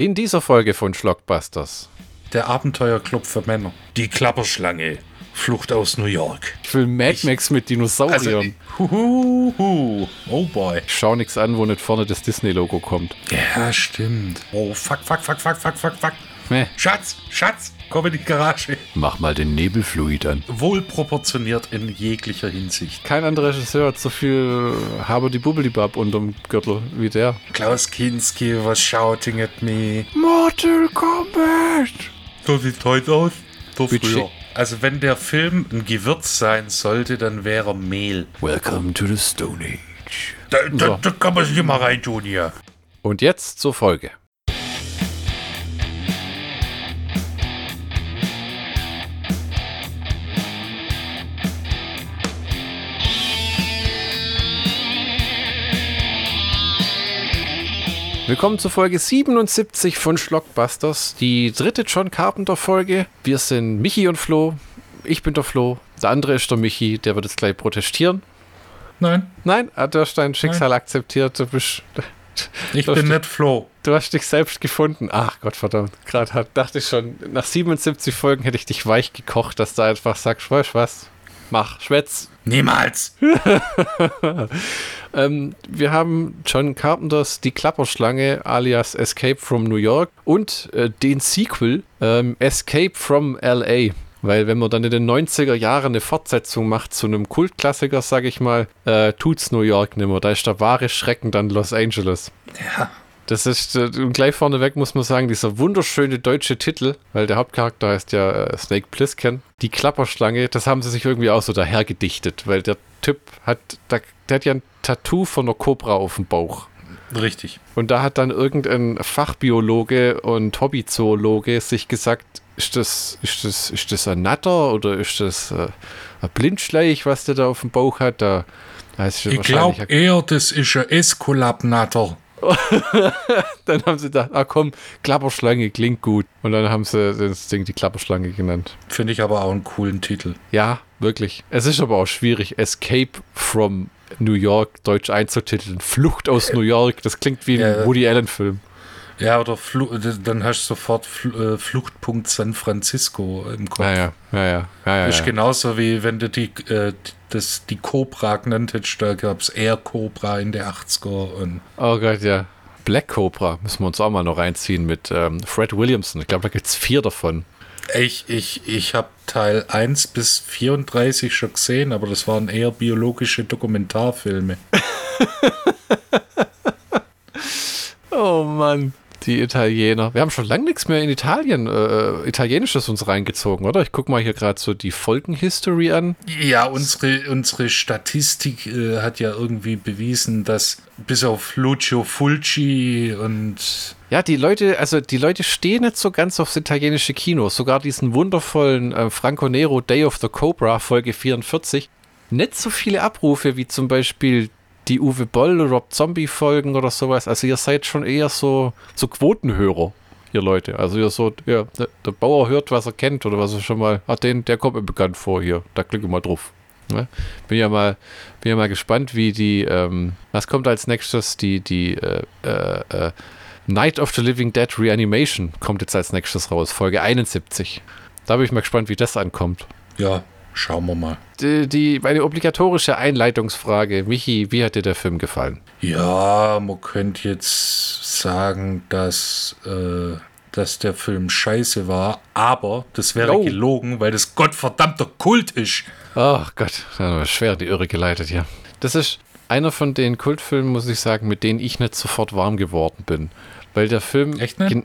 In dieser Folge von Schlockbusters. Der Abenteuerclub für Männer. Die Klapperschlange. Flucht aus New York. Ich will Mad ich, Max mit Dinosauriern. Also, huhuhu. Oh boy. Ich schau nichts an, wo nicht vorne das Disney-Logo kommt. Ja, stimmt. Oh, fuck, fuck, fuck, fuck, fuck, fuck, fuck. Nee. Schatz, Schatz, komm in die Garage. Mach mal den Nebelfluid an. Wohlproportioniert in jeglicher Hinsicht. Kein anderer Regisseur hat so viel Haber die Bubbelibab unterm Gürtel wie der. Klaus Kinski was shouting at me. Mortal Kombat! So sieht heute aus. So früher. Also wenn der Film ein Gewürz sein sollte, dann wäre Mehl. Welcome to the Stone Age. Da, da, so. da kann man sich immer reintun hier. Und jetzt zur Folge. Willkommen zur Folge 77 von Schlockbusters, die dritte John Carpenter Folge. Wir sind Michi und Flo. Ich bin der Flo. Der andere ist der Michi, der wird jetzt gleich protestieren. Nein. Nein, ah, du hast dein Schicksal Nein. akzeptiert. Du bist. Ich bin nicht Flo. Du hast dich selbst gefunden. Ach Gott verdammt. Gerade dachte ich schon, nach 77 Folgen hätte ich dich weich gekocht, dass du einfach sagst, weißt du was? Mach, schwätz. Niemals. ähm, wir haben John Carpenters Die Klapperschlange alias Escape from New York und äh, den Sequel ähm, Escape from LA. Weil wenn man dann in den 90er Jahren eine Fortsetzung macht zu einem Kultklassiker, sag ich mal, äh, tut's New York nimmer. Da ist der wahre Schrecken dann Los Angeles. Ja. Das ist äh, gleich vorneweg muss man sagen, dieser wunderschöne deutsche Titel, weil der Hauptcharakter heißt ja äh, Snake Plissken. Die Klapperschlange, das haben sie sich irgendwie auch so daher gedichtet, weil der Typ hat, der, der hat ja ein Tattoo von einer Kobra auf dem Bauch. Richtig. Und da hat dann irgendein Fachbiologe und Hobbyzoologe sich gesagt, ist das, ist das, ist das ein Natter oder ist das äh, ein Blindschleich, was der da auf dem Bauch hat? Da, da ich glaube eher, das ist ein Eskulapnatter. dann haben sie gedacht, ah komm, Klapperschlange klingt gut. Und dann haben sie das Ding die Klapperschlange genannt. Finde ich aber auch einen coolen Titel. Ja, wirklich. Es ist aber auch schwierig. Escape from New York deutsch einzutiteln. Flucht aus New York, das klingt wie ein ja, Woody Allen-Film. Ja, oder Flu dann hast du sofort Fl äh, Fluchtpunkt San Francisco im Kopf. Ja, ja, ja, ja. ja, ja ist genauso wie wenn du die, äh, das, die Cobra genannt hättest, da gab es Air Cobra in der 80er. Und oh Gott, ja. Black Cobra müssen wir uns auch mal noch reinziehen mit ähm, Fred Williamson. Ich glaube, da gibt es vier davon. Ich, ich, ich habe Teil 1 bis 34 schon gesehen, aber das waren eher biologische Dokumentarfilme. oh Mann die Italiener. Wir haben schon lange nichts mehr in Italien, äh, Italienisches uns reingezogen, oder? Ich gucke mal hier gerade so die Folgenhistory an. Ja, unsere, unsere Statistik äh, hat ja irgendwie bewiesen, dass bis auf Lucio Fulci und ja, die Leute, also die Leute stehen nicht so ganz aufs italienische Kino. Sogar diesen wundervollen äh, Franco Nero Day of the Cobra Folge 44. Nicht so viele Abrufe wie zum Beispiel die Uwe Boll, Rob Zombie Folgen oder sowas. Also ihr seid schon eher so, so Quotenhörer, ihr Leute. Also ihr so, ja, der, Bauer hört, was er kennt oder was er schon mal, ach, den, der kommt mir bekannt vor hier. Da klicke mal drauf. Ne? Bin ja mal, bin ja mal gespannt, wie die, ähm, was kommt als nächstes? Die, die, äh, äh, äh, Night of the Living Dead Reanimation kommt jetzt als nächstes raus, Folge 71. Da bin ich mal gespannt, wie das ankommt. Ja, Schauen wir mal. Die, die, meine obligatorische Einleitungsfrage. Michi, wie hat dir der Film gefallen? Ja, man könnte jetzt sagen, dass, äh, dass der Film scheiße war, aber das wäre oh. gelogen, weil das gottverdammter Kult ist. Ach Gott, schwer die Irre geleitet hier. Das ist einer von den Kultfilmen, muss ich sagen, mit denen ich nicht sofort warm geworden bin. Weil der Film. Echt nicht?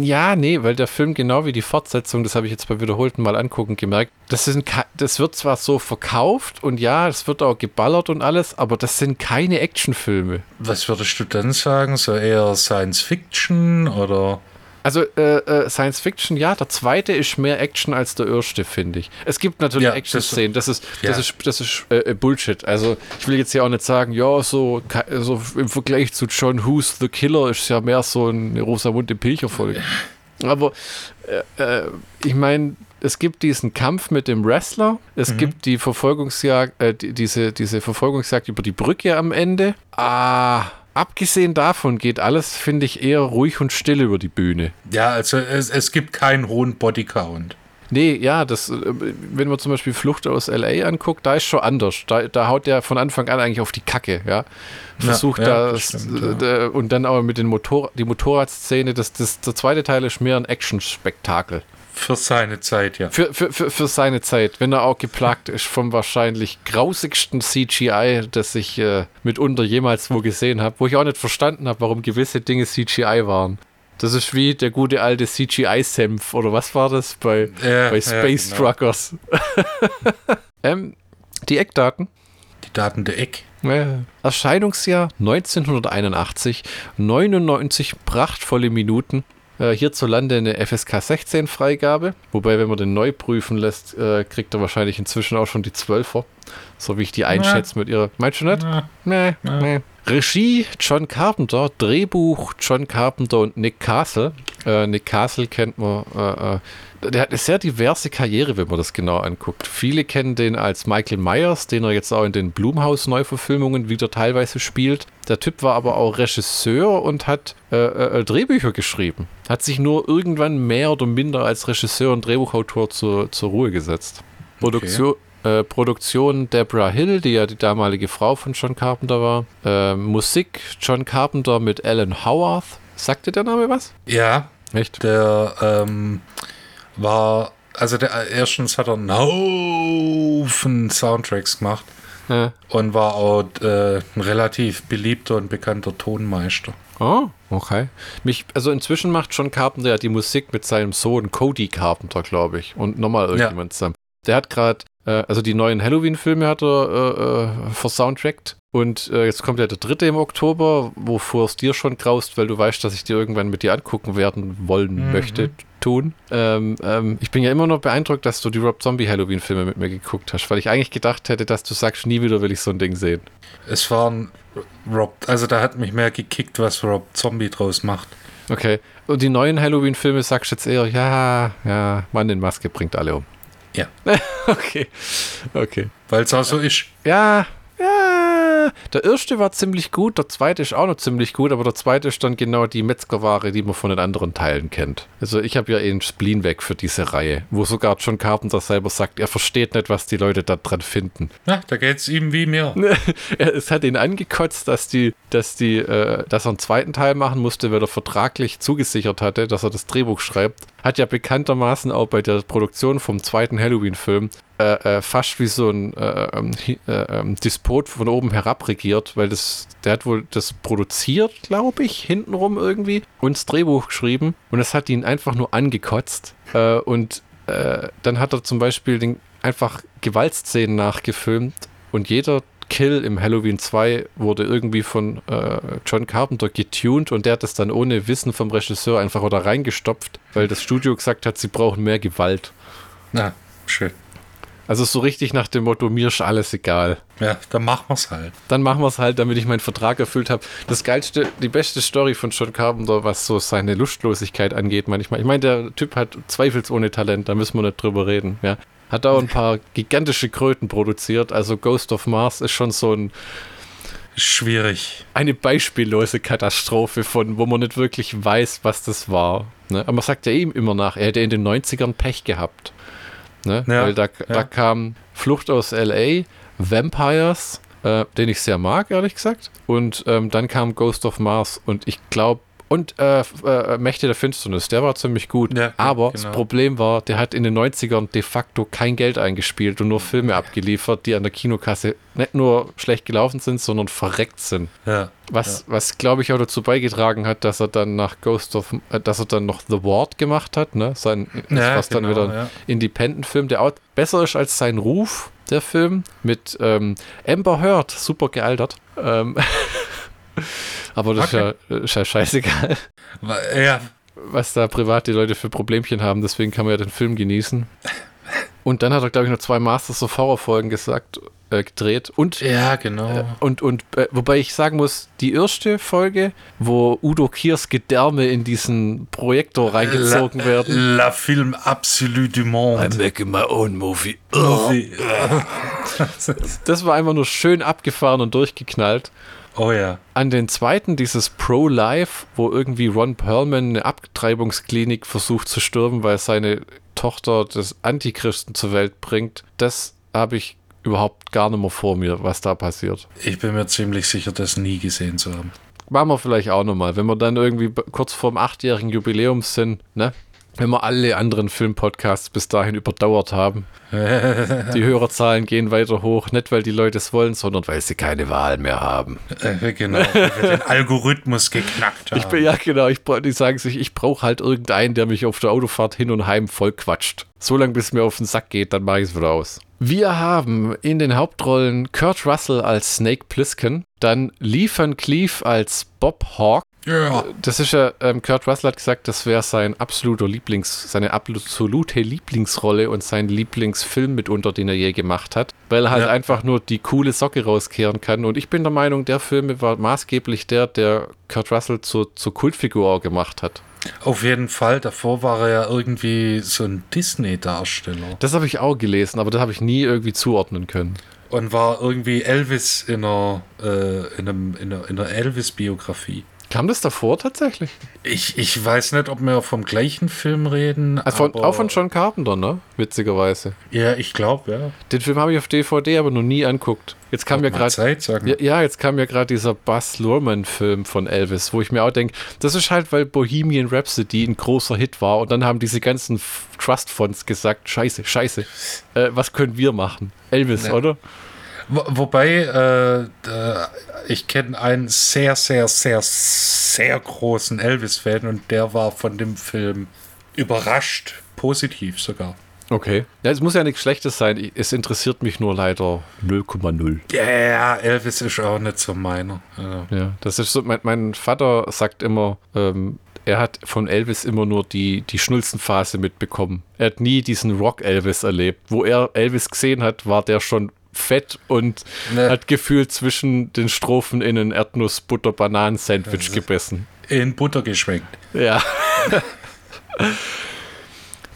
Ja, nee, weil der Film genau wie die Fortsetzung, das habe ich jetzt bei wiederholten Mal angucken gemerkt, das, sind, das wird zwar so verkauft und ja, es wird auch geballert und alles, aber das sind keine Actionfilme. Was würdest du dann sagen? So eher Science Fiction oder? Also äh, äh, Science Fiction, ja, der zweite ist mehr Action als der erste, finde ich. Es gibt natürlich ja, Action-Szenen, das ist, ja. das ist, das ist äh, Bullshit. Also ich will jetzt ja auch nicht sagen, ja, so, so im Vergleich zu John Who's The Killer ist ja mehr so eine Rosamunde Pilcher-Folge. Aber äh, äh, ich meine, es gibt diesen Kampf mit dem Wrestler, es mhm. gibt die Verfolgungsjagd, äh, die, diese, diese Verfolgungsjagd über die Brücke am Ende. Ah, abgesehen davon geht alles, finde ich, eher ruhig und still über die Bühne. Ja, also es, es gibt keinen hohen Bodycount. Nee, ja, das, äh, wenn man zum Beispiel Flucht aus LA anguckt, da ist schon anders. Da, da haut der von Anfang an eigentlich auf die Kacke, ja. Versucht ja, ja, das, das stimmt, ja. und dann aber mit den Motor, die Motorradszene, das, das, der zweite Teil ist mehr ein Action-Spektakel. Für seine Zeit, ja. Für, für, für, für seine Zeit, wenn er auch geplagt ist vom wahrscheinlich grausigsten CGI, das ich äh, mitunter jemals wo gesehen habe, wo ich auch nicht verstanden habe, warum gewisse Dinge CGI waren. Das ist wie der gute alte CGI-Senf, oder was war das bei, ja, bei Space ja, genau. Truckers? ähm, die Eckdaten. Die Daten der Eck. Ja. Erscheinungsjahr 1981, 99 prachtvolle Minuten, äh, hierzulande eine FSK 16 Freigabe. Wobei, wenn man den neu prüfen lässt, äh, kriegt er wahrscheinlich inzwischen auch schon die 12er. So wie ich die einschätze mit ihrer. Meinst du nicht? Nee, nee. Regie John Carpenter, Drehbuch John Carpenter und Nick Castle. Äh, Nick Castle kennt man. Äh, äh der hat eine sehr diverse Karriere, wenn man das genau anguckt. Viele kennen den als Michael Myers, den er jetzt auch in den Blumhouse-Neuverfilmungen wieder teilweise spielt. Der Typ war aber auch Regisseur und hat äh, äh, Drehbücher geschrieben. Hat sich nur irgendwann mehr oder minder als Regisseur und Drehbuchautor zur, zur Ruhe gesetzt. Produktion, okay. Äh, Produktion Deborah Hill, die ja die damalige Frau von John Carpenter war. Äh, Musik John Carpenter mit Alan Howarth. Sagte der Name was? Ja. Echt? Der ähm, war, also der erstens hat er einen Haufen Soundtracks gemacht. Ja. Und war auch äh, ein relativ beliebter und bekannter Tonmeister. Oh, okay. Mich, also inzwischen macht John Carpenter ja die Musik mit seinem Sohn Cody Carpenter, glaube ich. Und nochmal irgendjemand ja. zusammen. Der hat gerade äh, also die neuen Halloween-Filme hat er äh, äh, versoundtrackt. Und äh, jetzt kommt ja der dritte im Oktober, wovor es dir schon graust, weil du weißt, dass ich dir irgendwann mit dir angucken werden wollen mhm. möchte, tun. Ähm, ähm, ich bin ja immer noch beeindruckt, dass du die Rob Zombie Halloween-Filme mit mir geguckt hast, weil ich eigentlich gedacht hätte, dass du sagst, nie wieder will ich so ein Ding sehen. Es waren Rob, also da hat mich mehr gekickt, was Rob Zombie draus macht. Okay. Und die neuen Halloween-Filme sagst du jetzt eher, ja, ja, Mann in Maske bringt alle um. Ja. okay. Okay. Weil es auch so ist. Ja, der erste war ziemlich gut, der zweite ist auch noch ziemlich gut, aber der zweite ist dann genau die Metzgerware, die man von den anderen Teilen kennt. Also ich habe ja eh einen Spleen weg für diese Reihe, wo sogar John Carpenter selber sagt, er versteht nicht, was die Leute da dran finden. Ja, da geht es ihm wie mir. es hat ihn angekotzt, dass die, dass die, äh, dass er einen zweiten Teil machen musste, weil er vertraglich zugesichert hatte, dass er das Drehbuch schreibt. Hat ja bekanntermaßen auch bei der Produktion vom zweiten Halloween-Film äh, äh, fast wie so ein äh, ähm, äh, ähm, Dispot von oben herab regiert, weil das, der hat wohl das produziert, glaube ich, hintenrum irgendwie und das Drehbuch geschrieben und das hat ihn einfach nur angekotzt. Äh, und äh, dann hat er zum Beispiel den, einfach Gewaltszenen nachgefilmt und jeder Kill im Halloween 2 wurde irgendwie von äh, John Carpenter getuned und der hat das dann ohne Wissen vom Regisseur einfach oder reingestopft, weil das Studio gesagt hat, sie brauchen mehr Gewalt. Na, schön. Also so richtig nach dem Motto, mir ist alles egal. Ja, dann machen wir es halt. Dann machen wir es halt, damit ich meinen Vertrag erfüllt habe. Das geilste, die beste Story von John Carpenter, was so seine Lustlosigkeit angeht, manchmal. Ich meine, der Typ hat zweifelsohne Talent, da müssen wir nicht drüber reden. Ja. Hat auch ein paar gigantische Kröten produziert. Also Ghost of Mars ist schon so ein schwierig. Eine beispiellose Katastrophe von, wo man nicht wirklich weiß, was das war. Ne? Aber man sagt ja ihm immer nach, er hätte in den 90ern Pech gehabt. Ne? Ja, Weil da, ja. da kam Flucht aus LA, Vampires, äh, den ich sehr mag, ehrlich gesagt. Und ähm, dann kam Ghost of Mars und ich glaube, und äh, äh, Mächte der Finsternis, der war ziemlich gut. Ja, aber genau. das Problem war, der hat in den 90ern de facto kein Geld eingespielt und nur Filme abgeliefert, die an der Kinokasse nicht nur schlecht gelaufen sind, sondern verreckt sind. Ja, was, ja. was glaube ich, auch dazu beigetragen hat, dass er dann nach Ghost of, äh, dass er dann noch The Ward gemacht hat, ne? Sein, was genau, dann wieder ein Independent-Film, der auch besser ist als sein Ruf, der Film, mit ähm, Amber Heard, super gealtert. Ähm, Aber das okay. ist, ja, ist ja scheißegal. Ja. Was da privat die Leute für Problemchen haben, deswegen kann man ja den Film genießen. Und dann hat er, glaube ich, noch zwei Masters of Horror Folgen gesagt, äh, gedreht. Und, ja, genau. Äh, und, und äh, wobei ich sagen muss, die erste Folge, wo Udo Kiers Gedärme in diesen Projektor reingezogen la, werden. La Film Absolu du Monde. I'm making my own movie. movie. das war einfach nur schön abgefahren und durchgeknallt. Oh ja. An den zweiten, dieses Pro-Life, wo irgendwie Ron Perlman eine Abtreibungsklinik versucht zu stürmen, weil seine Tochter des Antichristen zur Welt bringt. Das habe ich überhaupt gar nicht mehr vor mir, was da passiert. Ich bin mir ziemlich sicher, das nie gesehen zu haben. Machen wir vielleicht auch nochmal, wenn wir dann irgendwie kurz vorm achtjährigen Jubiläum sind, ne? Wenn wir alle anderen Filmpodcasts bis dahin überdauert haben. die Hörerzahlen gehen weiter hoch, nicht weil die Leute es wollen, sondern weil sie keine Wahl mehr haben. Äh, genau, weil wir den Algorithmus geknackt haben. Ich bin, ja, genau, ich, die sagen sich, ich brauche halt irgendeinen, der mich auf der Autofahrt hin und heim voll quatscht. So lange, bis es mir auf den Sack geht, dann mache ich es wieder aus. Wir haben in den Hauptrollen Kurt Russell als Snake Plissken, dann Lee Van Cleef als Bob Hawk, ja. Das ist ja, ähm, Kurt Russell hat gesagt, das wäre sein absoluter Lieblings, seine absolute Lieblingsrolle und sein Lieblingsfilm mitunter, den er je gemacht hat, weil er halt ja. einfach nur die coole Socke rauskehren kann. Und ich bin der Meinung, der Film war maßgeblich der, der Kurt Russell zur, zur Kultfigur gemacht hat. Auf jeden Fall. Davor war er ja irgendwie so ein Disney-Darsteller. Das habe ich auch gelesen, aber das habe ich nie irgendwie zuordnen können. Und war irgendwie Elvis in einer, äh, in einem, in einer, in einer Elvis-Biografie. Kam das davor tatsächlich? Ich, ich weiß nicht, ob wir vom gleichen Film reden. Also von, auch von John Carpenter, ne? Witzigerweise. Ja, ich glaube, ja. Den Film habe ich auf DVD aber noch nie anguckt. Jetzt kam ja gerade. Ja, ja, jetzt kam ja gerade dieser Buzz Lurman-Film von Elvis, wo ich mir auch denke, das ist halt, weil Bohemian Rhapsody ein großer Hit war und dann haben diese ganzen Trust-Fonds gesagt: Scheiße, Scheiße, äh, was können wir machen? Elvis, ja. oder? Wo, wobei, äh, ich kenne einen sehr, sehr, sehr, sehr großen Elvis-Fan und der war von dem Film überrascht, positiv sogar. Okay. Ja, es muss ja nichts Schlechtes sein. Es interessiert mich nur leider 0,0. Ja, Elvis ist auch nicht so meiner. Ja, ja das ist so. Mein, mein Vater sagt immer, ähm, er hat von Elvis immer nur die, die Schnulzenphase mitbekommen. Er hat nie diesen Rock-Elvis erlebt. Wo er Elvis gesehen hat, war der schon fett und ne. hat gefühlt zwischen den Strophen in ein Erdnuss-Butter-Bananen-Sandwich gebissen. In Butter geschwenkt. Ja.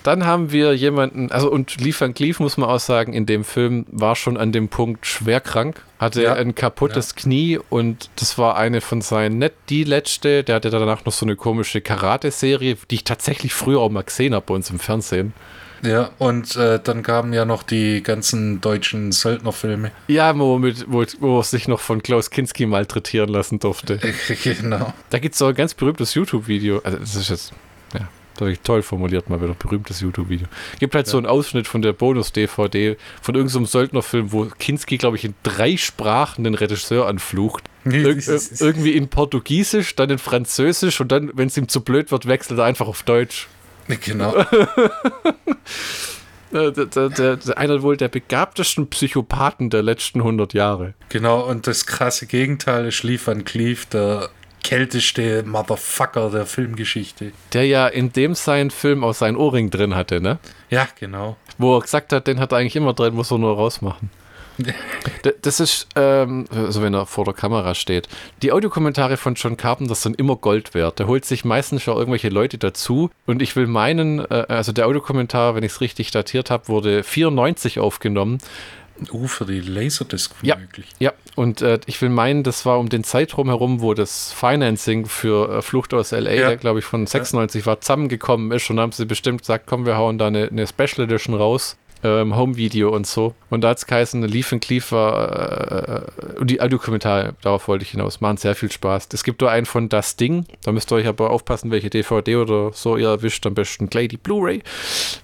Dann haben wir jemanden, also und Lee Van Cleef, muss man auch sagen, in dem Film war schon an dem Punkt schwer krank, hatte ja. ein kaputtes ja. Knie und das war eine von seinen, nicht die letzte, der hatte danach noch so eine komische Karate-Serie, die ich tatsächlich früher auch mal gesehen habe bei uns im Fernsehen. Ja, und äh, dann kamen ja noch die ganzen deutschen Söldnerfilme. Ja, wo, mit, wo, wo er sich noch von Klaus Kinski malträtieren lassen durfte. genau. Da gibt es so ein ganz berühmtes YouTube-Video. Also, das ist jetzt, ja, das habe ich toll formuliert, mal wieder berühmtes YouTube-Video. Gibt halt ja. so einen Ausschnitt von der Bonus-DVD von irgendeinem Söldnerfilm, wo Kinski, glaube ich, in drei Sprachen den Regisseur anflucht. Ir irgendwie in Portugiesisch, dann in Französisch und dann, wenn es ihm zu blöd wird, wechselt er einfach auf Deutsch. Genau. der, der, der, einer wohl der begabtesten Psychopathen der letzten 100 Jahre. Genau, und das krasse Gegenteil ist Lee Van Cleef, der kälteste Motherfucker der Filmgeschichte. Der ja in dem seinen Film auch seinen Ohrring drin hatte, ne? Ja, genau. Wo er gesagt hat, den hat er eigentlich immer drin, muss er nur rausmachen. Das ist, ähm, also wenn er vor der Kamera steht. Die Audiokommentare von John Carpenter sind immer Gold wert. Der holt sich meistens schon irgendwelche Leute dazu. Und ich will meinen, äh, also der Audiokommentar, wenn ich es richtig datiert habe, wurde 94 aufgenommen. Uh, für die Laserdisc ja, möglich. Ja, und äh, ich will meinen, das war um den Zeitraum herum, wo das Financing für äh, Flucht aus L.A., ja. glaube ich, von 96 ja. war, zusammengekommen ist. Und dann haben sie bestimmt gesagt, komm, wir hauen da eine, eine Special Edition raus ähm, Home-Video und so. Und da hat es geheißen, Leaf and Cleave war, äh, und die Audiokommentare, darauf wollte ich hinaus, machen sehr viel Spaß. Es gibt da einen von Das Ding, da müsst ihr euch aber aufpassen, welche DVD oder so ihr erwischt, am besten gleich die Blu-ray,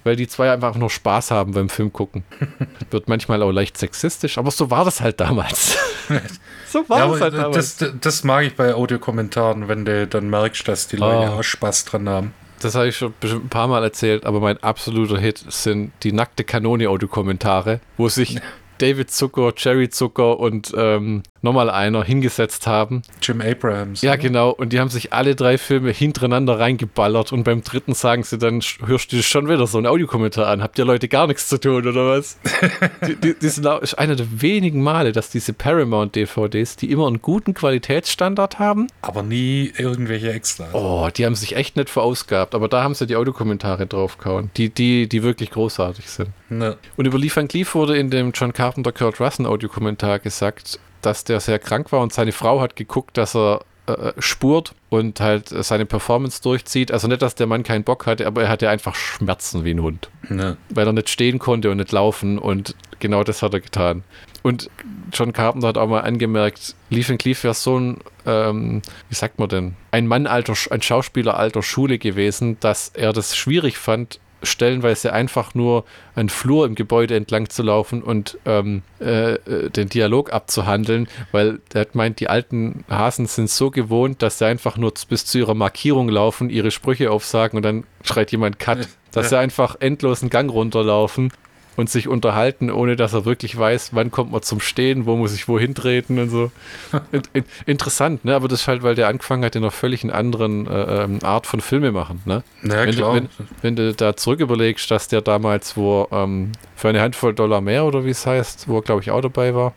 weil die zwei einfach nur Spaß haben beim Film gucken. Wird manchmal auch leicht sexistisch, aber so war das halt damals. so war ja, das halt damals. Das, das, mag ich bei Audiokommentaren, wenn du dann merkst, dass die Leute oh. auch Spaß dran haben das habe ich schon bestimmt ein paar Mal erzählt, aber mein absoluter Hit sind die nackte Kanone-Autokommentare, wo sich David Zucker, Cherry Zucker und ähm, nochmal einer hingesetzt haben. Jim Abrahams. Ja, oder? genau. Und die haben sich alle drei Filme hintereinander reingeballert und beim dritten sagen sie dann, hörst du schon wieder so einen Audiokommentar an. Habt ihr Leute gar nichts zu tun oder was? die, die, die sind auch, ist einer der wenigen Male, dass diese Paramount-DVDs, die immer einen guten Qualitätsstandard haben. Aber nie irgendwelche Extras. Oh, die haben sich echt nicht verausgabt. Aber da haben sie die Audiokommentare draufgehauen, die, die, die wirklich großartig sind. Ne. Und über Lee Van Cleef wurde in dem John Carpenter Kurt Russell Audiokommentar gesagt, dass der sehr krank war und seine Frau hat geguckt, dass er äh, spurt und halt seine Performance durchzieht. Also nicht, dass der Mann keinen Bock hatte, aber er hatte einfach Schmerzen wie ein Hund. Ne. Weil er nicht stehen konnte und nicht laufen und genau das hat er getan. Und John Carpenter hat auch mal angemerkt, Leaf and Cleave wäre so ein, ähm, wie sagt man denn, ein Mann alter, ein Schauspieler alter Schule gewesen, dass er das schwierig fand, stellenweise einfach nur einen Flur im Gebäude entlang zu laufen und ähm, äh, äh, den Dialog abzuhandeln, weil er meint, die alten Hasen sind so gewohnt, dass sie einfach nur bis zu ihrer Markierung laufen, ihre Sprüche aufsagen und dann schreit jemand Cut, dass sie einfach endlos einen Gang runterlaufen und sich unterhalten, ohne dass er wirklich weiß, wann kommt man zum Stehen, wo muss ich wohin treten und so. in, in, interessant, ne? Aber das ist halt, weil der angefangen hat in einer völlig anderen äh, ähm, Art von Filme machen, ne? Ja, wenn, klar. Du, wenn, wenn, du da zurück überlegst, dass der damals, wo ähm, für eine Handvoll Dollar mehr oder wie es heißt, wo er glaube ich auch dabei war,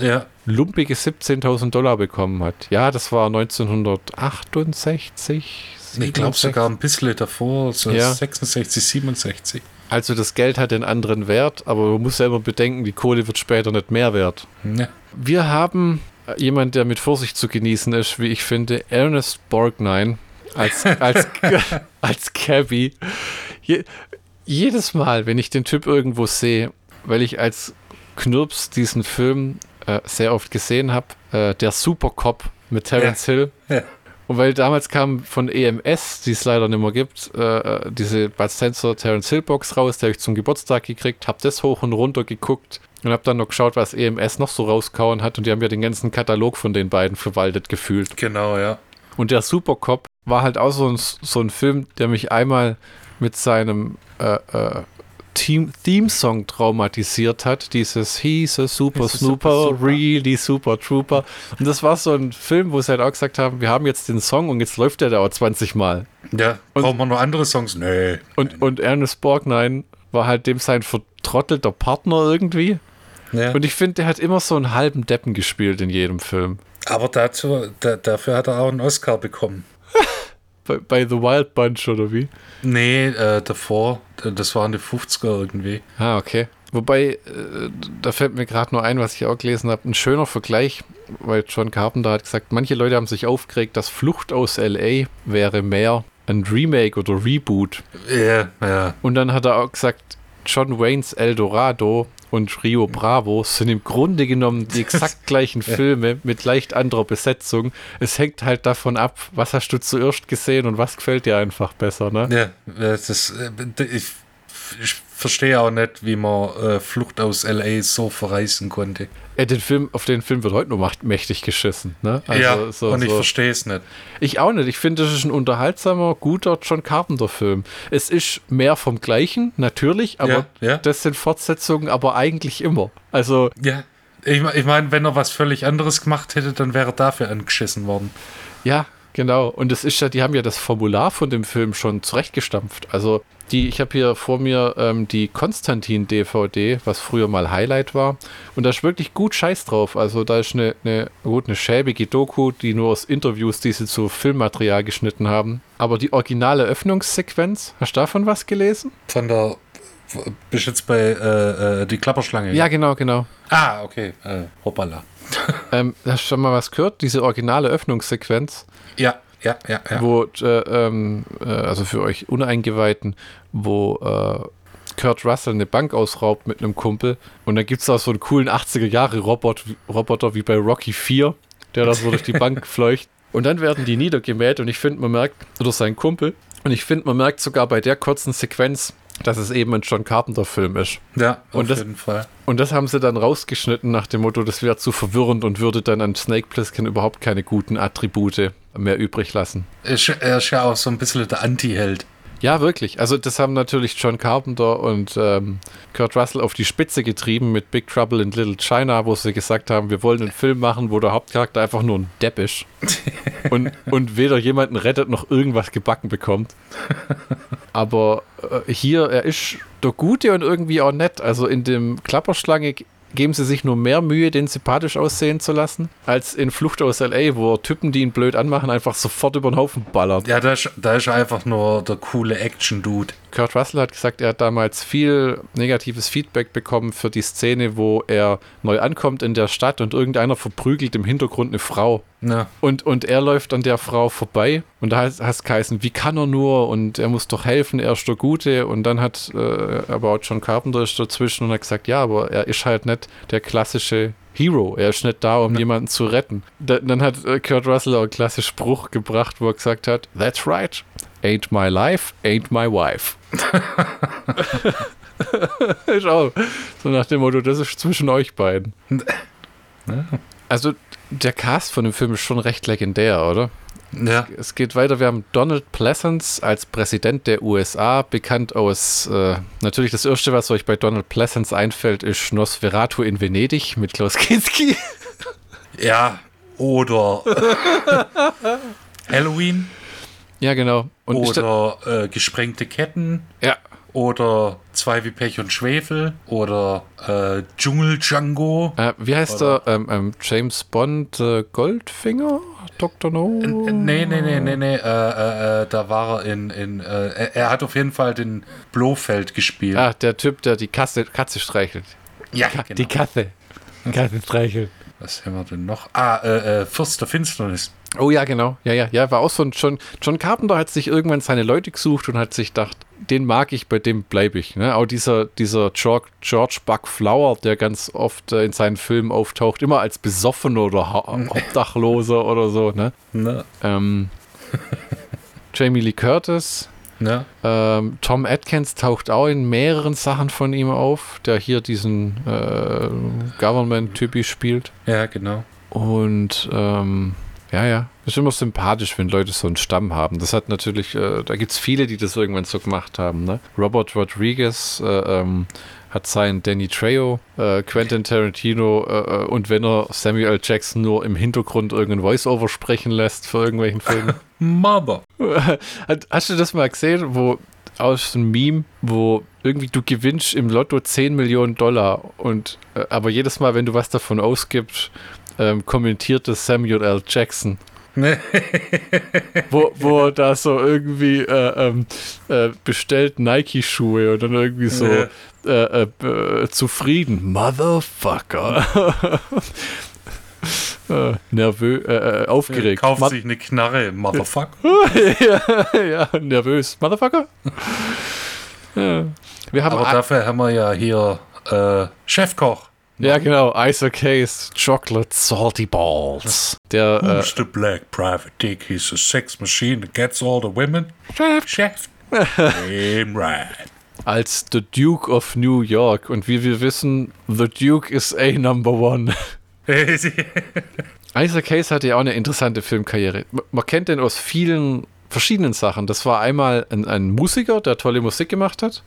ja. lumpige 17.000 Dollar bekommen hat. Ja, das war 1968. Ich glaube sogar ein bisschen davor, so Ja. 66, 67. Also das Geld hat den anderen Wert, aber man muss ja immer bedenken, die Kohle wird später nicht mehr wert. Ja. Wir haben jemand, der mit Vorsicht zu genießen ist, wie ich finde, Ernest Borgnine als, als, als Cabby. Je, jedes Mal, wenn ich den Typ irgendwo sehe, weil ich als Knirps diesen Film äh, sehr oft gesehen habe, äh, der Supercop mit Terence Hill. Ja. Und weil damals kam von EMS, die es leider nicht mehr gibt, äh, diese Bud Sensor Terence Hill Box raus, die habe ich zum Geburtstag gekriegt, habe das hoch und runter geguckt und habe dann noch geschaut, was EMS noch so rauskauen hat und die haben ja den ganzen Katalog von den beiden verwaltet gefühlt. Genau, ja. Und der Supercop war halt auch so ein, so ein Film, der mich einmal mit seinem äh, äh, Theme-Song traumatisiert hat. Dieses He's a Super He's a Snooper, super super. really Super Trooper. Und das war so ein Film, wo sie halt auch gesagt haben, wir haben jetzt den Song und jetzt läuft der da auch 20 Mal. Ja, Und- brauchen wir noch andere Songs? Nee. Und, und Ernest Borgnine war halt dem sein vertrottelter Partner irgendwie. Ja. Und ich finde, der hat immer so einen halben Deppen gespielt in jedem Film. Aber dazu, da, dafür hat er auch einen Oscar bekommen. Bei, bei The Wild Bunch oder wie? Nee, äh, davor, das waren die 50er irgendwie. Ah, okay. Wobei, äh, da fällt mir gerade nur ein, was ich auch gelesen habe, ein schöner Vergleich, weil John Carpenter hat gesagt, manche Leute haben sich aufgeregt, dass Flucht aus L.A. wäre mehr ein Remake oder Reboot. Ja, ja. Und dann hat er auch gesagt, John Waynes El Dorado und Rio Bravo sind im Grunde genommen die exakt gleichen Filme mit leicht anderer Besetzung. Es hängt halt davon ab, was hast du zuerst gesehen und was gefällt dir einfach besser, ne? Ja, das äh, ich, ich verstehe auch nicht, wie man äh, Flucht aus L.A. so verreißen konnte. Äh, den Film, auf den Film wird heute nur macht, mächtig geschissen, ne? ja, so, und ich so. verstehe es nicht. Ich auch nicht. Ich finde, das ist ein unterhaltsamer, guter John Carpenter-Film. Es ist mehr vom Gleichen, natürlich, aber Ja, ja. das sind Fortsetzungen, aber eigentlich immer. Also, Ja, ich, ich meine, wenn er was völlig anderes gemacht hätte, dann wäre er dafür angeschissen worden. ja, genau. Und das ist ja, die haben ja das Formular von dem Film schon zurechtgestampft. Also, die, ich habe hier vor mir ähm, die Konstantin-DVD, was früher mal Highlight war. Und da ist wirklich gut Scheiß drauf. Also, da ist eine, eine, gut, eine schäbige Doku, die nur aus Interviews, die sie zu Filmmaterial geschnitten haben. Aber die originale Öffnungssequenz, hast du davon was gelesen? Von der. Bist jetzt bei äh, äh, die Klapperschlange? Ja, genau, genau. Ah, okay. Äh, hoppala. Ähm, hast du schon mal was gehört? Diese originale Öffnungssequenz, Ja, ja, ja, ja. wo, äh, ähm, äh, also für euch Uneingeweihten, wo äh, Kurt Russell eine Bank ausraubt mit einem Kumpel und dann gibt es auch so einen coolen 80er-Jahre-Roboter Roboter wie bei Rocky 4, der da so durch die Bank fleucht. Und dann werden die niedergemäht und ich finde, man merkt, oder sein Kumpel, und ich finde, man merkt sogar bei der kurzen Sequenz, dass es eben ein John Carpenter-Film ist. ja, auf Und das- jeden Fall. Und das haben sie dann rausgeschnitten nach dem Motto, das wäre zu verwirrend und würde dann an Snake Plissken überhaupt keine guten Attribute mehr übrig lassen. Ist, er ist ja auch so ein bisschen der Anti-Held. Ja, wirklich. Also das haben natürlich John Carpenter und ähm, Kurt Russell auf die Spitze getrieben mit Big Trouble in Little China, wo sie gesagt haben, wir wollen einen Film machen, wo der Hauptcharakter einfach nur ein Depp ist und, und weder jemanden rettet noch irgendwas gebacken bekommt. Aber äh, hier, er ist der Gute und irgendwie auch nett. Also in dem Klapperschlange geben sie sich nur mehr Mühe, den sympathisch aussehen zu lassen, als in Flucht aus L.A., wo Typen, die ihn blöd anmachen, einfach sofort über den Haufen ballern. Ja, da ist, da ist einfach nur der coole Action-Dude. Kurt Russell hat gesagt, er hat damals viel negatives Feedback bekommen für die Szene, wo er neu ankommt in der Stadt und irgendeiner verprügelt im Hintergrund eine Frau. Ja. Und, und er läuft an der Frau vorbei und da heißt es geheißen, wie kann er nur und er muss doch helfen, er ist der Gute und dann hat äh, aber auch John Carpenter ist dazwischen und hat gesagt, ja, aber er ist halt nicht der klassische Hero. Er ist nicht da, um ja. jemanden zu retten. Da, dann hat äh, Kurt Russell auch einen klassischen Spruch gebracht, wo er gesagt hat, That's right. Ain't my life, ain't my wife. Schau, so nach dem Motto, das ist zwischen euch beiden. Also der Cast von dem Film ist schon recht legendär, oder? Ja. Es geht weiter. Wir haben Donald Pleasance als Präsident der USA, bekannt aus. Äh, natürlich das erste, was euch bei Donald Pleasance einfällt, ist Nosferatu in Venedig mit Klaus Kinski. Ja, oder Halloween. Ja, genau. Und oder äh, gesprengte Ketten. Ja. Oder Zwei wie Pech und Schwefel. Oder äh, Dschungel Django. Äh, wie heißt oder, er? Ähm, ähm, James Bond äh, Goldfinger? Dr. No? Nee, nee, nee, nee, nee. Äh, äh, äh, da war er in. in er, er, hat auf jeden Fall den Blofeld gespielt. Ah, der Typ, der die Katze, Katze streichelt. Ja, Ka genau. Die Katze. Katze streichelt. Was haben wir denn noch? Ah, äh, Fürst der Finsternis. Oh ja, genau. Ja, ja, ja, war auch so ein John, John Carpenter hat sich irgendwann seine Leute gesucht und hat sich gedacht, den mag ich, bei dem bleibe ich. Ne? Auch dieser, dieser George, George Buck Flower, der ganz oft äh, in seinen Filmen auftaucht, immer als Besoffener oder ha Obdachloser oder so. Ne? ne. Ähm, Jamie Lee Curtis. Ja. Ähm, Tom Atkins taucht auch in mehreren Sachen von ihm auf, der hier diesen äh, Government-Typi spielt. Ja, genau. Und ähm, ja, ja. Ist immer sympathisch, wenn Leute so einen Stamm haben. Das hat natürlich, äh, da gibt es viele, die das irgendwann so gemacht haben. Ne? Robert Rodriguez äh, ähm, hat seinen Danny Trejo, äh, Quentin Tarantino äh, äh, und wenn er Samuel Jackson nur im Hintergrund irgendein Voice-Over sprechen lässt für irgendwelchen Filmen. Mother. Hast du das mal gesehen, wo aus einem Meme, wo irgendwie du gewinnst im Lotto 10 Millionen Dollar und äh, aber jedes Mal, wenn du was davon ausgibst, ähm, kommentierte Samuel L. Jackson. wo, wo da so irgendwie äh, ähm, äh, bestellt Nike-Schuhe und dann irgendwie so äh, äh zufrieden. Motherfucker. Äh, nervös, äh, aufgeregt. Kauft Ma sich eine Knarre, Motherfucker. ja, ja, nervös. Motherfucker. ja. Wir haben Aber dafür haben wir ja hier Chefkoch. Ja, genau. Isaac Hayes, Chocolate Salty Balls. Der, Who's äh, the black private dick? He's a sex machine that gets all the women. Chef. Chef. Damn right. Als The Duke of New York. Und wie wir wissen, The Duke is a number one. Isaac Hayes hatte ja auch eine interessante Filmkarriere. Man kennt den aus vielen verschiedenen Sachen. Das war einmal ein, ein, Musiker, der tolle Musik gemacht hat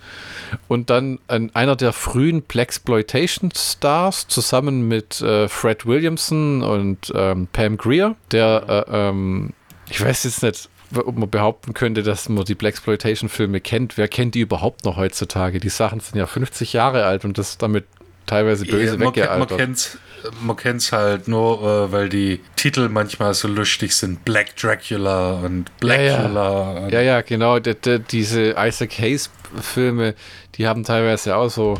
und dann ein, einer der frühen Blaxploitation Stars zusammen mit äh, Fred Williamson und ähm, Pam Greer, der, äh, ähm, ich weiß jetzt nicht, ob man behaupten könnte, dass man die Blaxploitation Filme kennt. Wer kennt die überhaupt noch heutzutage? Die Sachen sind ja 50 Jahre alt und das damit teilweise böse ja, man weggealtert. Man kennt man kennt es halt nur, äh, weil die Titel manchmal so lustig sind. Black Dracula und Blackula. Ja, ja, ja, ja genau. Diese Isaac Hayes-Filme, die haben teilweise auch so.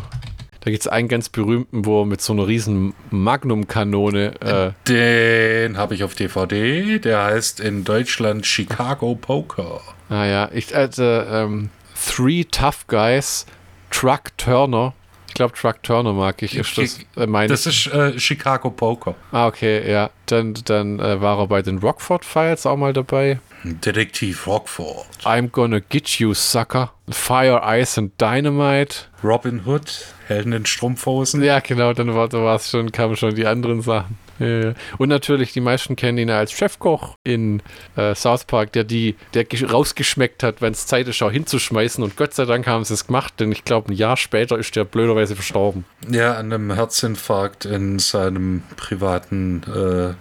Da gibt es einen ganz berühmten, wo er mit so einer riesen Magnum-Kanone. Äh Den habe ich auf DVD. Der heißt in Deutschland Chicago Poker. Ah ja, ich also ähm, Three Tough Guys, Truck Turner glaube, Truck Turner mag ich. Ist das, äh, meine das ist äh, Chicago Poker. Ah, okay, ja. Dann, dann äh, war er bei den Rockford Files auch mal dabei. Detektiv Rockford. I'm gonna get you, sucker. Fire, Ice and Dynamite. Robin Hood, Helden in Strumpfhosen. Ja, genau, dann war es schon, kamen schon die anderen Sachen. Ja, Und natürlich, die meisten kennen ihn als Chefkoch in äh, South Park, der die, der rausgeschmeckt hat, wenn es Zeit ist, auch hinzuschmeißen. Und Gott sei Dank haben sie es gemacht, denn ich glaube, ein Jahr später ist der blöderweise verstorben. Ja, an einem Herzinfarkt in seinem privaten äh, äh,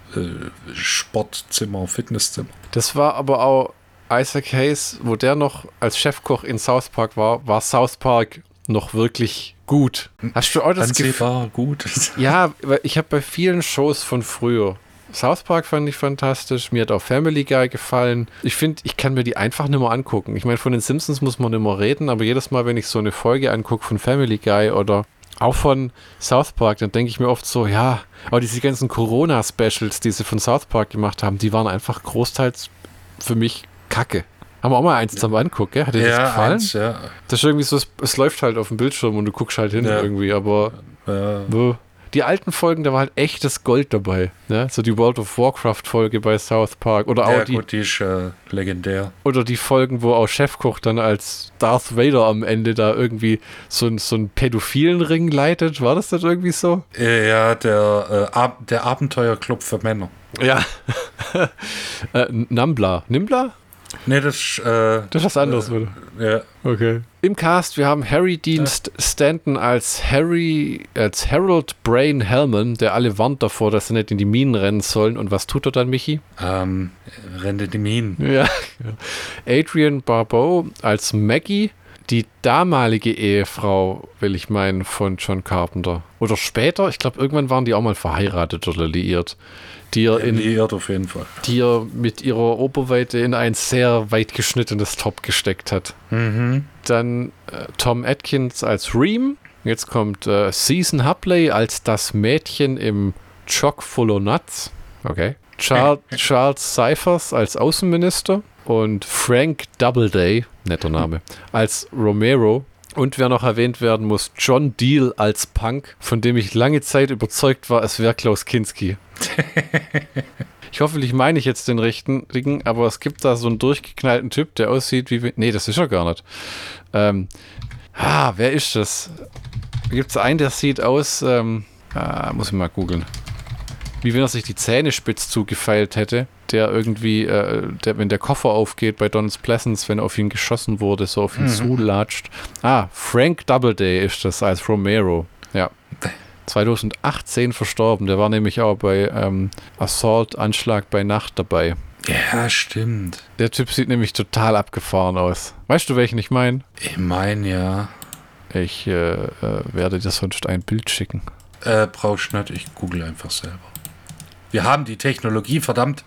Sportzimmer, Fitnesszimmer. Das war aber auch Isaac Hayes, wo der noch als Chefkoch in South Park war, war South Park noch wirklich gut. Hast du auch das Gefühl? gut. Ja, ich habe bei vielen Shows von früher South Park fand ich fantastisch. Mir hat auch Family Guy gefallen. Ich finde, ich kann mir die einfach nicht mehr angucken. Ich meine, von den Simpsons muss man nicht mehr reden, aber jedes Mal, wenn ich so eine Folge angucke von Family Guy oder auch von South Park, dann denke ich mir oft so, ja, aber diese ganzen Corona-Specials, die sie von South Park gemacht haben, die waren einfach großteils für mich kacke. Haben wir auch mal eins zusammen anguckt, gell? Hat dir ja, das gefallen? Eins, ja. Das ist irgendwie so, es, es, läuft halt auf dem Bildschirm und du guckst halt hin ja. irgendwie, aber ja die alten Folgen, da war halt echtes Gold dabei. Ne? So die World of Warcraft-Folge bei South Park. Oder auch die, gut, die ist äh, legendär. Oder die Folgen, wo auch Chefkoch dann als Darth Vader am Ende da irgendwie so, so einen pädophilen Ring leitet. War das dann irgendwie so? Ja, der, äh, Ab der Abenteuerclub für Männer. Ja. äh, Nambla. Nimbla? Nee, das, äh, das ist was anderes, äh, Ja. Okay. Im Cast, wir haben Harry Dean ja. Stanton als Harry, als Harold Brain Hellman, der alle warnt davor, dass sie nicht in die Minen rennen sollen. Und was tut er dann, Michi? Ähm, rennt in die Minen. Ja. Adrian Barbeau als Maggie, die damalige Ehefrau, will ich meinen, von John Carpenter. Oder später, ich glaube, irgendwann waren die auch mal verheiratet oder liiert die in, auf jeden Fall. die er mit ihrer Oberweite in ein sehr weit geschnittenes Top gesteckt hat. Mhm. Dann äh, Tom Atkins als Reem. Jetzt kommt äh, Season Hubley als das Mädchen im Chock Full of Nuts. Okay. Charles, Charles Cyphers als Außenminister und Frank Doubleday, netter Name, als Romero. Und wer noch erwähnt werden muss, John Deal als Punk, von dem ich lange Zeit überzeugt war, es wäre Klaus Kinski. ich hoffe, ich meine ich jetzt den richtigen, aber es gibt da so einen durchgeknallten Typ, der aussieht wie. Nee, das ist er gar nicht. Ähm, ah, wer ist das? Gibt es einen, der sieht aus. Ähm, ah, muss ich mal googeln. Wie wenn er sich die Zähne spitz zugefeilt hätte der irgendwie, äh, der, wenn der Koffer aufgeht bei Donald's Pleasance, wenn auf ihn geschossen wurde, so auf ihn mhm. zulatscht. Ah, Frank Doubleday ist das als Romero. Ja. 2018 verstorben. Der war nämlich auch bei ähm, Assault, Anschlag bei Nacht dabei. Ja, stimmt. Der Typ sieht nämlich total abgefahren aus. Weißt du, welchen ich meine? Ich meine, ja. Ich äh, äh, werde dir sonst ein Bild schicken. Äh, brauchst nicht, ich google einfach selber. Wir haben die Technologie, verdammt.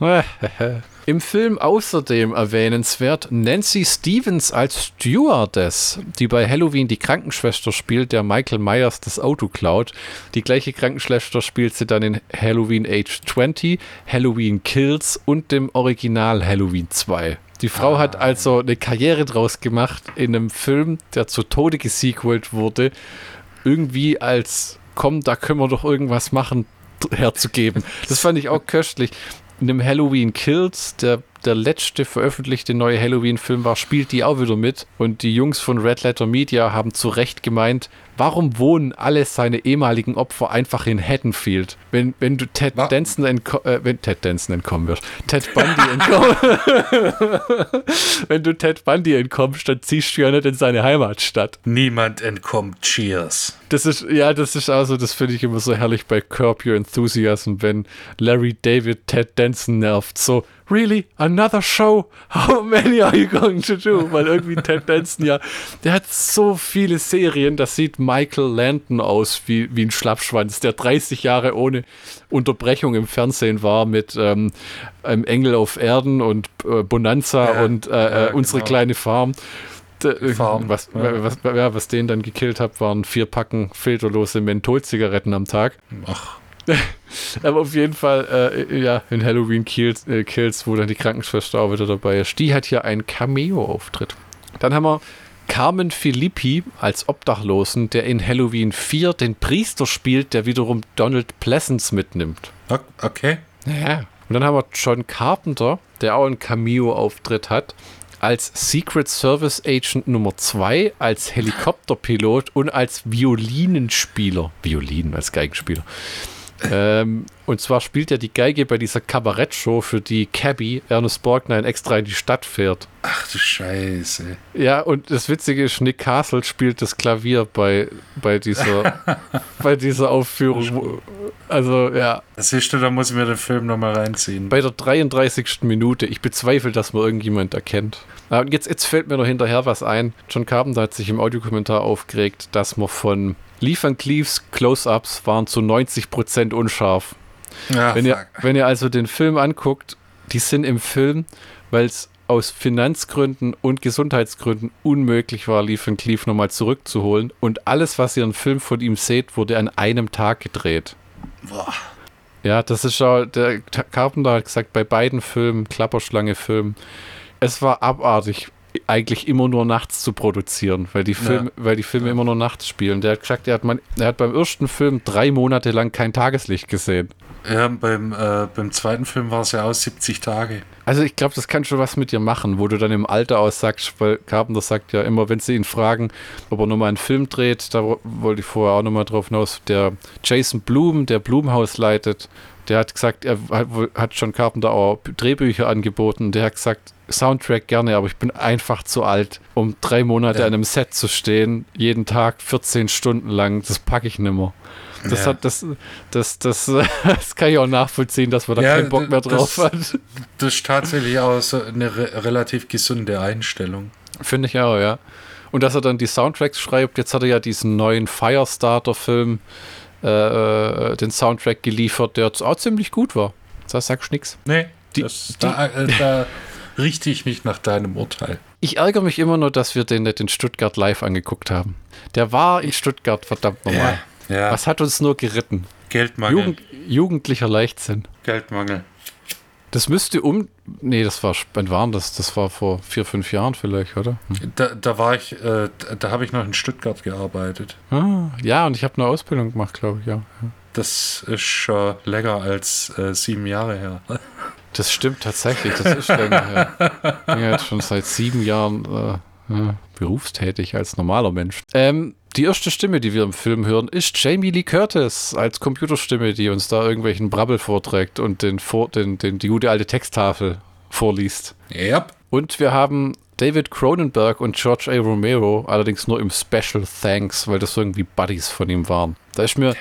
Im Film außerdem erwähnenswert Nancy Stevens als Stewardess, die bei Halloween die Krankenschwester spielt, der Michael Myers das Auto klaut. Die gleiche Krankenschwester spielt sie dann in Halloween Age 20, Halloween Kills und dem Original Halloween 2. Die Frau ah. hat also eine Karriere draus gemacht in einem Film, der zu Tode gesequelt wurde, irgendwie als komm, da können wir doch irgendwas machen, herzugeben. Das fand ich auch köstlich. In dem Halloween Kills, der der letzte veröffentlichte neue Halloween-Film war, spielt die auch wieder mit. Und die Jungs von Red Letter Media haben zu Recht gemeint, warum wohnen alle seine ehemaligen Opfer einfach in Haddonfield? Wenn, wenn du Ted Was? Danson, äh, wenn Ted Danson entkommen wirst, Ted Bundy entkommen, wenn du Ted Bundy entkommst, dann ziehst du ja nicht in seine Heimatstadt. Niemand entkommt. Cheers. Das ist, ja, das ist also, das finde ich immer so herrlich bei Curb Your Enthusiasm, wenn Larry David Ted Danson nervt. So, really? Another show? How many are you going to do? Weil irgendwie Ted Danson ja, der hat so viele Serien, das sieht Michael Landon aus wie, wie ein Schlappschwanz, der 30 Jahre ohne Unterbrechung im Fernsehen war mit ähm, Engel auf Erden und äh, Bonanza ja, und äh, ja, äh, unsere genau. kleine Farm. Farm. Was, ja. was, was, was den dann gekillt hat, waren vier Packen filterlose Mentholzigaretten am Tag. Ach. Aber auf jeden Fall, äh, ja, in Halloween Kills, äh, Kills, wo dann die Krankenschwester auch wieder dabei ist. Die hat hier einen Cameo-Auftritt. Dann haben wir Carmen Filippi als Obdachlosen, der in Halloween 4 den Priester spielt, der wiederum Donald Pleasance mitnimmt. Okay. Ja. Und dann haben wir John Carpenter, der auch einen Cameo-Auftritt hat, als Secret Service Agent Nummer 2, als Helikopterpilot und als Violinenspieler. Violinen als Geigenspieler. Ähm, Und zwar spielt er die Geige bei dieser Kabarettshow, für die Cabby Ernest Borgnine extra in die Stadt fährt. Ach du Scheiße. Ja, und das Witzige ist, Nick Castle spielt das Klavier bei, bei, dieser, bei dieser Aufführung. Also, ja. Das siehst du, da muss ich mir den Film nochmal reinziehen. Bei der 33. Minute. Ich bezweifle, dass man irgendjemand erkennt. Und jetzt, jetzt fällt mir noch hinterher was ein. John Carpenter hat sich im Audiokommentar aufgeregt, dass man von Leaf and Cleaves Close-Ups waren zu 90% unscharf. Ja, wenn, ihr, wenn ihr also den Film anguckt, die sind im Film, weil es aus Finanzgründen und Gesundheitsgründen unmöglich war, Lee Van Cleef nochmal zurückzuholen. Und alles, was ihr im Film von ihm seht, wurde an einem Tag gedreht. Boah. Ja, das ist schon, der Carpenter hat gesagt, bei beiden Filmen, Klapperschlange-Filmen, es war abartig, eigentlich immer nur nachts zu produzieren, weil die Filme, ja. weil die Filme ja. immer nur nachts spielen. Der hat gesagt, er hat, man, er hat beim ersten Film drei Monate lang kein Tageslicht gesehen. Ja, beim, äh, beim zweiten Film war es ja aus 70 Tage. Also ich glaube, das kann schon was mit dir machen, wo du dann im Alter aussagst, weil Carpenter sagt ja immer, wenn sie ihn fragen, ob er nochmal einen Film dreht, da wollte ich vorher auch nochmal drauf hinaus, der Jason Blum, der Blumhaus leitet, der hat gesagt, er hat, hat schon Carpenter auch Drehbücher angeboten, der hat gesagt, Soundtrack gerne, aber ich bin einfach zu alt, um drei Monate ja. an einem Set zu stehen, jeden Tag 14 Stunden lang, das packe ich nimmer. Das, ja. hat, das, das, das, das kann ich auch nachvollziehen, dass man da ja, keinen Bock mehr drauf das, hat. Das ist tatsächlich auch so eine re relativ gesunde Einstellung. Finde ich auch, ja. Und dass er dann die Soundtracks schreibt, jetzt hat er ja diesen neuen Firestarter-Film, äh, äh den Soundtrack geliefert, der auch ziemlich gut war. Da sagst du nichts. Nee, die, das, die, da, äh, da richte ich mich nach deinem Urteil. Ich ärgere mich immer nur, dass wir den nicht in Stuttgart live angeguckt haben. Der war in Stuttgart, verdammt nochmal. Ja. Ja. Was hat uns nur geritten? Geldmangel. Jugend, jugendlicher Leichtsinn. Geldmangel. Das müsste um. Nee, das war. Wann waren das? Das war vor vier, fünf Jahren vielleicht, oder? Hm. Da, da war ich. Äh, da habe ich noch in Stuttgart gearbeitet. Ah, ja, und ich habe eine Ausbildung gemacht, glaube ich, ja. Das ist schon länger als äh, sieben Jahre her. Das stimmt tatsächlich, das ist länger her. Ich bin jetzt schon seit sieben Jahren äh, berufstätig als normaler Mensch. Ähm, die erste Stimme, die wir im Film hören, ist Jamie Lee Curtis als Computerstimme, die uns da irgendwelchen Brabbel vorträgt und den, den, den, die gute alte Texttafel vorliest. Yep. Und wir haben David Cronenberg und George A. Romero, allerdings nur im Special Thanks, weil das irgendwie Buddies von ihm waren. Da ist mir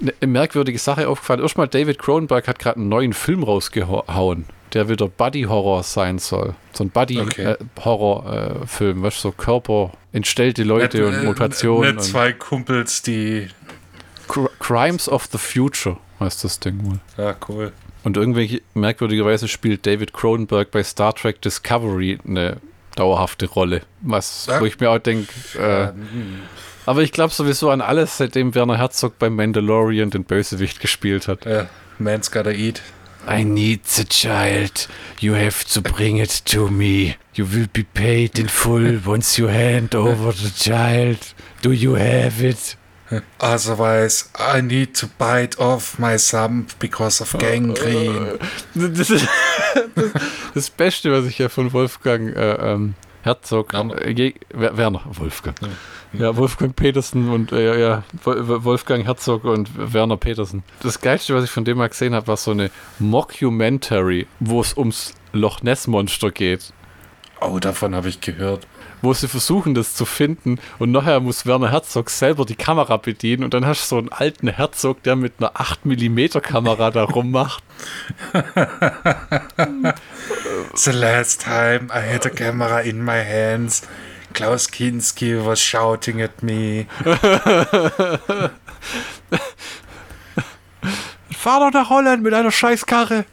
eine merkwürdige Sache aufgefallen. Erstmal, David Cronenberg hat gerade einen neuen Film rausgehauen der wieder Buddy-Horror sein soll. So ein Buddy-Horror-Film, okay. äh, was so Körper, entstellte Leute net, und äh, Mutationen. Nicht zwei Kumpels, die. Crimes of the Future heißt das Ding wohl. Ja, cool. Und irgendwie merkwürdigerweise spielt David Cronenberg bei Star Trek Discovery eine dauerhafte Rolle. Was, ja. wo ich mir auch denke, äh, aber ich glaube sowieso an alles, seitdem Werner Herzog beim Mandalorian den Bösewicht gespielt hat. Ja, Man's Gotta Eat. I need the child. You have to bring it to me. You will be paid in full once you hand over the child. Do you have it? Otherwise, I need to bite off my thumb because of gangrene. Das das, das Beste, was ich ja von Wolfgang äh, ähm, Herzog, äh, Werner, Wolfgang. Ja. Ja, Wolfgang Petersen und äh, ja, Wolfgang Herzog und Werner Petersen. Das Geilste, was ich von dem mal gesehen habe, war so eine Mockumentary, wo es ums Loch Ness Monster geht. Oh, davon habe ich gehört. Wo sie versuchen, das zu finden und nachher muss Werner Herzog selber die Kamera bedienen und dann hast du so einen alten Herzog, der mit einer 8mm Kamera da rummacht. The last time I had a camera in my hands, Klaus Kinski was shouting at me. Fahr doch nach Holland mit einer Scheißkarre.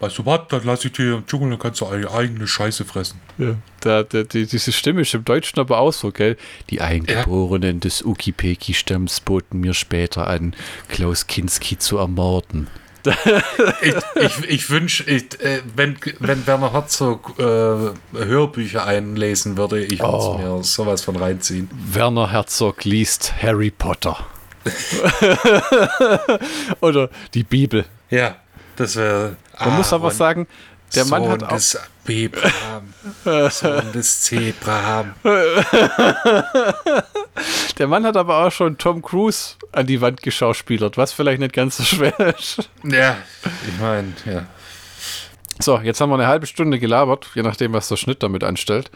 Weißt du was, dann lass ich dir im Dschungel, dann kannst du eine eigene Scheiße fressen. Ja, da, da, die, diese Stimme ist im Deutschen aber auch so, gell? Die Eingeborenen ja. des Ukipeki-Stamms boten mir später an, Klaus Kinski zu ermorden ich, ich, ich wünsche, äh, wenn, wenn Werner Herzog äh, Hörbücher einlesen würde, ich würde oh. mir sowas von reinziehen. Werner Herzog liest Harry Potter. Oder die Bibel. Ja, das wäre. Man muss aber sagen, der Sohn Mann hat auch. Des Abraham, Sohn des Zebraham. Der Mann hat aber auch schon Tom Cruise an die Wand geschauspielert, was vielleicht nicht ganz so schwer ist. Ja, ich meine, ja. So, jetzt haben wir eine halbe Stunde gelabert, je nachdem, was der Schnitt damit anstellt.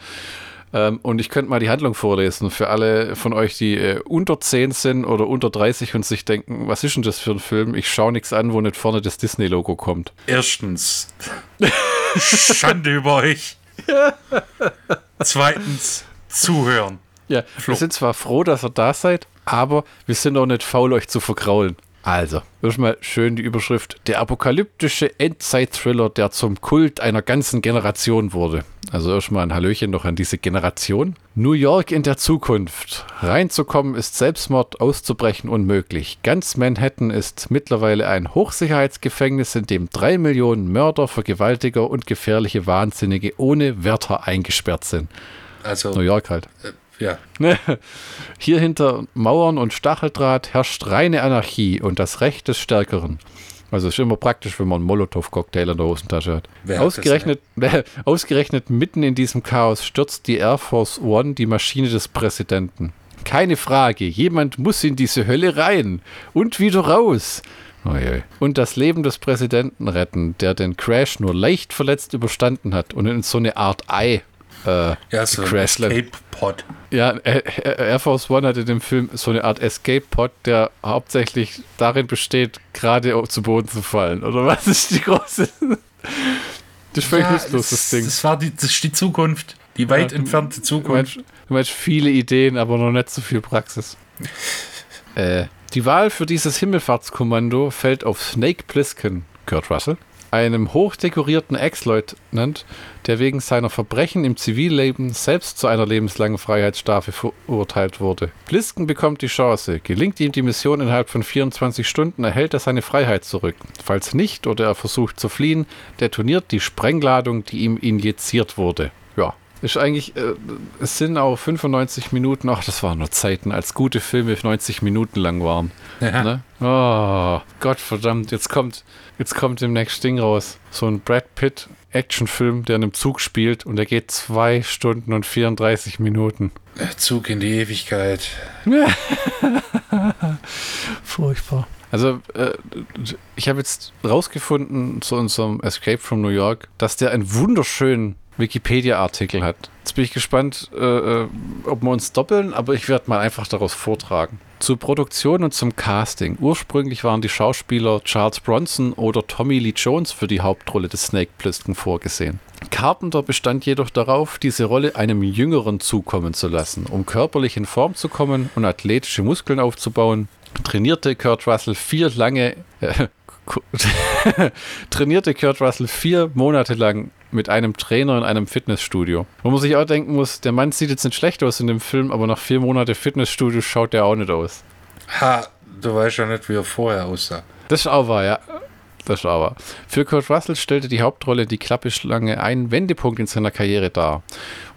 Ähm, und ich könnte mal die Handlung vorlesen für alle von euch, die äh, unter 10 sind oder unter 30 und sich denken, was ist denn das für ein Film? Ich schaue nichts an, wo nicht vorne das Disney-Logo kommt. Erstens, Schande über euch. Zweitens, zuhören. Ja, Flo. wir sind zwar froh, dass ihr da seid, aber wir sind auch nicht faul, euch zu vergraulen. Also, erstmal schön die Überschrift. Der apokalyptische Endzeit-Thriller, der zum Kult einer ganzen Generation wurde. Also erstmal ein Hallöchen noch an diese Generation. New York in der Zukunft. Reinzukommen ist Selbstmord, auszubrechen unmöglich. Ganz Manhattan ist mittlerweile ein Hochsicherheitsgefängnis, in dem drei Millionen Mörder, Vergewaltiger und gefährliche Wahnsinnige ohne Wärter eingesperrt sind. Also New York halt. Äh, ja. Hier hinter Mauern und Stacheldraht herrscht reine Anarchie und das Recht des Stärkeren. Also ist immer praktisch, wenn man einen Molotow-Cocktail in der Hosentasche hat. Wer ausgerechnet, äh, ausgerechnet mitten in diesem Chaos stürzt die Air Force One die Maschine des Präsidenten. Keine Frage, jemand muss in diese Hölle rein und wieder raus. Und das Leben des Präsidenten retten, der den Crash nur leicht verletzt überstanden hat und in so eine Art Ei äh, ja, so Escape Pod. Ja, Air Force One hatte dem Film so eine Art Escape Pod, der hauptsächlich darin besteht, gerade zu Boden zu fallen. Oder was ist die große? Das ist völlig ja, nutzlos, das Ding. Das, war die, das ist die Zukunft. Die weit ja, entfernte Zukunft. Du meinst, du meinst, viele Ideen, aber noch nicht so viel Praxis. äh, die Wahl für dieses Himmelfahrtskommando fällt auf Snake Plissken, Kurt Russell, einem hochdekorierten Ex-Leutnant, der wegen seiner Verbrechen im Zivilleben selbst zu einer lebenslangen Freiheitsstrafe verurteilt wurde. Blisken bekommt die Chance. Gelingt ihm die Mission innerhalb von 24 Stunden, erhält er seine Freiheit zurück. Falls nicht oder er versucht zu fliehen, detoniert die Sprengladung, die ihm injiziert wurde. Ist eigentlich, äh, es sind auch 95 Minuten, ach, das waren nur Zeiten, als gute Filme 90 Minuten lang waren. Ja. Ne? Oh, Gott verdammt, jetzt kommt, jetzt kommt demnächst Ding raus. So ein Brad Pitt Actionfilm, der in einem Zug spielt und der geht zwei Stunden und 34 Minuten. Zug in die Ewigkeit. Furchtbar. Also, äh, ich habe jetzt rausgefunden zu unserem Escape from New York, dass der einen wunderschönen Wikipedia-Artikel hat. Jetzt bin ich gespannt, äh, äh, ob wir uns doppeln, aber ich werde mal einfach daraus vortragen. Zur Produktion und zum Casting. Ursprünglich waren die Schauspieler Charles Bronson oder Tommy Lee Jones für die Hauptrolle des Snake Plissken vorgesehen. Carpenter bestand jedoch darauf, diese Rolle einem Jüngeren zukommen zu lassen. Um körperlich in Form zu kommen und athletische Muskeln aufzubauen, trainierte Kurt Russell vier lange äh, trainierte Kurt Russell vier Monate lang mit einem Trainer in einem Fitnessstudio. Wo man sich auch denken muss, der Mann sieht jetzt nicht schlecht aus in dem Film, aber nach vier Monaten Fitnessstudio schaut der auch nicht aus. Ha, du weißt ja nicht, wie er vorher aussah. Das ist auch wahr, ja. Das ist auch wahr. Für Kurt Russell stellte die Hauptrolle die Klappeschlange einen Wendepunkt in seiner Karriere dar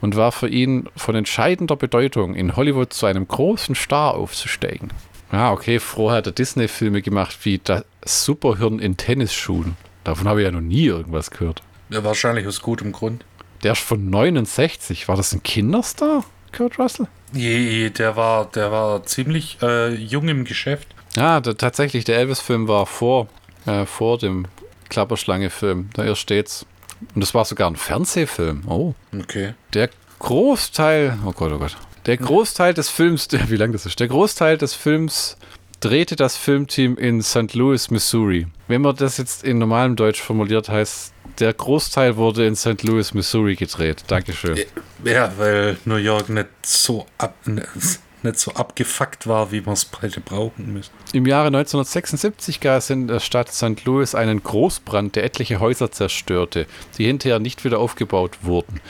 und war für ihn von entscheidender Bedeutung, in Hollywood zu einem großen Star aufzusteigen. Ja, okay, vorher hat er Disney-Filme gemacht wie das Superhirn in Tennisschuhen. Davon habe ich ja noch nie irgendwas gehört. Ja, wahrscheinlich aus gutem Grund. Der ist von 69. War das ein Kinderstar, Kurt Russell? Je, der war, der war ziemlich äh, jung im Geschäft. Ja, der, tatsächlich, der Elvis-Film war vor, äh, vor dem Klapperschlange-Film. Da erst steht's. Und das war sogar ein Fernsehfilm. Oh. Okay. Der Großteil, oh Gott, oh Gott. Der Großteil des Films, wie lang das ist, der Großteil des Films drehte das Filmteam in St. Louis, Missouri. Wenn man das jetzt in normalem Deutsch formuliert, heißt der Großteil wurde in St. Louis, Missouri gedreht. Dankeschön. Ja, weil New York nicht so ab, nicht so abgefuckt war, wie man es hätte brauchen müssen. Im Jahre 1976 gab es in der Stadt St. Louis einen Großbrand, der etliche Häuser zerstörte, die hinterher nicht wieder aufgebaut wurden.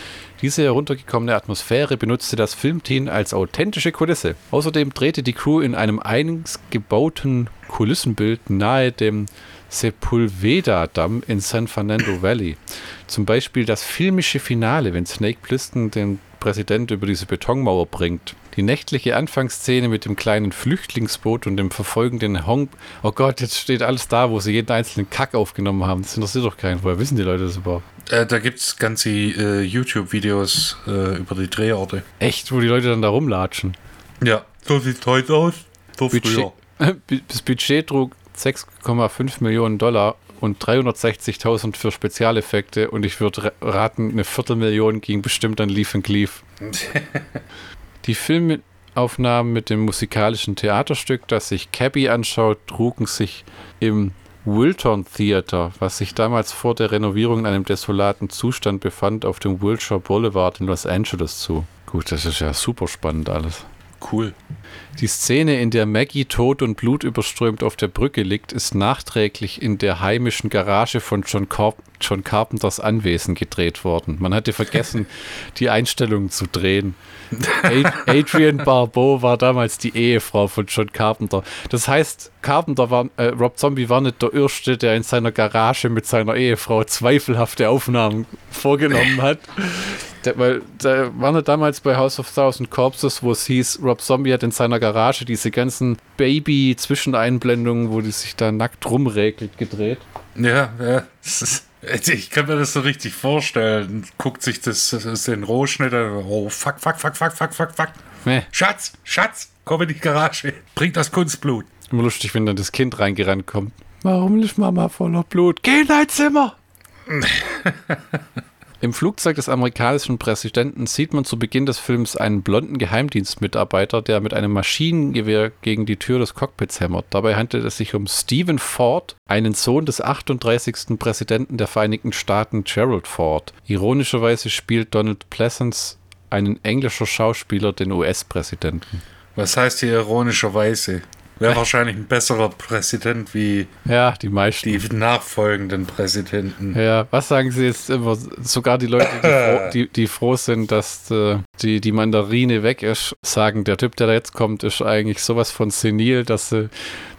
Diese heruntergekommene Atmosphäre benutzte das Filmteam als authentische Kulisse. Außerdem drehte die Crew in einem eigens gebauten Kulissenbild nahe dem Sepulveda-Damm in San Fernando Valley. Zum Beispiel das filmische Finale, wenn Snake Plissken den Präsident über diese Betonmauer bringt. Die nächtliche Anfangsszene mit dem kleinen Flüchtlingsboot und dem verfolgenden Hong. Oh Gott, jetzt steht alles da, wo sie jeden einzelnen Kack aufgenommen haben. Das interessiert doch keinen. Woher wissen die Leute das überhaupt? Äh, da gibt es ganze äh, YouTube-Videos äh, über die Drehorte. Echt, wo die Leute dann da rumlatschen. Ja, So sieht heute aus. So Budget, das Budget trug 6,5 Millionen Dollar und 360.000 für Spezialeffekte und ich würde raten, eine Viertelmillion ging bestimmt an Leaf and Cleave. Die Filmaufnahmen mit dem musikalischen Theaterstück, das sich Cabby anschaut, trugen sich im Wilton Theater, was sich damals vor der Renovierung in einem desolaten Zustand befand, auf dem Wilshire Boulevard in Los Angeles zu. Gut, das ist ja super spannend alles. Cool. Die Szene, in der Maggie tot und blutüberströmt auf der Brücke liegt, ist nachträglich in der heimischen Garage von John, Car John Carpenters Anwesen gedreht worden. Man hatte vergessen, die Einstellungen zu drehen. Adrian Barbeau war damals die Ehefrau von John Carpenter. Das heißt, Carpenter war, äh, Rob Zombie war nicht der Erste, der in seiner Garage mit seiner Ehefrau zweifelhafte Aufnahmen vorgenommen hat. Der, weil da waren wir damals bei House of Thousand Corpses, wo es hieß, Rob Zombie hat in seiner Garage diese ganzen Baby-Zwischeneinblendungen, wo die sich da nackt rumregelt, gedreht. Ja, ja. ich kann mir das so richtig vorstellen. Guckt sich das, das den Rohschnitt an. Oh, fuck, fuck, fuck, fuck, fuck, fuck, fuck. Nee. Schatz, Schatz, komm in die Garage. Bring das Kunstblut. Immer lustig, wenn dann das Kind reingerannt kommt. Warum ist Mama voller Blut? Geh in dein Zimmer! Im Flugzeug des amerikanischen Präsidenten sieht man zu Beginn des Films einen blonden Geheimdienstmitarbeiter, der mit einem Maschinengewehr gegen die Tür des Cockpits hämmert. Dabei handelt es sich um Stephen Ford, einen Sohn des 38. Präsidenten der Vereinigten Staaten, Gerald Ford. Ironischerweise spielt Donald Pleasance einen englischen Schauspieler den US-Präsidenten. Was heißt hier ironischerweise? Wäre wahrscheinlich ein besserer Präsident wie ja, die, meisten. die nachfolgenden Präsidenten. Ja, was sagen Sie jetzt immer? Sogar die Leute, die, froh, die, die froh sind, dass äh, die, die Mandarine weg ist, sagen, der Typ, der da jetzt kommt, ist eigentlich sowas von senil, dass äh,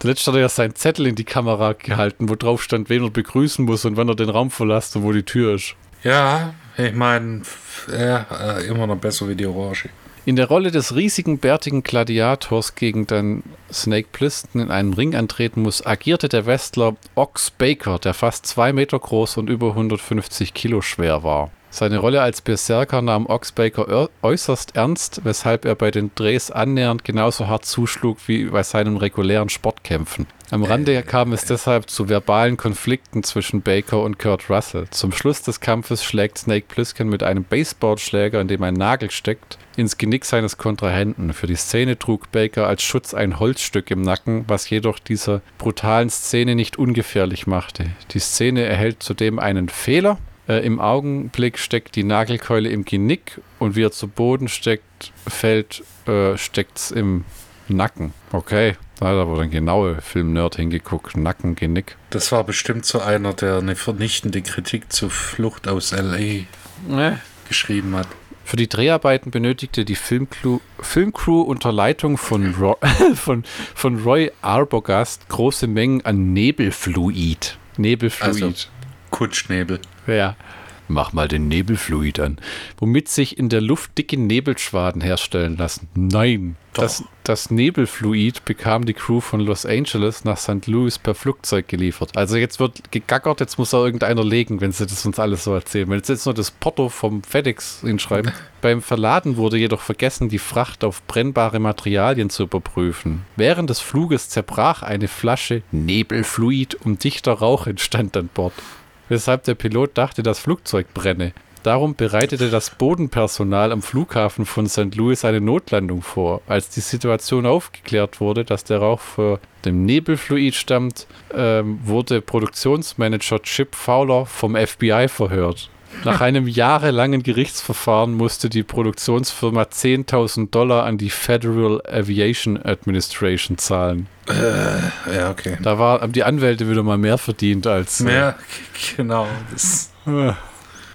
der letzte hat ja seinen Zettel in die Kamera gehalten, wo drauf stand, wen er begrüßen muss und wann er den Raum verlässt und wo die Tür ist. Ja, ich meine, ja, äh, immer noch besser wie die Orange. In der Rolle des riesigen, bärtigen Gladiators, gegen den Snake Plisston in einem Ring antreten muss, agierte der Wrestler Ox Baker, der fast zwei Meter groß und über 150 Kilo schwer war. Seine Rolle als Berserker nahm Ox Baker äußerst ernst, weshalb er bei den Drehs annähernd genauso hart zuschlug wie bei seinen regulären Sportkämpfen. Am Rande kam es deshalb zu verbalen Konflikten zwischen Baker und Kurt Russell. Zum Schluss des Kampfes schlägt Snake Plissken mit einem Baseballschläger, in dem ein Nagel steckt, ins Genick seines Kontrahenten. Für die Szene trug Baker als Schutz ein Holzstück im Nacken, was jedoch dieser brutalen Szene nicht ungefährlich machte. Die Szene erhält zudem einen Fehler. Äh, Im Augenblick steckt die Nagelkeule im Genick und wie er zu Boden steckt, fällt, äh, steckt's im Nacken. Okay, da hat aber ein genaue Film-Nerd hingeguckt. Nacken, Genick. Das war bestimmt so einer, der eine vernichtende Kritik zur Flucht aus L.A. Nee. geschrieben hat. Für die Dreharbeiten benötigte die Filmcrew, Filmcrew unter Leitung von, Roy, von, von Roy Arbogast große Mengen an Nebelfluid. Nebelfluid. Also Kutschnebel. Ja. Mach mal den Nebelfluid an. Womit sich in der Luft dicke Nebelschwaden herstellen lassen. Nein. Das, das, Nebelfluid bekam die Crew von Los Angeles nach St. Louis per Flugzeug geliefert. Also jetzt wird gegackert, jetzt muss da irgendeiner legen, wenn sie das uns alles so erzählen. Wenn sie jetzt nur das Porto vom FedEx hinschreiben. Beim Verladen wurde jedoch vergessen, die Fracht auf brennbare Materialien zu überprüfen. Während des Fluges zerbrach eine Flasche Nebelfluid und dichter Rauch entstand an Bord weshalb der Pilot dachte, das Flugzeug brenne. Darum bereitete das Bodenpersonal am Flughafen von St. Louis eine Notlandung vor. Als die Situation aufgeklärt wurde, dass der Rauch vor dem Nebelfluid stammt, ähm, wurde Produktionsmanager Chip Fowler vom FBI verhört. Nach einem jahrelangen Gerichtsverfahren musste die Produktionsfirma 10.000 Dollar an die Federal Aviation Administration zahlen. Äh, ja, okay. Da war, haben die Anwälte wieder mal mehr verdient als. Mehr, äh, genau. Das, äh.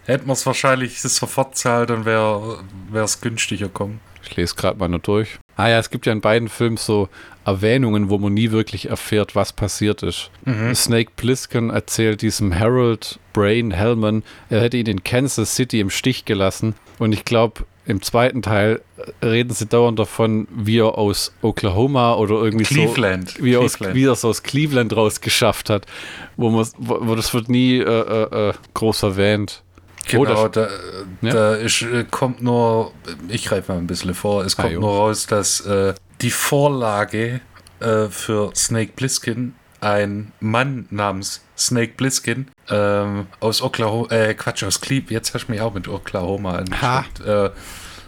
Hätten wir es wahrscheinlich sofort zahlt, dann wäre es günstiger kommen. Ich lese gerade mal nur durch. Ah ja, es gibt ja in beiden Filmen so Erwähnungen, wo man nie wirklich erfährt, was passiert ist. Mhm. Snake Plissken erzählt diesem Harold Brain Hellman, er hätte ihn in Kansas City im Stich gelassen. Und ich glaube, im zweiten Teil reden sie dauernd davon, wie er aus Oklahoma oder irgendwie Cleveland. so, wie er, Cleveland. Aus, wie er es aus Cleveland rausgeschafft hat, wo, man, wo, wo das wird nie äh, äh, äh groß erwähnt. Genau, da, ja? da ist, äh, kommt nur, ich greife mal ein bisschen vor, es kommt ah, nur raus, dass äh, die Vorlage äh, für Snake Plissken ein Mann namens Snake Plissken ähm, aus Oklahoma, äh, Quatsch, aus Cleveland, jetzt hast du mich auch mit Oklahoma angeschaut, äh,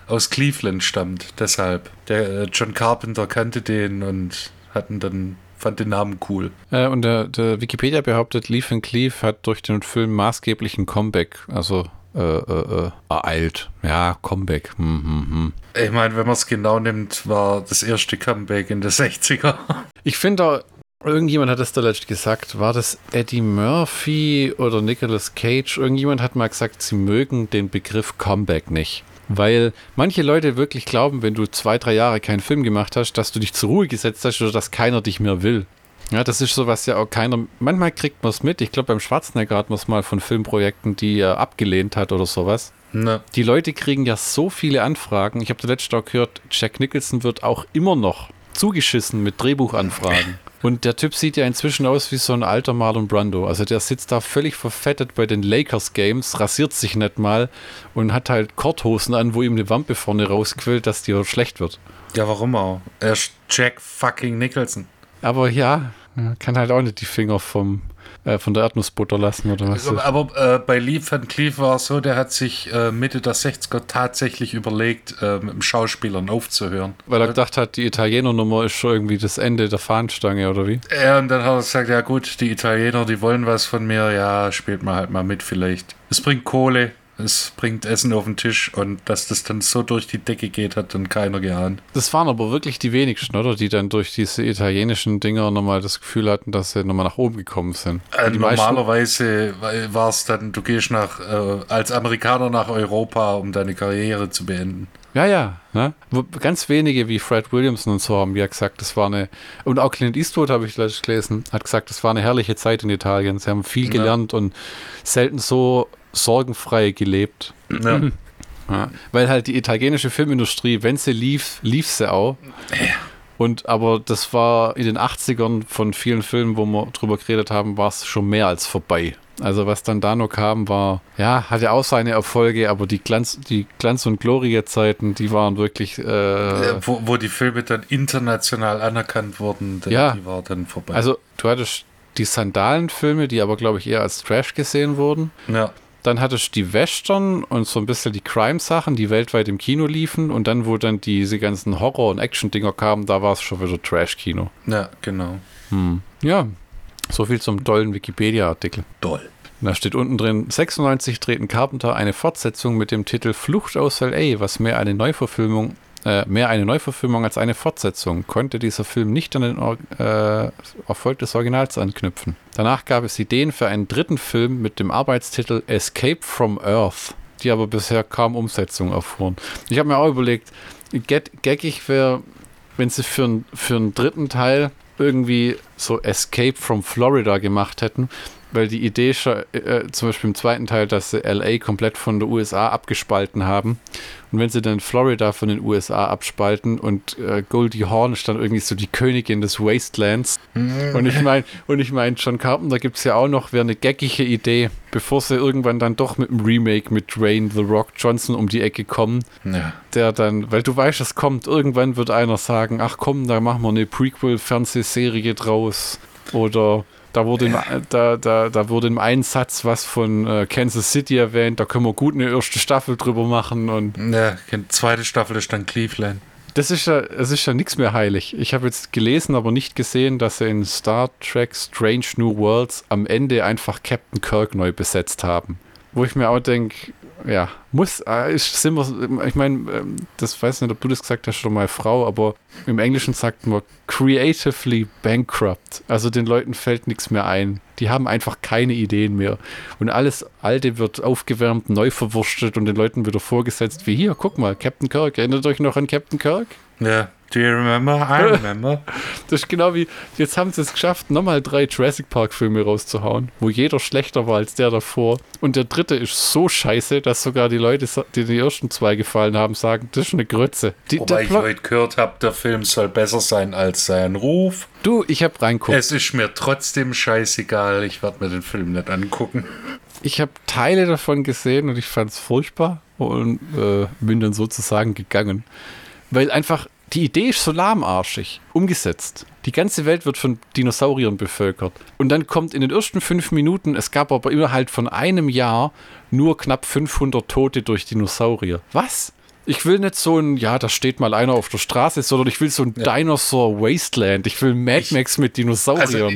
aus Cleveland stammt, deshalb. Der äh, John Carpenter kannte den und hatten dann fand den Namen cool. Äh, und der, der, Wikipedia behauptet, Leaf and Cleave hat durch den Film maßgeblichen Comeback, also äh, äh, äh ereilt. Ja, Comeback. Hm, hm, hm. Ich meine, wenn man es genau nimmt, war das erste Comeback in der 60er. Ich finde Irgendjemand hat das da letztlich gesagt. War das Eddie Murphy oder Nicolas Cage? Irgendjemand hat mal gesagt, sie mögen den Begriff Comeback nicht. Weil manche Leute wirklich glauben, wenn du zwei, drei Jahre keinen Film gemacht hast, dass du dich zur Ruhe gesetzt hast oder dass keiner dich mehr will. Ja, das ist so was ja auch keiner. Manchmal kriegt man es mit. Ich glaube, beim Schwarzenegger hat man es mal von Filmprojekten, die er abgelehnt hat oder sowas. Ne. Die Leute kriegen ja so viele Anfragen. Ich habe der letzte auch gehört, Jack Nicholson wird auch immer noch zugeschissen mit Drehbuchanfragen. Und der Typ sieht ja inzwischen aus wie so ein alter Marlon Brando. Also der sitzt da völlig verfettet bei den Lakers Games, rasiert sich nicht mal und hat halt Korthosen an, wo ihm eine Wampe vorne rausquillt, dass die schlecht wird. Ja, warum auch? Er ist Jack fucking Nicholson. Aber ja, kann halt auch nicht die Finger vom äh, von der Erdnussbutter lassen oder was. Aber, aber äh, bei Lee Van Cleef war es so, der hat sich äh, Mitte der 60er tatsächlich überlegt, äh, mit dem Schauspielern aufzuhören. Weil er gedacht hat, die Italiener-Nummer ist schon irgendwie das Ende der Fahnenstange oder wie? Ja, und dann hat er gesagt, ja gut, die Italiener, die wollen was von mir, ja, spielt mal halt mal mit vielleicht. Es bringt Kohle, es bringt Essen auf den Tisch und dass das dann so durch die Decke geht, hat dann keiner geahnt. Das waren aber wirklich die wenigsten, oder? Die dann durch diese italienischen Dinger nochmal das Gefühl hatten, dass sie nochmal nach oben gekommen sind. Äh, normalerweise war es dann, du gehst nach, äh, als Amerikaner nach Europa, um deine Karriere zu beenden. Ja, ja. Ne? Ganz wenige wie Fred Williamson und so haben ja gesagt, das war eine. Und auch Clint Eastwood, habe ich gelesen, hat gesagt, das war eine herrliche Zeit in Italien. Sie haben viel gelernt ja. und selten so sorgenfrei gelebt. Ja. ja. Weil halt die italienische Filmindustrie, wenn sie lief, lief sie auch. Ja. Und aber das war in den 80ern von vielen Filmen, wo wir drüber geredet haben, war es schon mehr als vorbei. Also was dann da noch kam, war, ja, hatte auch seine Erfolge, aber die Glanz, die Glanz- und Gloria-Zeiten, die waren wirklich. Äh, wo, wo die Filme dann international anerkannt wurden, ja, die war dann vorbei. Also du hattest die Sandalenfilme, die aber, glaube ich, eher als Trash gesehen wurden. Ja. Dann hattest du die Western und so ein bisschen die Crime-Sachen, die weltweit im Kino liefen. Und dann, wo dann diese ganzen Horror- und Action-Dinger kamen, da war es schon wieder Trash-Kino. Ja, genau. Hm. Ja, so viel zum tollen Wikipedia-Artikel. Toll. Da steht unten drin, 96 treten Carpenter eine Fortsetzung mit dem Titel Flucht aus L.A., was mehr eine Neuverfilmung äh, mehr eine Neuverfilmung als eine Fortsetzung, konnte dieser Film nicht an den äh, Erfolg des Originals anknüpfen. Danach gab es Ideen für einen dritten Film mit dem Arbeitstitel Escape from Earth, die aber bisher kaum Umsetzung erfuhren. Ich habe mir auch überlegt, gaggig wäre, wenn sie für, für einen dritten Teil irgendwie so Escape from Florida gemacht hätten, weil die Idee schon, äh, zum Beispiel im zweiten Teil, dass sie LA komplett von der USA abgespalten haben. Und wenn sie dann Florida von den USA abspalten und äh, Goldie Horn ist dann irgendwie so die Königin des Wastelands. und ich meine, und ich meine, John Carpenter gibt es ja auch noch, wäre eine geckige Idee, bevor sie irgendwann dann doch mit dem Remake mit Dwayne The Rock Johnson um die Ecke kommen. Ja. Der dann, weil du weißt, es kommt, irgendwann wird einer sagen, ach komm, da machen wir eine Prequel-Fernsehserie draus. Oder da wurde, im, da, da, da wurde im einen Satz was von äh, Kansas City erwähnt. Da können wir gut eine erste Staffel drüber machen. Und ja, zweite Staffel ist dann Cleveland. Das ist ja, es ist ja nichts mehr heilig. Ich habe jetzt gelesen, aber nicht gesehen, dass sie in Star Trek Strange New Worlds am Ende einfach Captain Kirk neu besetzt haben. Wo ich mir auch denke, ja, muss, äh, ist, sind wir, ich meine, ähm, das weiß nicht, ob du das gesagt hast, schon mal Frau, aber im Englischen sagt man creatively bankrupt. Also den Leuten fällt nichts mehr ein. Die haben einfach keine Ideen mehr. Und alles Alte wird aufgewärmt, neu verwurstet und den Leuten wieder vorgesetzt, wie hier, guck mal, Captain Kirk. Erinnert euch noch an Captain Kirk? Ja. Do you remember? I remember. das ist genau wie, jetzt haben sie es geschafft, nochmal drei Jurassic Park Filme rauszuhauen, wo jeder schlechter war als der davor. Und der dritte ist so scheiße, dass sogar die Leute, die die ersten zwei gefallen haben, sagen, das ist eine Grütze. Die, Wobei ich heute gehört habe, der Film soll besser sein als sein Ruf. Du, ich habe reinguckt. Es ist mir trotzdem scheißegal, ich werde mir den Film nicht angucken. Ich habe Teile davon gesehen und ich fand es furchtbar und äh, bin dann sozusagen gegangen. Weil einfach die Idee ist so lahmarschig, umgesetzt. Die ganze Welt wird von Dinosauriern bevölkert. Und dann kommt in den ersten fünf Minuten, es gab aber innerhalb von einem Jahr nur knapp 500 Tote durch Dinosaurier. Was? Ich will nicht so ein, ja, da steht mal einer auf der Straße, sondern ich will so ein ja. Dinosaur Wasteland. Ich will Mad ich, Max mit Dinosauriern. Also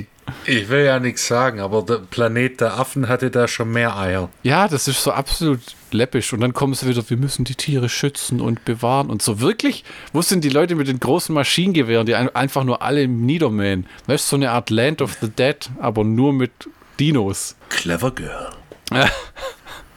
ich, will ja nichts sagen, aber der Planet der Affen hatte da schon mehr Eier. Ja, das ist so absolut läppisch. Und dann kommen sie wieder, wir müssen die Tiere schützen und bewahren und so. Wirklich? Wo sind die Leute mit den großen Maschinengewehren, die einfach nur alle niedermähen? Weißt du, so eine Art Land of the Dead, aber nur mit Dinos. Clever Girl.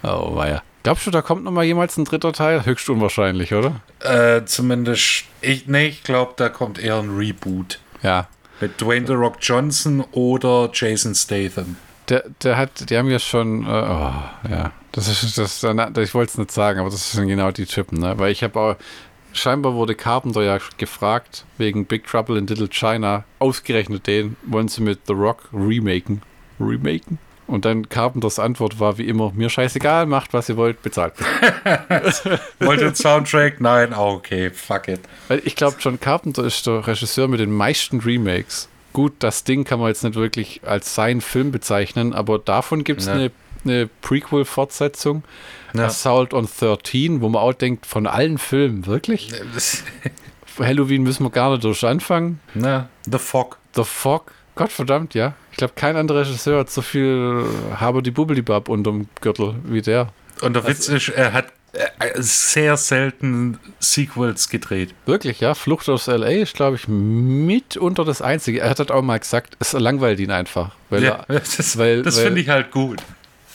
oh, weia. Glaubst du, da kommt noch mal jemals ein dritter Teil? Höchst unwahrscheinlich, oder? Äh, zumindest, ich, nee, ich glaube, da kommt eher ein Reboot. Ja, mit Dwayne The Rock Johnson oder Jason Statham. Der, der hat, die haben ja schon, äh, oh, ja, das ist, das, ich wollte es nicht sagen, aber das sind genau die Typen, ne? Weil ich habe auch, scheinbar wurde Carpenter ja gefragt, wegen Big Trouble in Little China, ausgerechnet den, wollen sie mit The Rock remaken. Remaken? Und dann Carpenters Antwort war wie immer, mir scheißegal, macht was ihr wollt, bezahlt. Wollt ihr einen Soundtrack? Nein, oh, okay, fuck it. Ich glaube, John Carpenter ist der Regisseur mit den meisten Remakes. Gut, das Ding kann man jetzt nicht wirklich als sein Film bezeichnen, aber davon gibt es ne. eine, eine Prequel-Fortsetzung, ja. Assault on 13, wo man auch denkt, von allen Filmen, wirklich? Halloween müssen wir gar nicht durch anfangen. Na, The Fog. The Fog, Gottverdammt, ja. Ich glaube, kein anderer Regisseur hat so viel Haber die Bubbelibab unterm Gürtel wie der. Und der Witz ist, er hat äh, sehr selten Sequels gedreht. Wirklich, ja. Flucht aus L.A. ist, glaube ich, mitunter das Einzige. Er hat halt auch mal gesagt, es langweilt ihn einfach. Weil ja, er, das, das finde ich halt gut.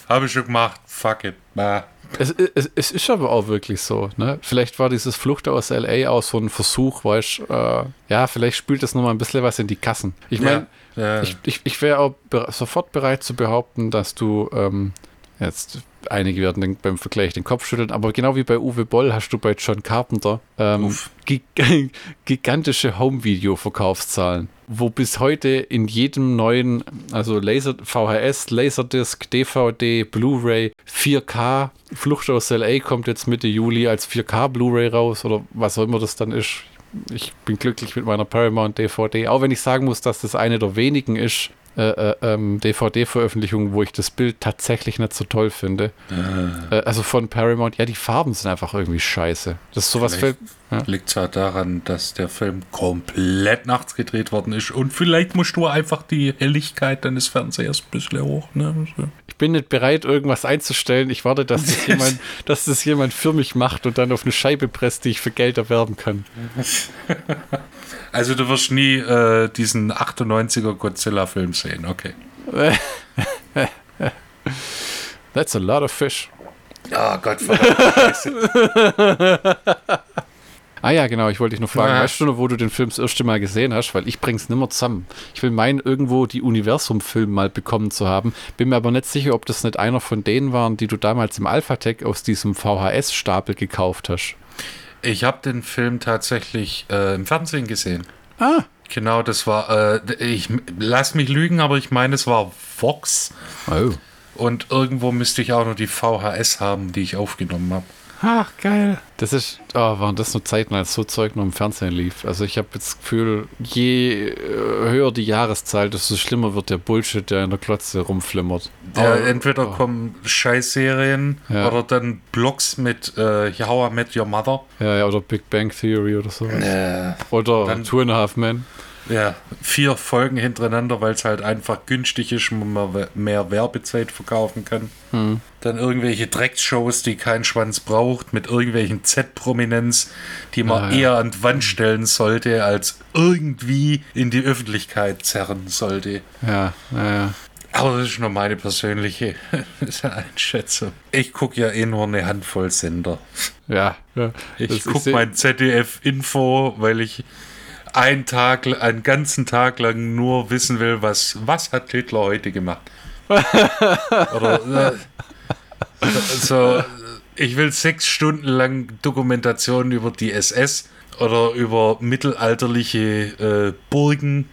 Habe ich schon gemacht. Fuck it. Bah. Es, es, es, ist aber auch wirklich so. Ne? Vielleicht war dieses Flucht aus LA auch so ein Versuch, weißt äh, ja, vielleicht spült das nochmal ein bisschen was in die Kassen. Ich meine, ja, ja. ich, ich, ich wäre auch sofort bereit zu behaupten, dass du ähm, jetzt einige werden den, beim Vergleich den Kopf schütteln, aber genau wie bei Uwe Boll hast du bei John Carpenter ähm, gig gigantische Home-Video-Verkaufszahlen, wo bis heute in jedem neuen, also Laser, VHS, Laserdisc, DVD, Blu-ray, 4K, Flucht aus LA kommt jetzt Mitte Juli als 4K Blu-ray raus oder was auch immer das dann ist. Ich bin glücklich mit meiner Paramount DVD, auch wenn ich sagen muss, dass das eine der wenigen ist, äh, äh, ähm, DVD-Veröffentlichung, wo ich das Bild tatsächlich nicht so toll finde. Ah. Äh, also von Paramount, ja, die Farben sind einfach irgendwie scheiße. Das ist sowas fällt. Ja. Liegt zwar daran, dass der Film komplett nachts gedreht worden ist und vielleicht musst du einfach die Helligkeit deines Fernsehers ein bisschen hoch. Ne? Ich bin nicht bereit, irgendwas einzustellen. Ich warte, dass das, jemand, dass das jemand für mich macht und dann auf eine Scheibe presst, die ich für Geld erwerben kann. Also du wirst nie äh, diesen 98er Godzilla-Film sehen, okay. That's a lot of fish. Ah, oh Gott. Ah ja, genau, ich wollte dich nur fragen, ja. weißt du noch, wo du den Film das erste Mal gesehen hast? Weil ich bring's nimmer zusammen. Ich will meinen, irgendwo die Universum-Film mal bekommen zu haben. Bin mir aber nicht sicher, ob das nicht einer von denen waren, die du damals im Alphatec aus diesem VHS-Stapel gekauft hast. Ich habe den Film tatsächlich äh, im Fernsehen gesehen. Ah. Genau, das war, äh, ich lass mich lügen, aber ich meine, es war Vox. Oh. Und irgendwo müsste ich auch noch die VHS haben, die ich aufgenommen habe. Ach, geil. Das ist, oh, waren das nur Zeiten, als so Zeug noch im Fernsehen lief. Also ich habe jetzt das Gefühl, je äh, höher die Jahreszahl, desto schlimmer wird der Bullshit, der in der Klotze rumflimmert. Ja, oh, entweder oh. kommen Scheißserien ja. oder dann Blogs mit äh, How I Met Your Mother. Ja, ja, oder Big Bang Theory oder sowas. Äh, oder dann, Two and a Half Men. Ja, vier Folgen hintereinander, weil es halt einfach günstig ist und man mehr Werbezeit verkaufen kann. Hm. Dann irgendwelche Dreckshows, die kein Schwanz braucht, mit irgendwelchen Z-Prominenz, die man ah, ja. eher an die Wand stellen sollte, als irgendwie in die Öffentlichkeit zerren sollte. Ja, naja. Aber das ist nur meine persönliche Einschätzung. Ich gucke ja eh nur eine Handvoll Sender. Ja, ja. Ich gucke mein ZDF-Info, weil ich einen Tag, einen ganzen Tag lang nur wissen will, was, was hat Hitler heute gemacht. Oder äh, so, ich will sechs Stunden lang Dokumentationen über die SS oder über mittelalterliche äh, Burgen,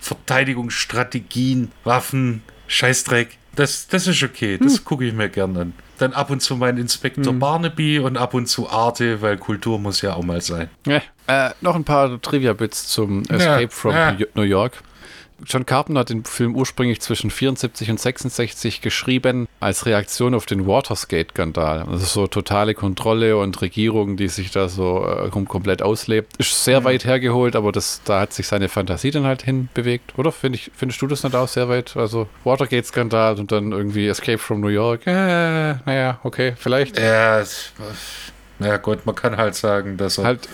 Verteidigungsstrategien, Waffen, Scheißdreck. Das, das ist okay, das hm. gucke ich mir gerne an. Dann ab und zu mein Inspektor hm. Barnaby und ab und zu Arte, weil Kultur muss ja auch mal sein. Ja, äh, noch ein paar Trivia-Bits zum Escape ja, from ja. New York. John Carpenter hat den Film ursprünglich zwischen 74 und 66 geschrieben als Reaktion auf den Watergate-Skandal. Also so totale Kontrolle und Regierung, die sich da so äh, komplett auslebt. Ist sehr mhm. weit hergeholt, aber das, da hat sich seine Fantasie dann halt hinbewegt, oder? Find ich, findest du das nicht auch sehr weit? Also Watergate-Skandal und dann irgendwie Escape from New York. Äh, naja, okay, vielleicht. Ja, naja gut, man kann halt sagen, dass er halt,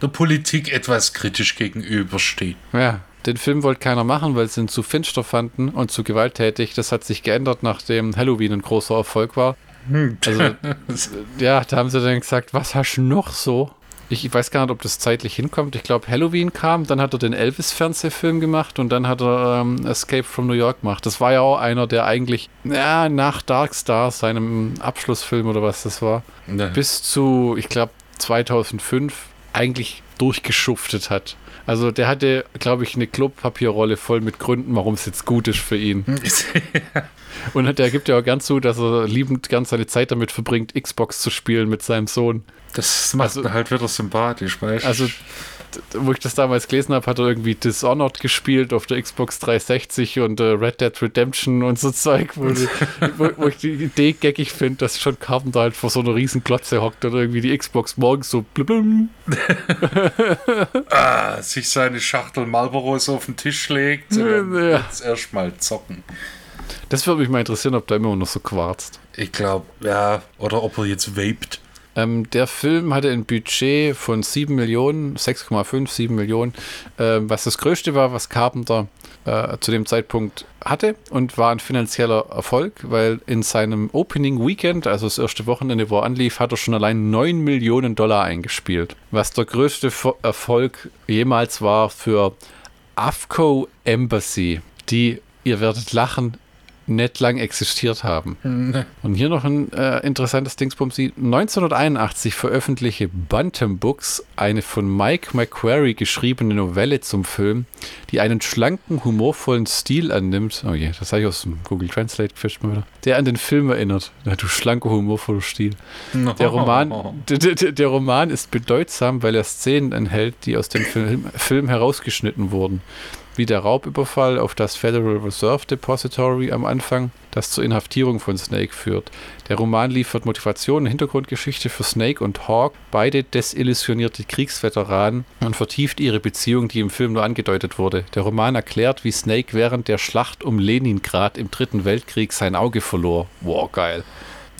der Politik etwas kritisch gegenübersteht. Ja, den Film wollte keiner machen, weil sie ihn zu finster fanden und zu gewalttätig. Das hat sich geändert, nachdem Halloween ein großer Erfolg war. Hm. Also, ja, da haben sie dann gesagt, was hast du noch so? Ich weiß gar nicht, ob das zeitlich hinkommt. Ich glaube, Halloween kam, dann hat er den Elvis-Fernsehfilm gemacht und dann hat er ähm, Escape from New York gemacht. Das war ja auch einer, der eigentlich ja, nach Dark Star, seinem Abschlussfilm oder was das war, nee. bis zu, ich glaube, 2005 eigentlich durchgeschuftet hat. Also der hatte, glaube ich, eine Klopapierrolle voll mit Gründen, warum es jetzt gut ist für ihn. Und der gibt ja auch gern zu, dass er liebend gern seine Zeit damit verbringt, Xbox zu spielen mit seinem Sohn. Das macht also, halt wieder sympathisch, weißt du? Also wo ich das damals gelesen habe, hat er irgendwie Dishonored gespielt auf der Xbox 360 und äh, Red Dead Redemption und so Zeug, wo, die, wo, wo ich die Idee geckig finde, dass schon Carpenter halt vor so einer riesen Glotze hockt und irgendwie die Xbox morgens so blum. ah, sich seine Schachtel Marlboros auf den Tisch legt und ja. jetzt erstmal zocken. Das würde mich mal interessieren, ob da immer noch so quarzt. Ich glaube, ja, oder ob er jetzt vaped. Ähm, der Film hatte ein Budget von 7 Millionen, 6,5, 7 Millionen, äh, was das größte war, was Carpenter äh, zu dem Zeitpunkt hatte und war ein finanzieller Erfolg, weil in seinem Opening Weekend, also das erste Wochenende, wo er anlief, hat er schon allein 9 Millionen Dollar eingespielt, was der größte Erfolg jemals war für AFCO Embassy, die, ihr werdet lachen, nicht lang existiert haben. Mhm. Und hier noch ein äh, interessantes Dingsbums. 1981 veröffentlichte Bantam Books eine von Mike McQuarrie geschriebene Novelle zum Film, die einen schlanken, humorvollen Stil annimmt. Oh je, das habe ich aus dem Google Translate gefischt mal wieder. Der an den Film erinnert. Ja, du schlanker, humorvoller Stil. Der Roman, der, der, der Roman ist bedeutsam, weil er Szenen enthält, die aus dem Film, Film herausgeschnitten wurden wie der Raubüberfall auf das Federal Reserve Depository am Anfang, das zur Inhaftierung von Snake führt. Der Roman liefert Motivation und Hintergrundgeschichte für Snake und Hawk, beide desillusionierte Kriegsveteranen, und vertieft ihre Beziehung, die im Film nur angedeutet wurde. Der Roman erklärt, wie Snake während der Schlacht um Leningrad im Dritten Weltkrieg sein Auge verlor. Wow, geil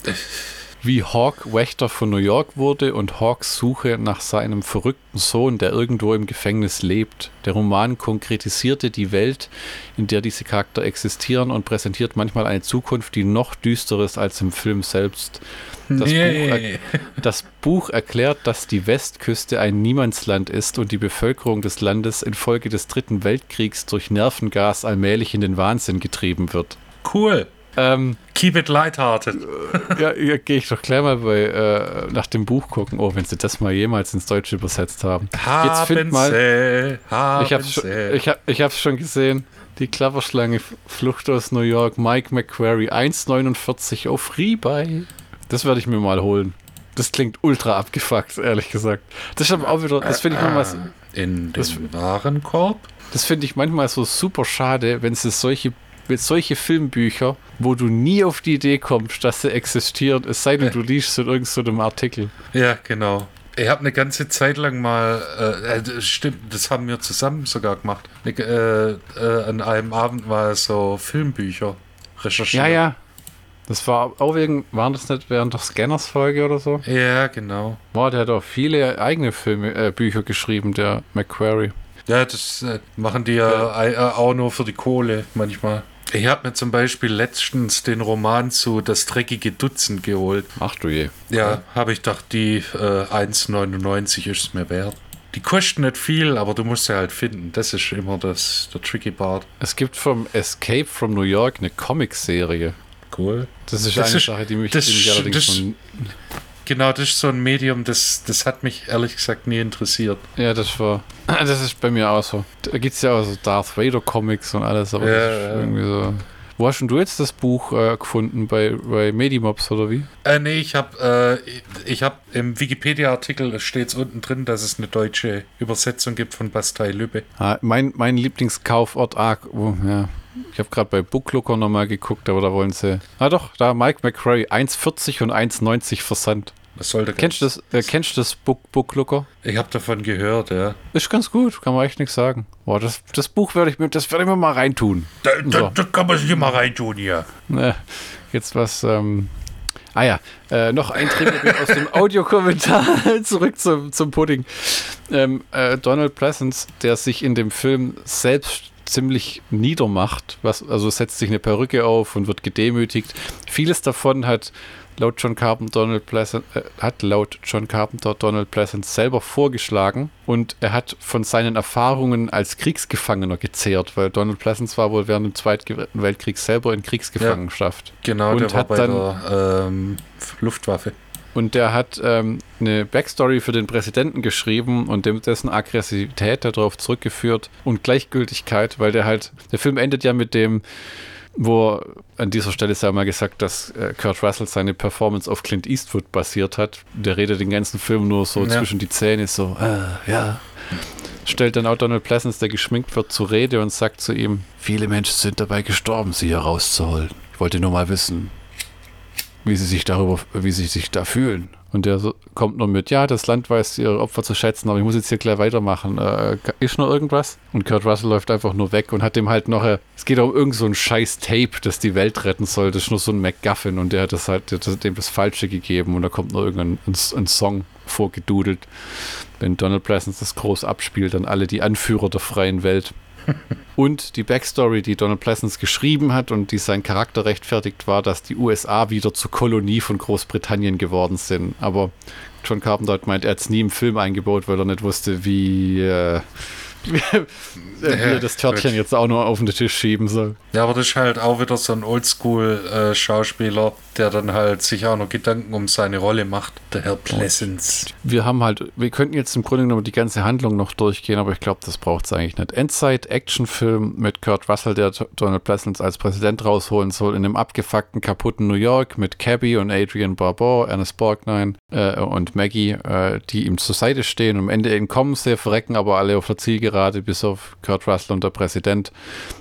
wie Hawk Wächter von New York wurde und Hawks Suche nach seinem verrückten Sohn, der irgendwo im Gefängnis lebt. Der Roman konkretisierte die Welt, in der diese Charakter existieren und präsentiert manchmal eine Zukunft, die noch düsterer ist als im Film selbst. Das, yeah. Buch, das Buch erklärt, dass die Westküste ein Niemandsland ist und die Bevölkerung des Landes infolge des Dritten Weltkriegs durch Nervengas allmählich in den Wahnsinn getrieben wird. Cool. Ähm, Keep it lighthearted. ja, ja gehe ich doch gleich mal bei, äh, nach dem Buch gucken. Oh, wenn sie das mal jemals ins Deutsche übersetzt haben. haben Jetzt find mal. Sie, ich habe schon, ich hab, ich hab's schon gesehen. Die Klapperschlange Flucht aus New York, Mike McQuarrie, 1,49 auf Rebuy. Das werde ich mir mal holen. Das klingt ultra abgefuckt, ehrlich gesagt. Das ist aber auch wieder, das finde ich manchmal. In den Warenkorb? Das finde ich manchmal so super schade, wenn es solche mit solche Filmbücher, wo du nie auf die Idee kommst, dass sie existieren, es sei denn, du liest in irgendeinem so Artikel. Ja, genau. Ich habe eine ganze Zeit lang mal, äh, äh stimmt, das haben wir zusammen sogar gemacht. Äh, äh, an einem Abend mal so Filmbücher recherchiert. Ja, ja. Das war auch wegen, waren das nicht während der Scanners-Folge oder so? Ja, genau. Boah, der hat auch viele eigene Filme, äh, Bücher geschrieben, der McQuarrie. Ja, das äh, machen die ja, ja, auch nur für die Kohle manchmal. Ich habe mir zum Beispiel letztens den Roman zu Das dreckige Dutzend geholt. Ach du je. Ja, habe ich gedacht, die äh, 1,99 ist es mir wert. Die kosten nicht viel, aber du musst sie halt finden. Das ist immer das, der tricky Part. Es gibt vom Escape from New York eine Comicserie. Cool. Das ist das eine ist, Sache, die mich, das, die mich allerdings das, genau, das ist so ein Medium, das, das hat mich ehrlich gesagt nie interessiert. Ja, das war. Das ist bei mir auch so. Da gibt es ja auch so Darth Vader Comics und alles, aber ja, das ist irgendwie so. Wo hast du jetzt das Buch äh, gefunden? Bei, bei Medimobs oder wie? Äh, nee, ich habe äh, ich hab im Wikipedia-Artikel steht es unten drin, dass es eine deutsche Übersetzung gibt von Bastei Lübbe. Ah, mein, mein Lieblingskaufort Arc, oh, ja. Ich habe gerade bei Booklooker nochmal geguckt, aber da wollen sie. Ah doch, da Mike McRae, 1,40 und 1,90 Versand. Das sollte kennst du das, äh, kennst du das Book, Booklooker? Ich habe davon gehört, ja. Ist ganz gut, kann man echt nichts sagen. Boah, das, das Buch werde ich mir, das werde ich mir mal reintun. Da, da, so. da kann man sich immer reintun hier. Ne, jetzt was, ähm, Ah ja, äh, noch ein Trigger aus dem Audiokommentar zurück zum, zum Pudding. Ähm, äh, Donald Pleasance, der sich in dem Film selbst ziemlich niedermacht, was, also setzt sich eine Perücke auf und wird gedemütigt. Vieles davon hat laut John Carpenter Donald Pleasant, äh, hat laut John Carpenter Donald Pleasant selber vorgeschlagen und er hat von seinen Erfahrungen als Kriegsgefangener gezehrt, weil Donald Pleasant war wohl während dem Zweiten Weltkrieg selber in Kriegsgefangenschaft. Ja, genau, und der war bei dann, der ähm, Luftwaffe. Und der hat ähm, eine Backstory für den Präsidenten geschrieben und dem, dessen Aggressivität darauf zurückgeführt und Gleichgültigkeit, weil der halt, der Film endet ja mit dem, wo an dieser Stelle sei mal gesagt, dass äh, Kurt Russell seine Performance auf Clint Eastwood basiert hat. Der redet den ganzen Film nur so ja. zwischen die Zähne, so, äh, ja. Stellt dann auch Donald Pleasance, der geschminkt wird, zur Rede und sagt zu ihm: Viele Menschen sind dabei gestorben, sie hier rauszuholen. Ich wollte nur mal wissen, wie sie sich darüber, wie sie sich da fühlen. Und der kommt nur mit, ja, das Land weiß ihre Opfer zu schätzen, aber ich muss jetzt hier gleich weitermachen. Äh, ist noch irgendwas? Und Kurt Russell läuft einfach nur weg und hat dem halt noch, äh, es geht um irgend so scheiß Tape, das die Welt retten soll. Das ist nur so ein MacGuffin und der hat das halt, hat dem das Falsche gegeben und da kommt nur irgendein ein, ein Song vorgedudelt. Wenn Donald Pleasance das groß abspielt, dann alle die Anführer der freien Welt. Und die Backstory, die Donald Pleasance geschrieben hat und die sein Charakter rechtfertigt, war, dass die USA wieder zur Kolonie von Großbritannien geworden sind. Aber John Carpenter meint, er hat es nie im Film eingebaut, weil er nicht wusste, wie. Äh, wie er das Törtchen jetzt auch nur auf den Tisch schieben soll. Ja, aber das ist halt auch wieder so ein Oldschool-Schauspieler, der dann halt sich auch noch Gedanken um seine Rolle macht, der Herr Pleasance. Wir haben halt, wir könnten jetzt im Grunde genommen die ganze Handlung noch durchgehen, aber ich glaube, das braucht es eigentlich nicht. Endzeit-Actionfilm mit Kurt Russell, der Donald Pleasance als Präsident rausholen soll, in einem abgefuckten, kaputten New York mit Cabby und Adrian Barbeau, Ernest Borgnine äh, und Maggie, äh, die ihm zur Seite stehen. Am Ende entkommen sie, verrecken aber alle auf der Zielgerade, bis auf Kurt Russell und der Präsident.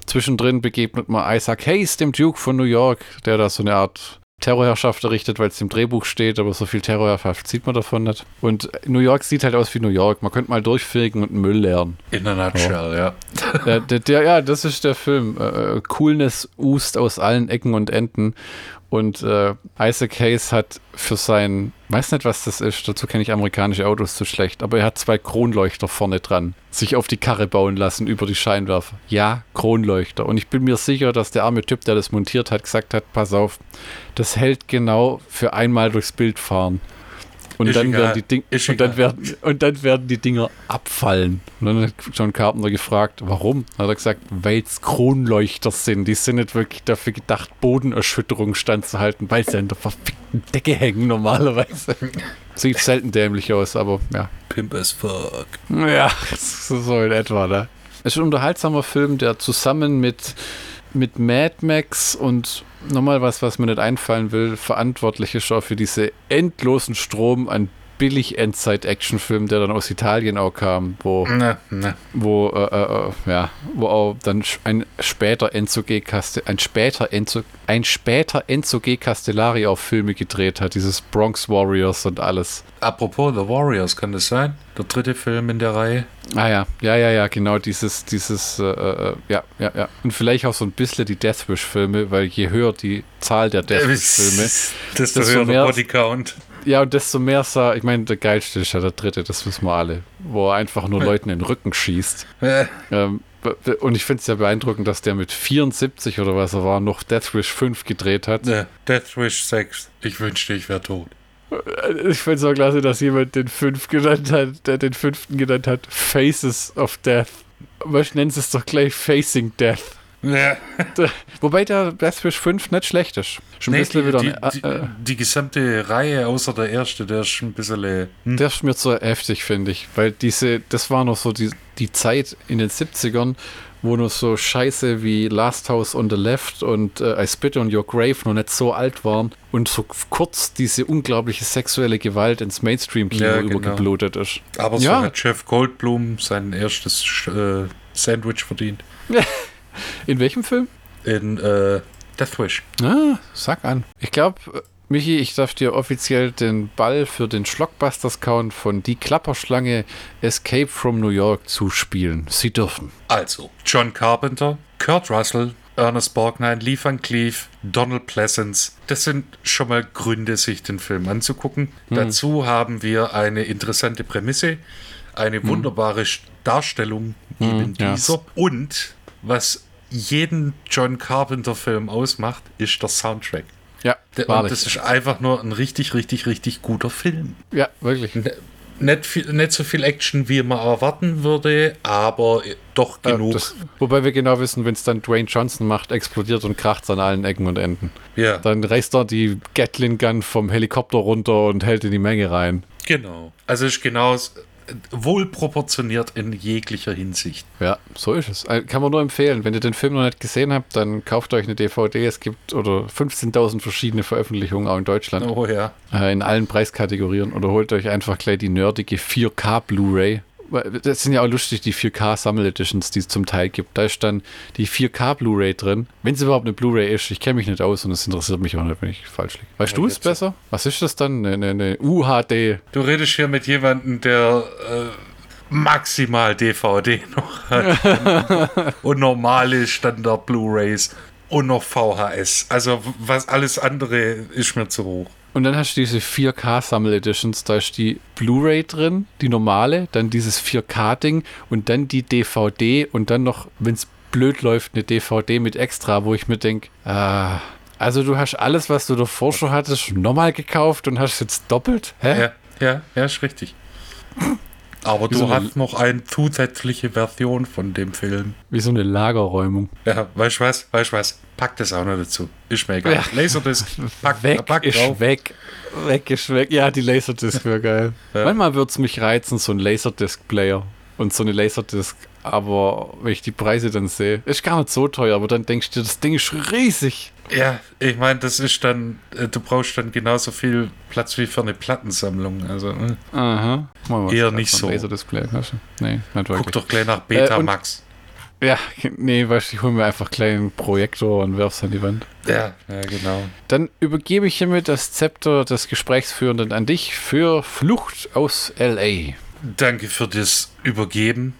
Zwischendrin begegnet man Isaac Hayes, dem Duke von New York, der da so eine Art Terrorherrschaft errichtet, weil es im Drehbuch steht, aber so viel Terrorherrschaft sieht man davon nicht. Und New York sieht halt aus wie New York. Man könnte mal durchfegen und Müll leeren. In a nutshell, ja. ja. der, der, ja, das ist der Film. Äh, Coolness ust aus allen Ecken und Enden. Und äh, Isaac Hayes hat für sein, weiß nicht, was das ist, dazu kenne ich amerikanische Autos zu schlecht, aber er hat zwei Kronleuchter vorne dran, sich auf die Karre bauen lassen über die Scheinwerfer. Ja, Kronleuchter. Und ich bin mir sicher, dass der arme Typ, der das montiert hat, gesagt hat, pass auf, das hält genau für einmal durchs Bild fahren. Und dann, werden die Ding und, dann werden, und dann werden die Dinger abfallen. Und dann hat John Carpenter gefragt, warum? Dann hat er gesagt, weil es Kronleuchter sind. Die sind nicht wirklich dafür gedacht, Bodenerschütterung standzuhalten, weil sie an der verfickten Decke hängen normalerweise. Sieht selten dämlich aus, aber ja. Pimp as fuck. Ja, so in etwa, ne? Es ist ein unterhaltsamer Film, der zusammen mit, mit Mad Max und nochmal was, was mir nicht einfallen will, verantwortlich ist auch für diese endlosen Strom an billig Endzeit-Actionfilm, der dann aus Italien auch kam, wo, ne, ne. wo, äh, äh, ja, wo auch dann ein später Enzo G. Caste, ein später Enzo, ein später Enzo G. Castellari auch Filme gedreht hat, dieses Bronx Warriors und alles. Apropos The Warriors, kann das sein? Der dritte Film in der Reihe? Ah ja, ja, ja, ja, genau, dieses, dieses, äh, äh ja, ja, ja. Und vielleicht auch so ein bisschen die Deathwish-Filme, weil je höher die Zahl der Deathwish-Filme, desto höher der Bodycount. Ja, und desto mehr sah, ich meine, der geilste ist ja der dritte, das wissen wir alle, wo er einfach nur Leuten in den Rücken schießt. ähm, und ich finde es ja beeindruckend, dass der mit 74 oder was er war, noch Death Wish 5 gedreht hat. Ja, Death Wish 6. Ich wünschte, ich wäre tot. Ich finde es auch klasse, dass jemand den 5 genannt hat, der den fünften genannt hat, Faces of Death. Was nennt es doch gleich Facing Death? Ja. Wobei der Deathwish 5 nicht schlecht ist. Schon nee, die, wieder die, die, äh, die, gesamte Reihe, außer der erste, der ist ein bisschen. Äh, hm. Der ist mir zu heftig, finde ich. Weil diese, das war noch so die, die Zeit in den 70ern, wo nur so Scheiße wie Last House on the Left und äh, I Spit on Your Grave noch nicht so alt waren und so kurz diese unglaubliche sexuelle Gewalt ins Mainstream-Kino ja, genau. übergeblutet ist. Aber so ja. hat Jeff Goldblum sein erstes äh, Sandwich verdient. In welchem Film? In äh, Death Wish. Ah, sag an. Ich glaube, Michi, ich darf dir offiziell den Ball für den Schlockbusters-Count von Die Klapperschlange Escape from New York zuspielen. Sie dürfen. Also, John Carpenter, Kurt Russell, Ernest Borgnine, Lee Van Cleef, Donald Pleasance. Das sind schon mal Gründe, sich den Film anzugucken. Hm. Dazu haben wir eine interessante Prämisse, eine hm. wunderbare Darstellung hm, eben dieser und was jeden John Carpenter-Film ausmacht, ist der Soundtrack. Ja, und das ist einfach nur ein richtig, richtig, richtig guter Film. Ja, wirklich. Ne, nicht, viel, nicht so viel Action, wie man erwarten würde, aber doch genug. Das, wobei wir genau wissen, wenn es dann Dwayne Johnson macht, explodiert und kracht an allen Ecken und Enden. Ja. Dann reißt er die Gatling Gun vom Helikopter runter und hält in die Menge rein. Genau. Also ist genau wohl proportioniert in jeglicher Hinsicht. Ja, so ist es. Äh, kann man nur empfehlen. Wenn ihr den Film noch nicht gesehen habt, dann kauft euch eine DVD. Es gibt oder 15.000 verschiedene Veröffentlichungen auch in Deutschland. Oh ja. Äh, in allen Preiskategorien. Oder holt euch einfach gleich die nerdige 4K Blu-ray das sind ja auch lustig, die 4K Sammel Editions, die es zum Teil gibt. Da ist dann die 4K Blu-ray drin. Wenn es überhaupt eine Blu-ray ist, ich kenne mich nicht aus und es interessiert mich auch nicht, wenn ich falsch liege. Weißt ja, du es besser? Was ist das dann? Eine, eine, UHD? Du redest hier mit jemandem, der äh, maximal DVD noch hat und normale Standard Blu-rays und noch VHS. Also was alles andere ist mir zu hoch. Und dann hast du diese 4K Sammel Editions, da ist die Blu-ray drin, die normale, dann dieses 4K-Ding und dann die DVD und dann noch, wenn es blöd läuft, eine DVD mit extra, wo ich mir denke, ah, also du hast alles, was du davor schon hattest, nochmal gekauft und hast jetzt doppelt? Hä? Ja, ja, ja, ist richtig. Aber du so hast noch eine zusätzliche Version von dem Film. Wie so eine Lagerräumung. Ja, weißt du was? Weißt du was? Pack das auch noch dazu. Ist mir egal. Ja. Laserdisc, pack, weg pack ist drauf. weg. Weg ist weg. Ja, die Laserdisc wäre geil. Ja. Manchmal würde es mich reizen, so ein Laserdisc-Player und so eine Laserdisc. Aber wenn ich die Preise dann sehe, ist gar nicht so teuer, aber dann denkst du, das Ding ist riesig. Ja, ich meine, das ist dann, äh, du brauchst dann genauso viel Platz wie für eine Plattensammlung. Also, äh, Aha. Mal eher nicht so. Du? Nee, nicht. Guck doch gleich nach Betamax. Äh, ja, nee, weißt du, ich hole mir einfach einen kleinen Projektor und werf's an die Wand. Ja, ja, genau. Dann übergebe ich hiermit das Zepter des Gesprächsführenden an dich für Flucht aus L.A. Danke für das Übergeben.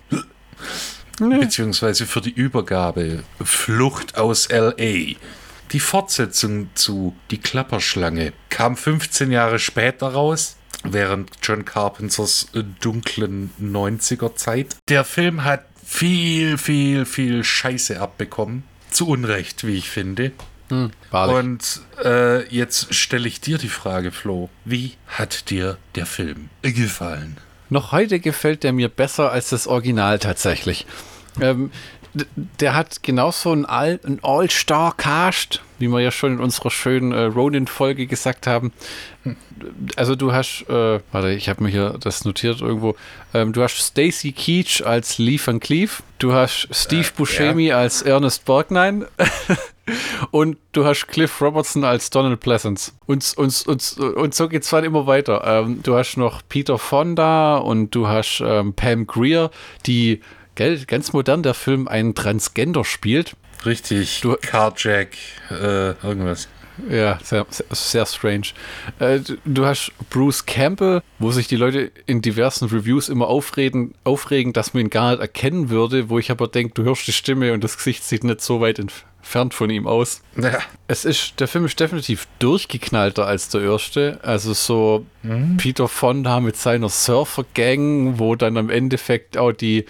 Nee. Beziehungsweise für die Übergabe. Flucht aus L.A. Die Fortsetzung zu Die Klapperschlange kam 15 Jahre später raus, während John Carpenters dunklen 90er Zeit. Der Film hat viel, viel, viel Scheiße abbekommen. Zu Unrecht, wie ich finde. Hm, Und äh, jetzt stelle ich dir die Frage, Flo. Wie hat dir der Film gefallen? Noch heute gefällt der mir besser als das Original tatsächlich. Ähm, der hat genauso einen, All, einen All-Star-Cast, wie wir ja schon in unserer schönen äh, Ronin-Folge gesagt haben. Also du hast, äh, warte, ich habe mir hier das notiert irgendwo. Ähm, du hast Stacy Keach als Lee Van Cleef, du hast Steve äh, Buscemi ja. als Ernest Borgnine und du hast Cliff Robertson als Donald Pleasance. Und, und, und, und so geht es dann immer weiter. Ähm, du hast noch Peter Fonda und du hast ähm, Pam Greer, die gell, ganz modern der Film einen Transgender spielt. Richtig, du, Carjack, äh, irgendwas. Ja, sehr, sehr strange. Äh, du hast Bruce Campbell, wo sich die Leute in diversen Reviews immer aufreden, aufregen, dass man ihn gar nicht erkennen würde, wo ich aber denke, du hörst die Stimme und das Gesicht sieht nicht so weit entfernt von ihm aus. Ja. Es ist, der Film ist definitiv durchgeknallter als der erste. Also so mhm. Peter Fonda mit seiner Surfer-Gang, wo dann am Endeffekt auch die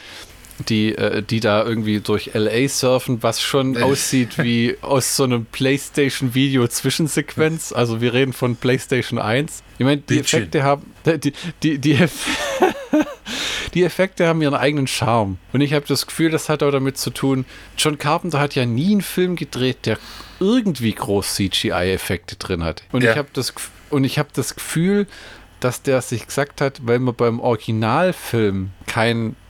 die, äh, die da irgendwie durch LA surfen, was schon aussieht wie aus so einem PlayStation-Video Zwischensequenz. Also wir reden von PlayStation 1. Ich meine, die Effekte haben. Die, die, die, die Effekte haben ihren eigenen Charme. Und ich habe das Gefühl, das hat auch damit zu tun, John Carpenter hat ja nie einen Film gedreht, der irgendwie groß CGI-Effekte drin hat. Und ja. ich habe das, und ich habe das Gefühl, dass der sich gesagt hat, weil man beim Originalfilm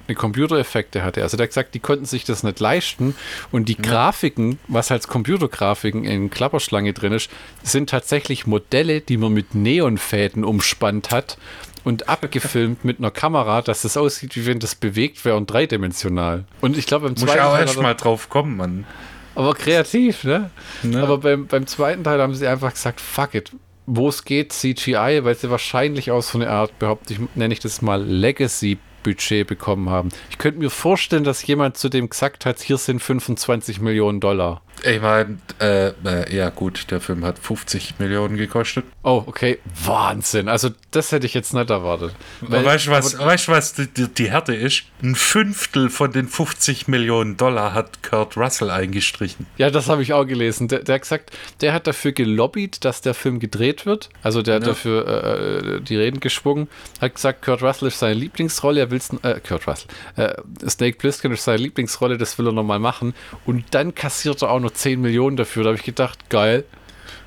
keine Computereffekte hatte. Also der hat gesagt, die konnten sich das nicht leisten und die ja. Grafiken, was als Computergrafiken in Klapperschlange drin ist, sind tatsächlich Modelle, die man mit Neonfäden umspannt hat und abgefilmt mit einer Kamera, dass es aussieht, wie wenn das bewegt wäre und dreidimensional. Und ich glaube, im Muss zweiten Teil. Muss auch erst mal drauf kommen, Mann. Aber kreativ, ne? ne? Aber beim, beim zweiten Teil haben sie einfach gesagt, fuck it. Wo es geht, CGI, weil sie wahrscheinlich aus so einer Art, behaupte ich, nenne ich das mal Legacy Budget bekommen haben. Ich könnte mir vorstellen, dass jemand zu dem gesagt hat, hier sind 25 Millionen Dollar. Ich meine, äh, äh, ja gut, der Film hat 50 Millionen gekostet. Oh, okay. Wahnsinn. Also das hätte ich jetzt nicht erwartet. Weil, weißt du, was, weißt, was die, die, Härte ist? Ein Fünftel von den 50 Millionen Dollar hat Kurt Russell eingestrichen. Ja, das habe ich auch gelesen. Der, der, hat gesagt, der hat dafür gelobbyt, dass der Film gedreht wird. Also der hat ja. dafür äh, äh die Reden geschwungen. Hat gesagt, Kurt Russell ist seine Lieblingsrolle. Er will äh, Kurt Russell. Äh, Snake Plissken ist seine Lieblingsrolle. Das will er nochmal machen. Und dann kassiert er auch noch nur 10 Millionen dafür. Da habe ich gedacht, geil.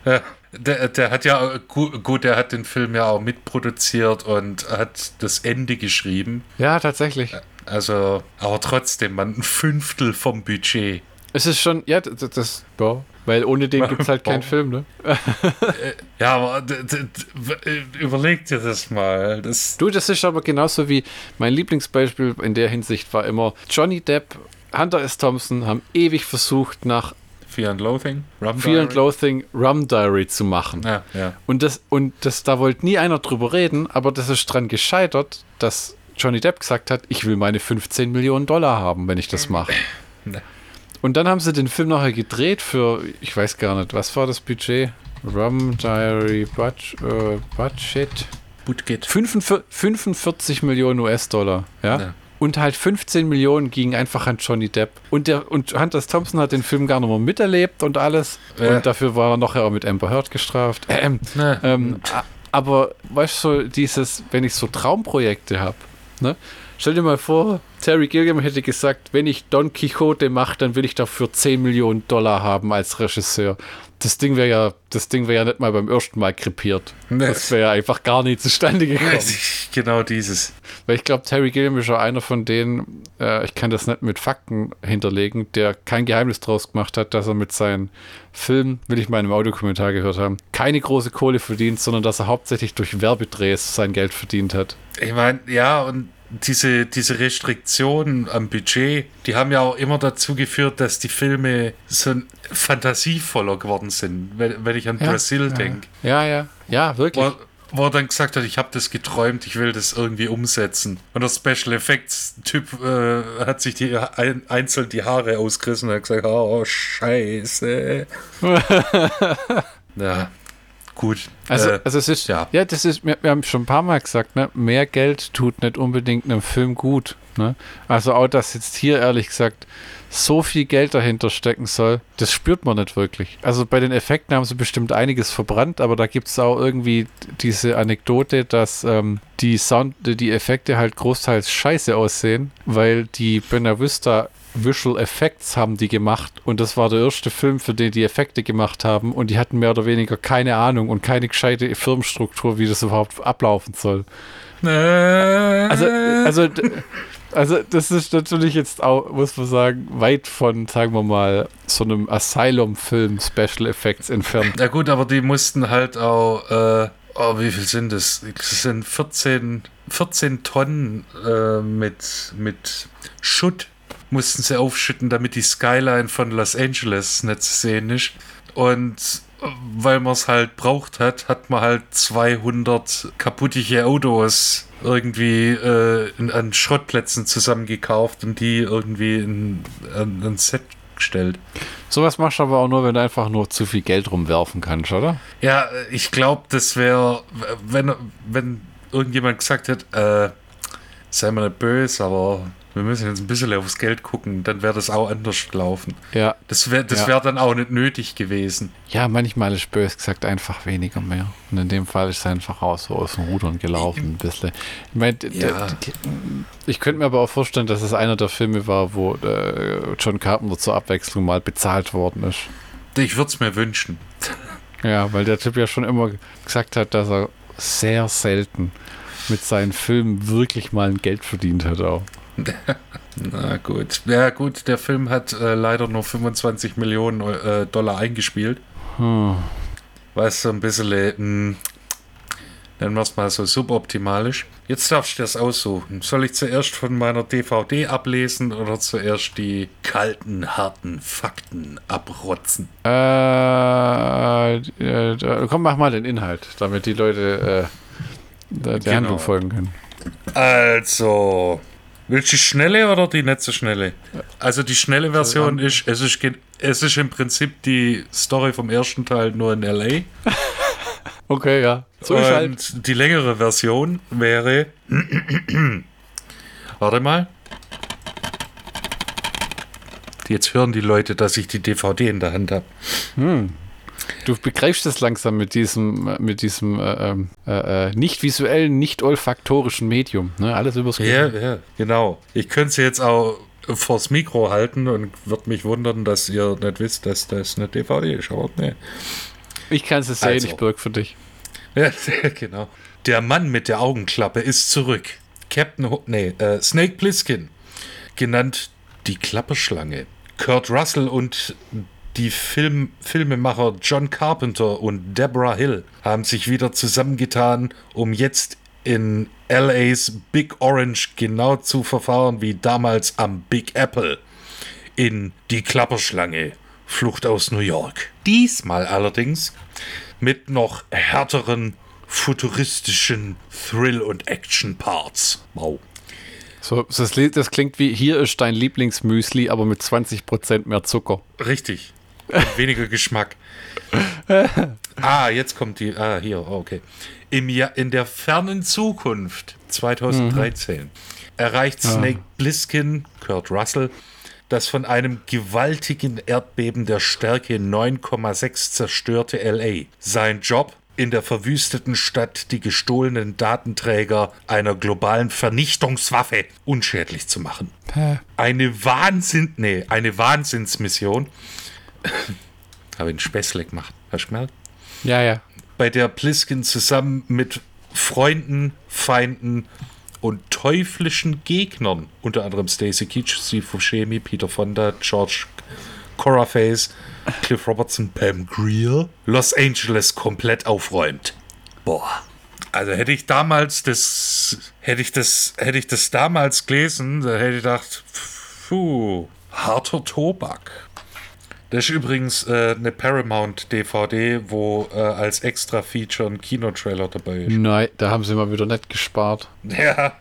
Ja, der, der hat ja, gut, der hat den Film ja auch mitproduziert und hat das Ende geschrieben. Ja, tatsächlich. Also, aber trotzdem, man, ein Fünftel vom Budget. Es ist schon, ja, das, das boah, weil ohne den gibt es halt keinen Film, ne? Äh, ja, aber überleg dir das mal. Das du, das ist aber genauso wie mein Lieblingsbeispiel in der Hinsicht war immer Johnny Depp, Hunter S. Thompson haben ewig versucht, nach Fear and Loathing, Rum Fear Diary. and Loathing Rum Diary zu machen. Ja, ja. Und das, und das, da wollte nie einer drüber reden, aber das ist dran gescheitert, dass Johnny Depp gesagt hat, ich will meine 15 Millionen Dollar haben, wenn ich das mache. Und dann haben sie den Film nachher gedreht für, ich weiß gar nicht, was war das Budget? Rum Diary Budget, äh, Budget. Budget. 45, 45 Millionen US-Dollar, ja? ja? Und halt 15 Millionen gingen einfach an Johnny Depp. Und, der, und Hunter Thompson hat den Film gar nicht mehr miterlebt und alles. Ja. Und dafür war er nachher auch mit Amber Heard gestraft. Ähm, nee. ähm, aber weißt du, dieses, wenn ich so Traumprojekte habe, ne? Stell dir mal vor, Terry Gilliam hätte gesagt, wenn ich Don Quixote mache, dann will ich dafür 10 Millionen Dollar haben als Regisseur das Ding wäre ja, das Ding wäre ja nicht mal beim ersten Mal krepiert. Nee. Das wäre ja einfach gar nicht zustande gekommen. genau dieses. Weil ich glaube, Terry Gilliam ist ja einer von denen, äh, ich kann das nicht mit Fakten hinterlegen, der kein Geheimnis draus gemacht hat, dass er mit seinen Filmen, will ich mal in einem Audiokommentar gehört haben, keine große Kohle verdient, sondern dass er hauptsächlich durch Werbedrehs sein Geld verdient hat. Ich meine, ja, und diese, diese Restriktionen am Budget, die haben ja auch immer dazu geführt, dass die Filme so fantasievoller geworden sind, wenn, wenn ich an ja, Brasil ja. denke. Ja, ja, ja, wirklich. Wo, wo er dann gesagt hat, ich habe das geträumt, ich will das irgendwie umsetzen. Und der Special Effects Typ äh, hat sich die ein, einzeln die Haare ausgerissen und hat gesagt, oh scheiße. ja, gut. Also, äh, also es ist, ja, ja das ist, wir, wir, haben schon ein paar Mal gesagt, ne, mehr Geld tut nicht unbedingt einem Film gut. Ne? Also auch, dass jetzt hier ehrlich gesagt so viel Geld dahinter stecken soll, das spürt man nicht wirklich. Also bei den Effekten haben sie bestimmt einiges verbrannt, aber da gibt es auch irgendwie diese Anekdote, dass ähm, die Sound, die Effekte halt großteils scheiße aussehen, weil die Buena Vista Visual Effects haben die gemacht und das war der erste Film, für den die Effekte gemacht haben und die hatten mehr oder weniger keine Ahnung und keine gescheite Firmenstruktur, wie das überhaupt ablaufen soll. Also, also, also das ist natürlich jetzt auch, muss man sagen, weit von, sagen wir mal, so einem Asylum-Film Special Effects entfernt. Ja gut, aber die mussten halt auch, äh, oh, wie viel sind das? Das sind 14, 14 Tonnen äh, mit, mit Schutt mussten sie aufschütten, damit die Skyline von Los Angeles nicht zu sehen ist. Und weil man es halt braucht hat, hat man halt 200 kaputtige Autos irgendwie äh, in, an Schrottplätzen zusammengekauft und die irgendwie in, an ein Set gestellt. Sowas machst du aber auch nur, wenn du einfach nur zu viel Geld rumwerfen kannst, oder? Ja, ich glaube, das wäre, wenn, wenn irgendjemand gesagt hat, äh, sei mal nicht böse, aber wir müssen jetzt ein bisschen aufs Geld gucken, dann wäre das auch anders gelaufen. Ja. Das wäre das Ja. wär dann auch nicht nötig gewesen. Ja, manchmal ist bös gesagt einfach weniger mehr. Und in dem Fall ist es einfach auch so aus dem Rudern gelaufen, ein bisschen. Ich meine, Ja. ich könnte mir aber auch vorstellen, dass es einer der Filme war, wo äh, John Carpenter zur Abwechslung mal bezahlt worden ist. Ich würde es mir wünschen. Ja, weil der Typ ja schon immer gesagt hat, dass er sehr selten mit seinen Filmen wirklich mal ein Geld verdient hat auch. Na gut. Ja gut, der Film hat äh, leider nur 25 Millionen äh, Dollar eingespielt. Hm. Was so ein bisschen, äh, mh, nennen wir es mal so suboptimalisch. Jetzt darfst du das aussuchen. Soll ich zuerst von meiner DVD ablesen oder zuerst die kalten, harten Fakten abrotzen? Äh, äh, komm, mach mal den Inhalt, damit die Leute äh, der, der Genau. Handlung folgen können. Also, willst du die schnelle oder die nicht so schnelle? Also die schnelle Version ist, es ist, es ist im Prinzip die Story vom ersten Teil nur in L.A. Okay, ja. So ist halt. Und die längere Version wäre. Warte mal. Jetzt hören die Leute, dass ich die DVD in der Hand habe. Du begreifst es langsam mit diesem, mit diesem äh, ähm, äh, äh, nicht visuellen, nicht olfaktorischen Medium. Ne? Alles übers Ja, Gehirn. ja, genau. Ich könnte sie jetzt auch vors Mikro halten und würde mich wundern, dass ihr nicht wisst, dass das eine DVD ist. Aber nee. Ich kann es sehen, Also. ich birg für dich. Ja, genau. Der Mann mit der Augenklappe ist zurück. Captain, Ho nee, äh, Snake Plissken, genannt die Klapperschlange. Kurt Russell und die Film Filmemacher John Carpenter und Deborah Hill haben sich wieder zusammengetan, um jetzt in LAs Big Orange genau zu verfahren wie damals am Big Apple in Die Klapperschlange, Flucht aus New York. Diesmal allerdings mit noch härteren, futuristischen Thrill- und Action-Parts. Wow. So, das, das klingt wie: Hier ist dein Lieblingsmüsli, aber mit 20% mehr Zucker. Richtig. Und weniger Geschmack. ah, jetzt kommt die. Ah, hier, okay. Im Jahr, in der fernen Zukunft, 2013, erreicht Snake Plissken, Kurt Russell, das von einem gewaltigen Erdbeben der Stärke 9,6 zerstörte LA. Sein Job in der verwüsteten Stadt die gestohlenen Datenträger einer globalen Vernichtungswaffe unschädlich zu machen. Eine Wahnsinn, nee, eine Wahnsinnsmission. Habe ich einen Späßle gemacht. Hast du gemerkt? Ja, ja. Bei der Pliskin zusammen mit Freunden, Feinden und teuflischen Gegnern, unter anderem Stacy Keach, Steve Buscemi, Peter Fonda, George Coraface, Cliff Robertson, Pam Greer, Los Angeles komplett aufräumt. Boah. Also hätte ich damals das, hätte ich das, hätte ich das damals gelesen, dann hätte ich gedacht, puh, harter Tobak. Das ist übrigens äh, eine Paramount-DVD, wo äh, als extra Feature ein Kinotrailer dabei ist. Nein, da haben sie mal wieder nicht gespart. Ja,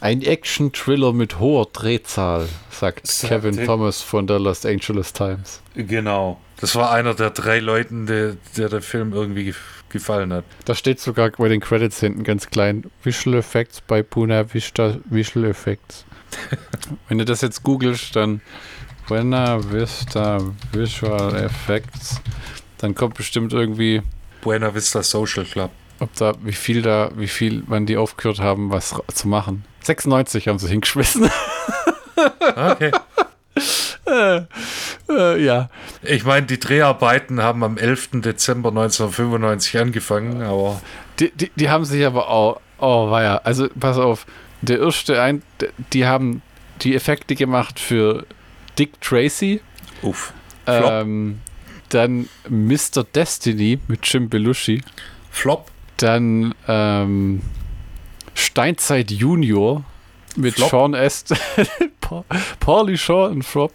Ein Action-Thriller mit hoher Drehzahl, sagt Sagt Kevin. Thomas von der Los Angeles Times. genau. Das war einer der drei Leuten, der, der der Film irgendwie gef gefallen hat. Da steht sogar bei den Credits hinten ganz klein Visual Effects bei Puna Vista Visual Effects. Wenn du das jetzt googelst, dann Buena Vista Visual Effects, dann kommt bestimmt irgendwie, Buena Vista Social Club. ob da, wie viel da, wie viel, wann die aufgehört haben, was zu machen. 96 haben sie hingeschmissen. Okay. äh, ja. Ich meine, die Dreharbeiten haben am 11. Dezember 1995 angefangen, aber Die, die, die haben sich aber auch, oh weia, also pass auf, der erste ein, die haben die Effekte gemacht für Dick Tracy, uff. Ähm, dann Mr. Destiny mit Jim Belushi, Flop. dann ähm, Steinzeit Junior mit Flop. Sean Est, Pa- Paulie Shaw und Flop,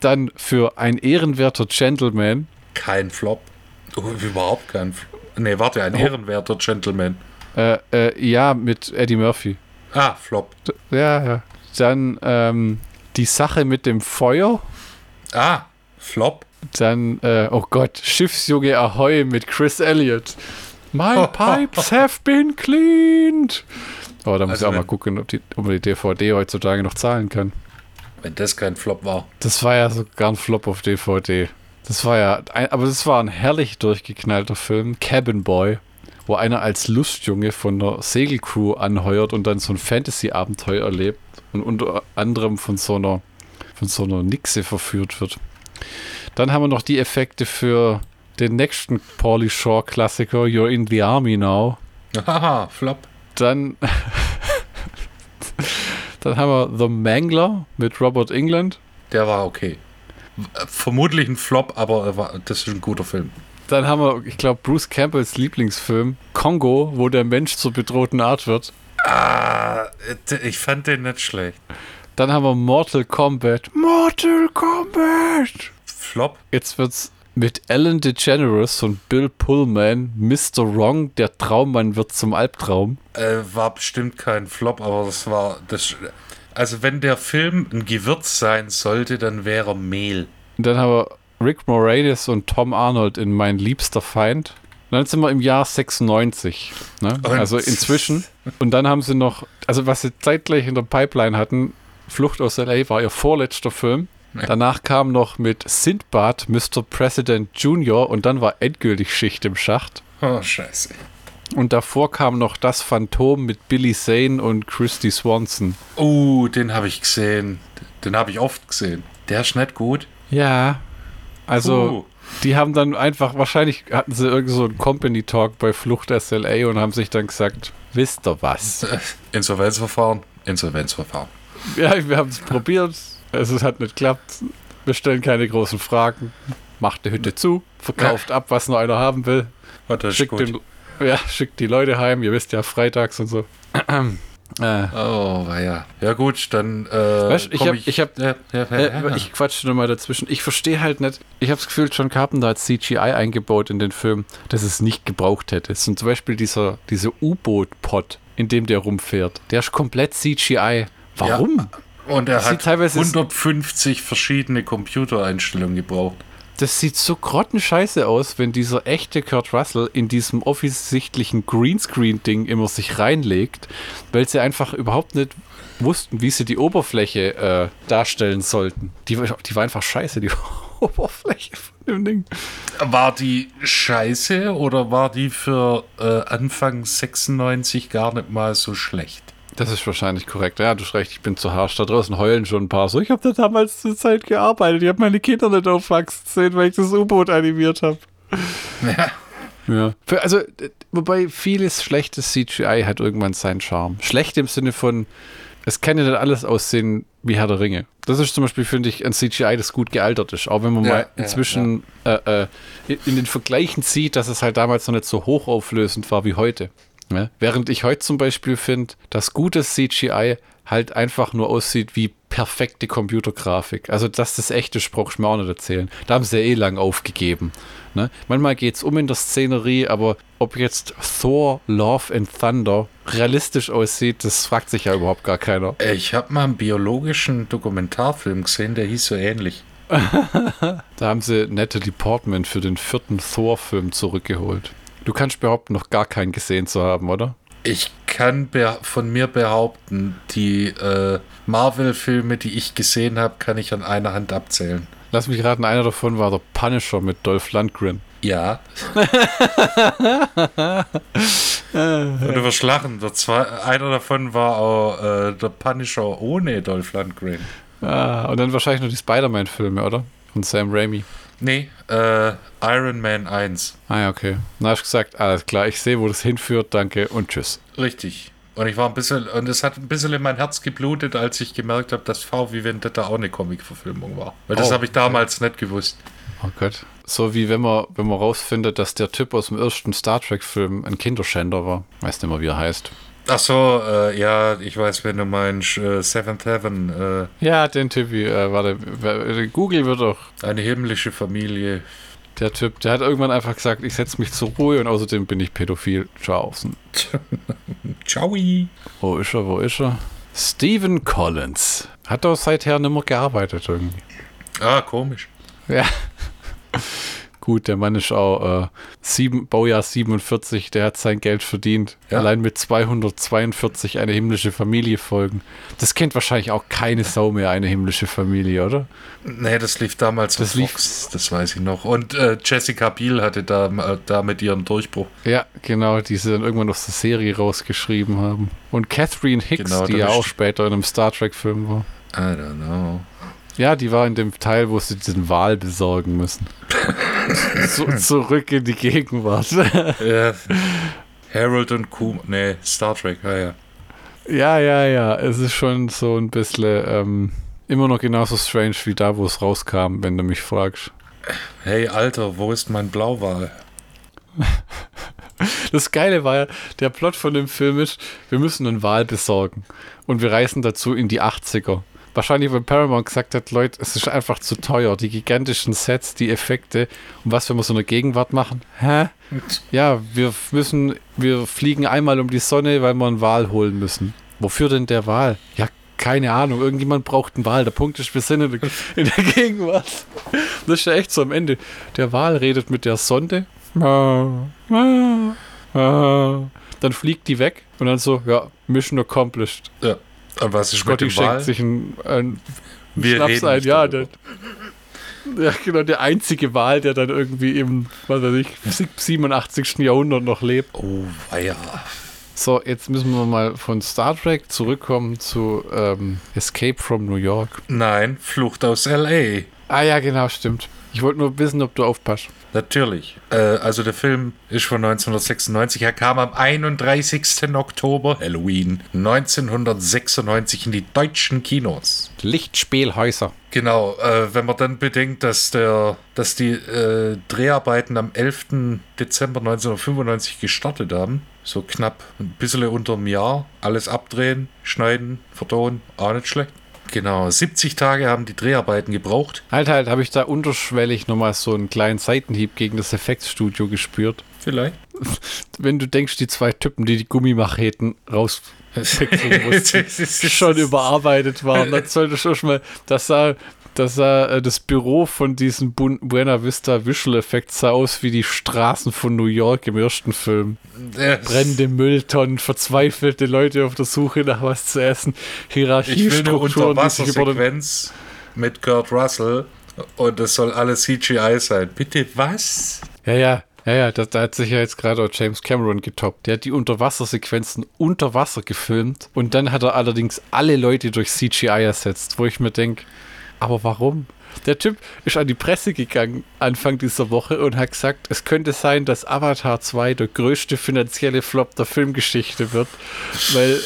dann für ein ehrenwerter Gentleman, Kein Flop. Oh, überhaupt kein Flop. Nee, warte, Oh. ein ehrenwerter Gentleman. äh, äh, ja, mit Eddie Murphy. Ah, Flop. Ja, ja. Dann ähm, die Sache mit dem Feuer. Ah, Flop. Dann, äh, oh Gott, Schiffsjunge Ahoy mit Chris Elliott. My pipes have been cleaned. Aber da muss also ich auch mal gucken, ob, die, ob man die DVD heutzutage noch zahlen kann. Wenn das kein Flop war. Das war ja sogar ein Flop auf DVD. Das war ja, ein, aber das war ein herrlich durchgeknallter Film, Cabin Boy, wo einer als Lustjunge von der Segelcrew anheuert und dann so ein Fantasy-Abenteuer erlebt und unter anderem von so einer, von so einer Nixe verführt wird. Dann haben wir noch die Effekte für den nächsten Pauly Shaw Klassiker, You're in the Army Now. Haha, Flop. Dann, dann haben wir The Mangler mit Robert England. Der war okay. Vermutlich ein Flop, aber war, das ist ein guter Film. Dann haben wir, ich glaube, Bruce Campbells Lieblingsfilm, Kongo, wo der Mensch zur bedrohten Art wird. Ah, ich fand den nicht schlecht. Dann haben wir Mortal Kombat. Mortal Kombat! Flop. Jetzt wird's mit Ellen DeGeneres und Bill Pullman, Mr. Wrong, der Traummann wird zum Albtraum. Äh, war bestimmt kein Flop, aber das war das. Also wenn der Film ein Gewürz sein sollte, dann wäre Mehl. Und dann haben wir Rick Moranis und Tom Arnold in Mein liebster Feind. Und dann sind wir im Jahr 96. Ne? Also inzwischen. Und dann haben sie noch, also was sie zeitgleich in der Pipeline hatten, Flucht aus LA war ihr vorletzter Film. Danach kam noch mit Sindbad Mr. President Junior und dann war endgültig Schicht im Schacht. Oh, scheiße. Und davor kam noch das Phantom mit Billy Zane und Christy Swanson. Oh, den habe ich gesehen. Den habe ich oft gesehen. Der ist nicht gut. Ja. Also, uh. Die haben dann einfach, wahrscheinlich hatten sie irgend so einen Company Talk bei Flucht SLA und haben sich dann gesagt, wisst ihr was? Insolvenzverfahren, Insolvenzverfahren. Ja, wir haben es probiert, es hat nicht geklappt. Wir stellen keine großen Fragen. Macht die Hütte zu, verkauft ja. ab, was nur einer haben will. Schickt, den, ja, schickt die Leute heim. Ihr wisst ja, freitags und so. Äh. Oh, ja. Ja, gut, dann. Äh, weißt, ich hab, ich, ich, hab, ja, ja, äh, ich quatsche nur mal dazwischen. Ich verstehe halt nicht. Ich habe das Gefühl, John Carpenter hat CGI eingebaut in den Film, dass es nicht gebraucht hätte. Und zum Beispiel dieser, dieser U-Boot-Pod, in dem der rumfährt, der ist komplett CGI. Warum? Ja, und er hat 150 verschiedene Computereinstellungen gebraucht. Das sieht so grottenscheiße aus, wenn dieser echte Kurt Russell in diesem offensichtlichen Greenscreen-Ding immer sich reinlegt, weil sie einfach überhaupt nicht wussten, wie sie die Oberfläche äh, darstellen sollten. Die, die war einfach scheiße, die Oberfläche von dem Ding. War die scheiße oder war die für äh, Anfang 96 gar nicht mal so schlecht? Das ist wahrscheinlich korrekt. Ja, du hast recht, ich bin zu harsch. Da draußen heulen schon ein paar so. Ich habe da damals zur Zeit gearbeitet. Ich habe meine Kinder nicht aufwachsen sehen, weil ich das U-Boot animiert habe. Ja. Ja. Also, wobei vieles schlechtes CGI hat irgendwann seinen Charme. Schlecht im Sinne von, es kann ja nicht alles aussehen wie Herr der Ringe. Das ist zum Beispiel, finde ich, ein CGI, das gut gealtert ist. Auch wenn man ja, mal inzwischen ja, ja. Äh, äh, in den Vergleichen sieht, dass es halt damals noch nicht so hochauflösend war wie heute. Ja? Während ich heute zum Beispiel finde, dass gutes CGI halt einfach nur aussieht wie perfekte Computergrafik. Also, dass das echte Spruch ich mir auch nicht erzählen. Da haben sie ja eh lang aufgegeben. Ne? Manchmal geht es um in der Szenerie, aber ob jetzt Thor, Love and Thunder realistisch aussieht, das fragt sich ja überhaupt gar keiner. Ich habe mal einen biologischen Dokumentarfilm gesehen, der hieß so ähnlich. da haben sie Natalie Portman für den vierten Thor-Film zurückgeholt. Du kannst behaupten, noch gar keinen gesehen zu haben, oder? Ich kann von mir behaupten, die äh, Marvel-Filme, die ich gesehen habe, kann ich an einer Hand abzählen. Lass mich raten, einer davon war der Punisher mit Dolph Lundgren. Ja. Und du wirst lachen. Der zwei, einer davon war auch äh, der Punisher ohne Dolph Lundgren. Ah, und dann wahrscheinlich noch die Spider-Man-Filme, oder? Von Sam Raimi. Nee, äh, Iron Man 1. Ah ja, okay. Na, hast gesagt, alles klar, ich sehe, wo das hinführt, danke und tschüss. Richtig. Und ich war ein bisschen, und es hat ein bisschen in mein Herz geblutet, als ich gemerkt habe, dass V wie Vendetta auch eine Comic-Verfilmung war. Weil das oh, habe ich damals okay. nicht gewusst. Oh Gott. So wie wenn man, wenn man rausfindet, dass der Typ aus dem ersten Star Trek-Film ein Kinderschänder war. Weiß nicht mehr, wie er heißt. Ach so, äh, ja, ich weiß, wenn du meinst, äh, Seventh Heaven. Äh, ja, den Typ, äh, warte, Google wird doch. Eine himmlische Familie. Der Typ, der hat irgendwann einfach gesagt, ich setze mich zur Ruhe und außerdem bin ich pädophil. Ciao. Ciao. Wo ist er, wo ist er? Stephen Collins. Hat doch seither nicht mehr gearbeitet irgendwie. Ah, komisch. Ja. Gut, der Mann ist auch äh, sieben, Baujahr 47, der hat sein Geld verdient. Ja. Allein mit 242 eine himmlische Familie folgen. Das kennt wahrscheinlich auch keine Sau mehr, eine himmlische Familie, oder? Nee, das lief damals das lief, Fox, das weiß ich noch. Und äh, Jessica Biel hatte da, äh, da mit ihrem Durchbruch. Ja, genau, die sie dann irgendwann aus der Serie rausgeschrieben haben. Und Catherine Hicks, genau, die ja auch später in einem Star Trek-Film war. I don't know. Ja, die war in dem Teil, wo sie den Wal besorgen müssen. so, zurück in die Gegenwart. ja. Harold und Kum, nee, Star Trek, ja, ja. Ja, ja, ja. Es ist schon so ein bisschen ähm, immer noch genauso strange wie da, wo es rauskam, wenn du mich fragst. Hey, Alter, wo ist mein Blauwal? Das Geile war ja, der Plot von dem Film ist, wir müssen einen Wal besorgen. Und wir reisen dazu in die 80er. Wahrscheinlich, weil Paramount gesagt hat, Leute, es ist einfach zu teuer. Die gigantischen Sets, die Effekte. Und was, wenn wir so eine Gegenwart machen? Hä? Ja, wir müssen, wir fliegen einmal um die Sonne, weil wir einen Wal holen müssen. Wofür denn der Wal? Ja, keine Ahnung. Irgendjemand braucht einen Wal. Der Punkt ist, wir sind in der, in der Gegenwart. Das ist ja echt so am Ende. Der Wal redet mit der Sonde. Dann fliegt die weg und dann so, ja, Mission accomplished. Ja. Und was ist Scotty mit dem schenkt sich einen, einen Wir Schnaps ein, ja, der, ja, genau, der einzige Wahl, der dann irgendwie im, was weiß ich, 87. Jahrhundert noch lebt. Oh, weia. So, jetzt müssen wir mal von Star Trek zurückkommen zu ähm, Escape from New York. Nein, Flucht aus L.A. Ah ja, genau, stimmt. Ich wollte nur wissen, ob du aufpasst. Natürlich. Äh, also der Film ist von 1996. Er kam am 31. Oktober, Halloween, 1996 in die deutschen Kinos. Lichtspielhäuser. Genau, äh, wenn man dann bedenkt, dass, der, dass die äh, Dreharbeiten am 11. Dezember 1995 gestartet haben, so knapp ein bisschen unter einem Jahr, alles abdrehen, schneiden, vertonen, auch nicht schlecht. Genau, 70 Tage haben die Dreharbeiten gebraucht. Halt, halt, habe ich da unterschwellig nochmal so einen kleinen Seitenhieb gegen das Effektstudio gespürt. Vielleicht. Wenn du denkst, die zwei Typen, die die Gummimacheten raus schon überarbeitet waren, dann sollte schon mal, das sah dass äh, das Büro von diesem Bu Buena Vista Visual Effects sah aus wie die Straßen von New York im ersten Film. Yes. Brennende Mülltonnen, verzweifelte Leute auf der Suche nach was zu essen, Hierarchiestrukturen, die sich über mit Kurt Russell und das soll alles CGI sein. Bitte was? Ja, ja, ja, ja, da, da, hat sich ja jetzt gerade auch James Cameron getoppt. Der hat die Unterwassersequenzen unter Wasser gefilmt und dann hat er allerdings alle Leute durch CGI ersetzt, wo ich mir denke, aber warum? Der Typ ist an die Presse gegangen Anfang dieser Woche und hat gesagt, es könnte sein, dass Avatar 2 der größte finanzielle Flop der Filmgeschichte wird, weil,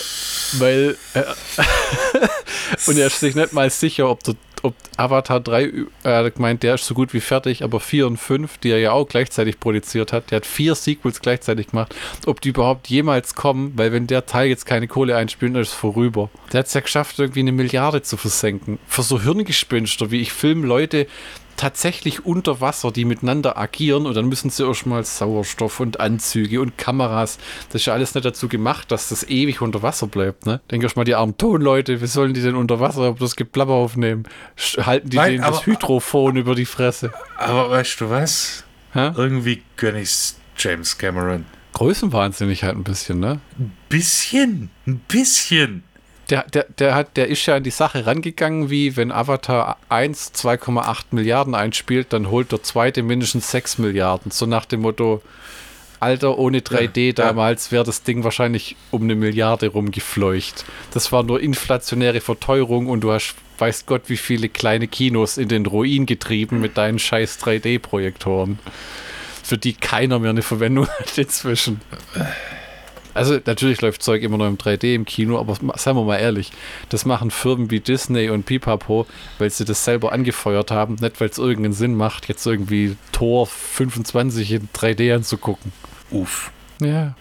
weil äh, und er ist sich nicht mal sicher, ob der ob Avatar 3, er äh, meint, der ist so gut wie fertig, aber 4 und 5, die er ja auch gleichzeitig produziert hat, der hat vier Sequels gleichzeitig gemacht, ob die überhaupt jemals kommen, weil wenn der Teil jetzt keine Kohle einspielt, dann ist es vorüber. Der hat es ja geschafft, irgendwie eine Milliarde zu versenken. Für so Hirngespinster, wie ich filme Leute tatsächlich unter Wasser, die miteinander agieren und dann müssen sie erstmal Sauerstoff und Anzüge und Kameras. Das ist ja alles nicht dazu gemacht, dass das ewig unter Wasser bleibt. Ne? Denk erst mal, die armen Tonleute, wie sollen die denn unter Wasser das Geplapper aufnehmen? Halten die Nein, denen das Hydrophon über die Fresse? Aber weißt du was? Hä? Irgendwie gönn ich's James Cameron. Größenwahnsinnig halt ein bisschen, ne? Ein bisschen, ein bisschen der, der, der, hat, der ist ja an die Sache rangegangen, wie wenn Avatar 1 2,8 Milliarden einspielt, dann holt der zweite mindestens 6 Milliarden. So nach dem Motto, Alter, ohne 3D ja, damals wäre das Ding wahrscheinlich um eine Milliarde rumgefleucht. Das war nur inflationäre Verteuerung und du hast, weiß Gott, wie viele kleine Kinos in den Ruin getrieben mit deinen scheiß 3D-Projektoren, für die keiner mehr eine Verwendung hat inzwischen. Also natürlich läuft Zeug immer noch im 3D im Kino, aber seien wir mal ehrlich, das machen Firmen wie Disney und Pipapo, weil sie das selber angefeuert haben, nicht weil es irgendeinen Sinn macht, jetzt irgendwie Tor 25 in 3D anzugucken. Uff. Ja.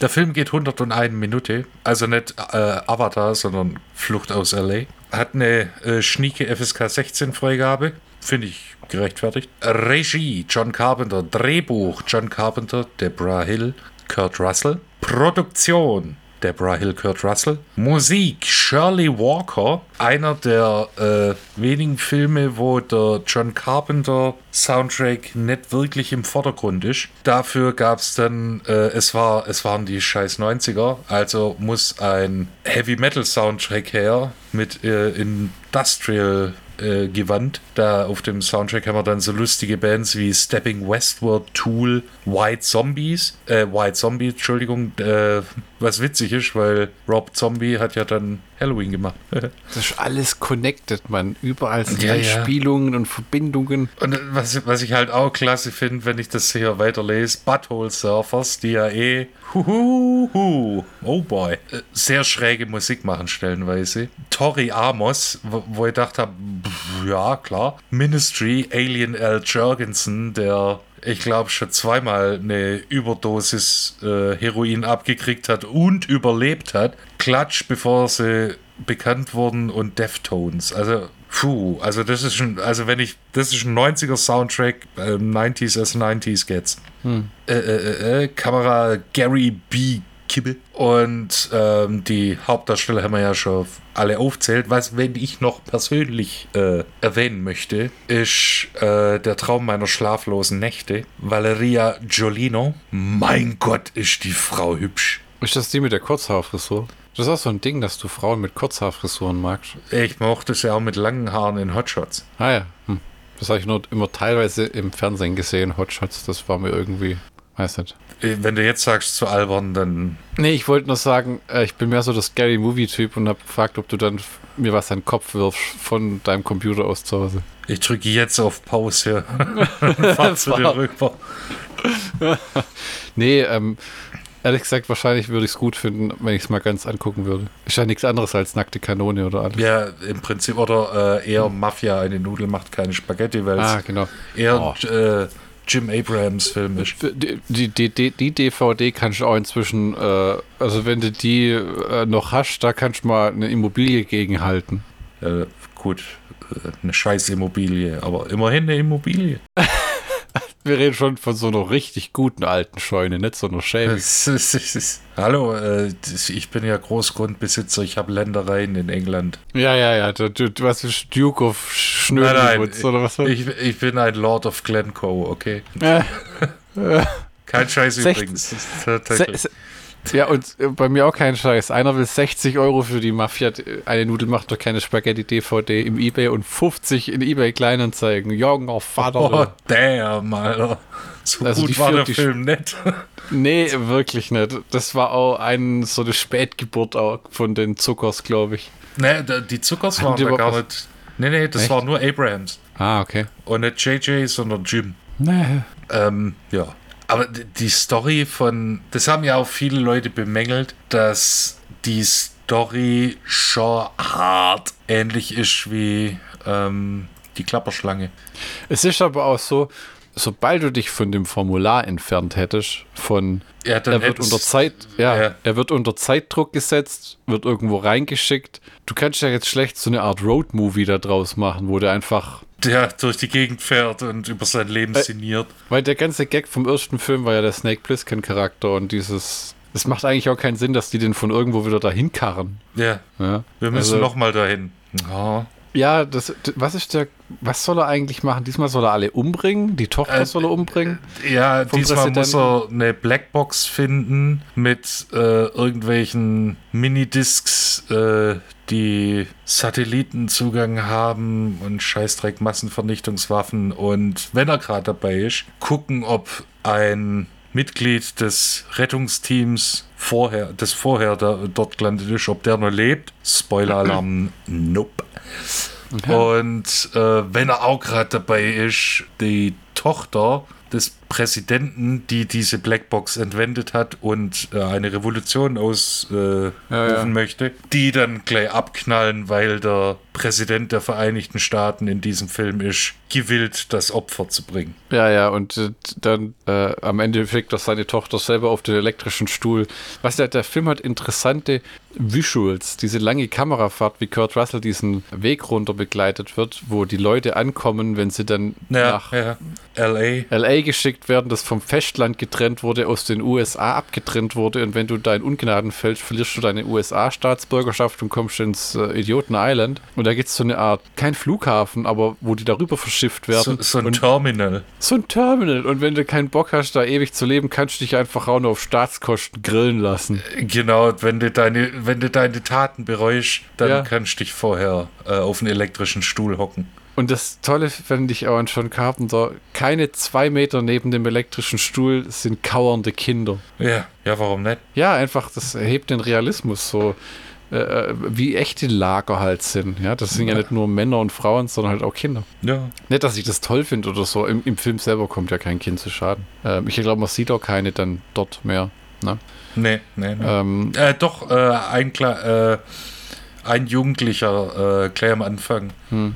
Der Film geht 101 Minute, also nicht äh, Avatar, sondern Flucht aus LA. Hat eine äh, schnieke FSK 16 Freigabe, finde ich gerechtfertigt. Regie John Carpenter, Drehbuch John Carpenter, Deborah Hill, Kurt Russell. Produktion Deborah Hill, Kurt Russell. Musik Shirley Walker, einer der äh, wenigen Filme, wo der John Carpenter Soundtrack nicht wirklich im Vordergrund ist. Dafür gab es dann, äh, es, war, es waren die scheiß 90er, also muss ein Heavy Metal Soundtrack her mit äh, Industrial äh, Gewand. Da auf dem Soundtrack haben wir dann so lustige Bands wie Stepping Westward, Tool, White Zombies, äh, White Zombie, Entschuldigung, äh, was witzig ist, weil Rob Zombie hat ja dann Halloween gemacht. das ist alles connected, man. Überall sind ja, Spielungen ja. und Verbindungen. Und was, was ich halt auch klasse finde, wenn ich das hier weiterlese, Butthole Surfers, die ja eh Huhuhu. Oh boy. Äh, sehr schräge Musik machen stellenweise. Tori Amos, wo, ich dachte, ja klar. Ministry, Alien L. Jurgensen, der ich glaube, schon zweimal eine Überdosis äh, Heroin abgekriegt hat und überlebt hat. Klatsch, bevor sie bekannt wurden und Deftones. Also, puh, also das ist schon, also wenn ich, das ist ein 90er Soundtrack, äh, 90s as 90s gets. Hm. Äh, äh, äh, Kamera Gary B. Kibbe. Und ähm, die Hauptdarsteller haben wir ja schon alle aufzählt. Was, wenn ich noch persönlich äh, erwähnen möchte, ist äh, der Traum meiner schlaflosen Nächte. Valeria Giolino. Mein Gott, ist die Frau hübsch. Ist das die mit der Kurzhaarfrisur? Das ist auch so ein Ding, dass du Frauen mit Kurzhaarfrisuren magst. Ich mochte sie auch mit langen Haaren in Hotshots. Ah ja. Hm. Das habe ich nur immer teilweise im Fernsehen gesehen, Hotshots. Das war mir irgendwie Weiß nicht. Äh, wenn du jetzt sagst zu albern, dann. Nee, ich wollte nur sagen, äh, ich bin mehr so der Scary Movie-Typ und habe gefragt, ob du dann mir was an den Kopf wirfst von deinem Computer aus zu Hause. Ich drücke jetzt auf Pause hier. Fahr zu dir rüber. nee, ähm, ehrlich gesagt, wahrscheinlich würde ich es gut finden, wenn ich es mal ganz angucken würde. Ist ja nichts anderes als nackte Kanone oder alles. Ja, im Prinzip. Oder äh, eher Mafia, eine Nudel macht keine Spaghetti, weil ah, genau. eher oh. äh, Jim Abrams Film ist. Die, die, die, die DVD kannst du auch inzwischen, äh, also wenn du die äh, noch hast, da kannst du mal eine Immobilie gegenhalten. Äh, gut, eine scheiß Immobilie, aber immerhin eine Immobilie. Wir reden schon von so einer richtig guten alten Scheune, nicht so einer schäbigen. Hallo, äh, ich bin ja Großgrundbesitzer, ich habe Ländereien in England. Ja, ja, ja, du, du, du hast Duke of Schnödelwitz oder was? Ich, ich bin ein Lord of Glencoe, okay? Kein Scheiß übrigens. Ja, und äh, bei mir auch kein Scheiß. Einer will 60 Euro für die Mafia. Eine Nudel macht doch keine Spaghetti-DVD im Ebay und 50 in Ebay Kleinanzeigen. Junger Vater. Oh, damn, Alter. So also gut war der Film nicht. Nee, wirklich nicht. Das war auch ein, so eine Spätgeburt auch von den Zuckers, glaube ich. Nee, die Zuckers waren da gar nicht. Nee, nee, das Echt? war nur Abrams. Ah, okay. Und nicht JJ, sondern Jim. Nee. Ähm, ja. Aber die Story von, das haben ja auch viele Leute bemängelt, dass die Story schon hart ähnlich ist wie ähm, die Klapperschlange. Es ist aber auch so, sobald du dich von dem Formular entfernt hättest, von ja, er wird unter Zeit, ja, ja, er wird unter Zeitdruck gesetzt, wird irgendwo reingeschickt. Du kannst ja jetzt schlecht so eine Art Road-Movie da draus machen, wo der einfach der durch die Gegend fährt und über sein Leben weil, sinniert. Weil der ganze Gag vom ersten Film war ja der Snake Plissken-Charakter und dieses. Es macht eigentlich auch keinen Sinn, dass die den von irgendwo wieder dahin karren. Ja. ja. Wir müssen also, nochmal dahin. Oh. Ja, das, was ist der, was soll er eigentlich machen? Diesmal soll er alle umbringen? Die Tochter äh, soll er umbringen? Ja, diesmal muss er eine Blackbox finden mit äh, irgendwelchen Minidiscs, äh, die Satellitenzugang haben und Scheißdreck Massenvernichtungswaffen und wenn er gerade dabei ist, gucken, ob ein Mitglied des Rettungsteams vorher, das vorher da, dort gelandet ist, ob der noch lebt. Spoiler-Alarm, nope. Okay. Und äh, wenn er auch gerade dabei ist, die Tochter des Präsidenten, die diese Blackbox entwendet hat und äh, eine Revolution ausrufen äh, ja, ja. möchte, die dann gleich abknallen, weil der Präsident der Vereinigten Staaten in diesem Film ist, gewillt, das Opfer zu bringen. Ja, ja, und äh, dann äh, am Ende fliegt doch seine Tochter selber auf den elektrischen Stuhl. Was der, der Film hat interessante Visuals, diese lange Kamerafahrt, wie Kurt Russell diesen Weg runter begleitet wird, wo die Leute ankommen, wenn sie dann ja, nach LA. LA geschickt verschickt werden, das vom Festland getrennt wurde, aus den USA abgetrennt wurde. Und wenn du da in Ungnaden fällst, verlierst du deine USA-Staatsbürgerschaft und kommst ins äh, Idioten Island. Und da gibt es so eine Art, kein Flughafen, aber wo die darüber verschifft werden. So, so ein und, Terminal. So ein Terminal. Und wenn du keinen Bock hast, da ewig zu leben, kannst du dich einfach auch nur auf Staatskosten grillen lassen. Genau, wenn du deine, wenn du deine Taten bereust, dann ja. kannst du dich vorher äh, auf einen elektrischen Stuhl hocken. Und das Tolle finde ich auch an John Carpenter, keine zwei Meter neben dem elektrischen Stuhl sind kauernde Kinder. Ja, ja, warum nicht? Ja, einfach, das erhebt den Realismus so, äh, äh wie echte Lager halt sind. Ja, das sind ja. ja. nicht nur Männer und Frauen, sondern halt auch Kinder. Ja. Nicht, dass ich das toll finde oder so. Im, Im, Film selber kommt ja kein Kind zu Schaden. Ähm, ich glaube, man sieht auch keine dann dort mehr. Ne? Nee, nee, nee. Ähm, äh, doch, äh, ein, äh, ein Jugendlicher, äh, gleich am Anfang. Hm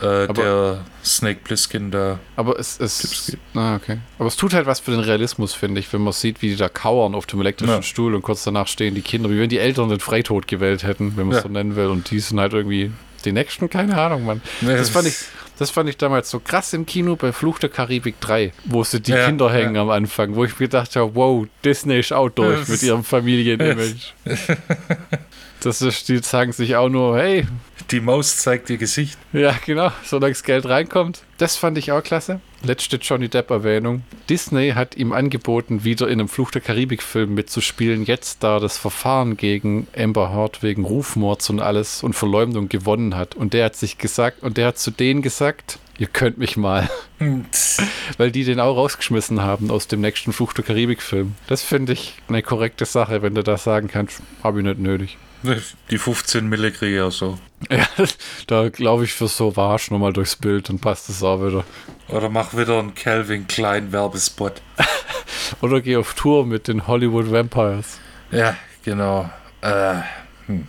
äh, der Snake Plissken da. Aber es, es, ah, okay. aber es tut halt was für den Realismus, finde ich, wenn man sieht, wie die da kauern auf dem elektrischen ja. Stuhl und kurz danach stehen die Kinder, wie wenn die Eltern den Freitod gewählt hätten, wenn man es ja. so nennen will. Und die sind halt irgendwie die nächsten, keine Ahnung, Mann. Nee, das, fand ich, das fand ich damals so krass im Kino bei Fluch der Karibik 3, wo sie die ja, Kinder hängen am Anfang, wo ich mir dachte, wow, Disney ist auch durch mit ihrem Familienimage. Das ist, die sagen sich auch nur, hey. Die Maus zeigt ihr Gesicht. Ja, genau, solange das Geld reinkommt. Das fand ich auch klasse. Letzte Johnny Depp-Erwähnung. Disney hat ihm angeboten, wieder in einem Fluch der Karibik-Film mitzuspielen, jetzt da das Verfahren gegen Amber Heard wegen Rufmords und alles und Verleumdung gewonnen hat. Und der hat sich gesagt, und der hat zu denen gesagt, ihr könnt mich mal. Weil die den auch rausgeschmissen haben aus dem nächsten Fluch der Karibik-Film. Das finde ich eine korrekte Sache, wenn du das sagen kannst. Habe ich nicht nötig. Die 15 Mille kriege ich auch so. Ja, da glaube ich für so Warsch nochmal durchs Bild, dann passt es auch wieder. Oder mach wieder einen Calvin Klein Werbespot. Oder geh auf Tour mit den Hollywood Vampires. Ja, genau. Äh, hm.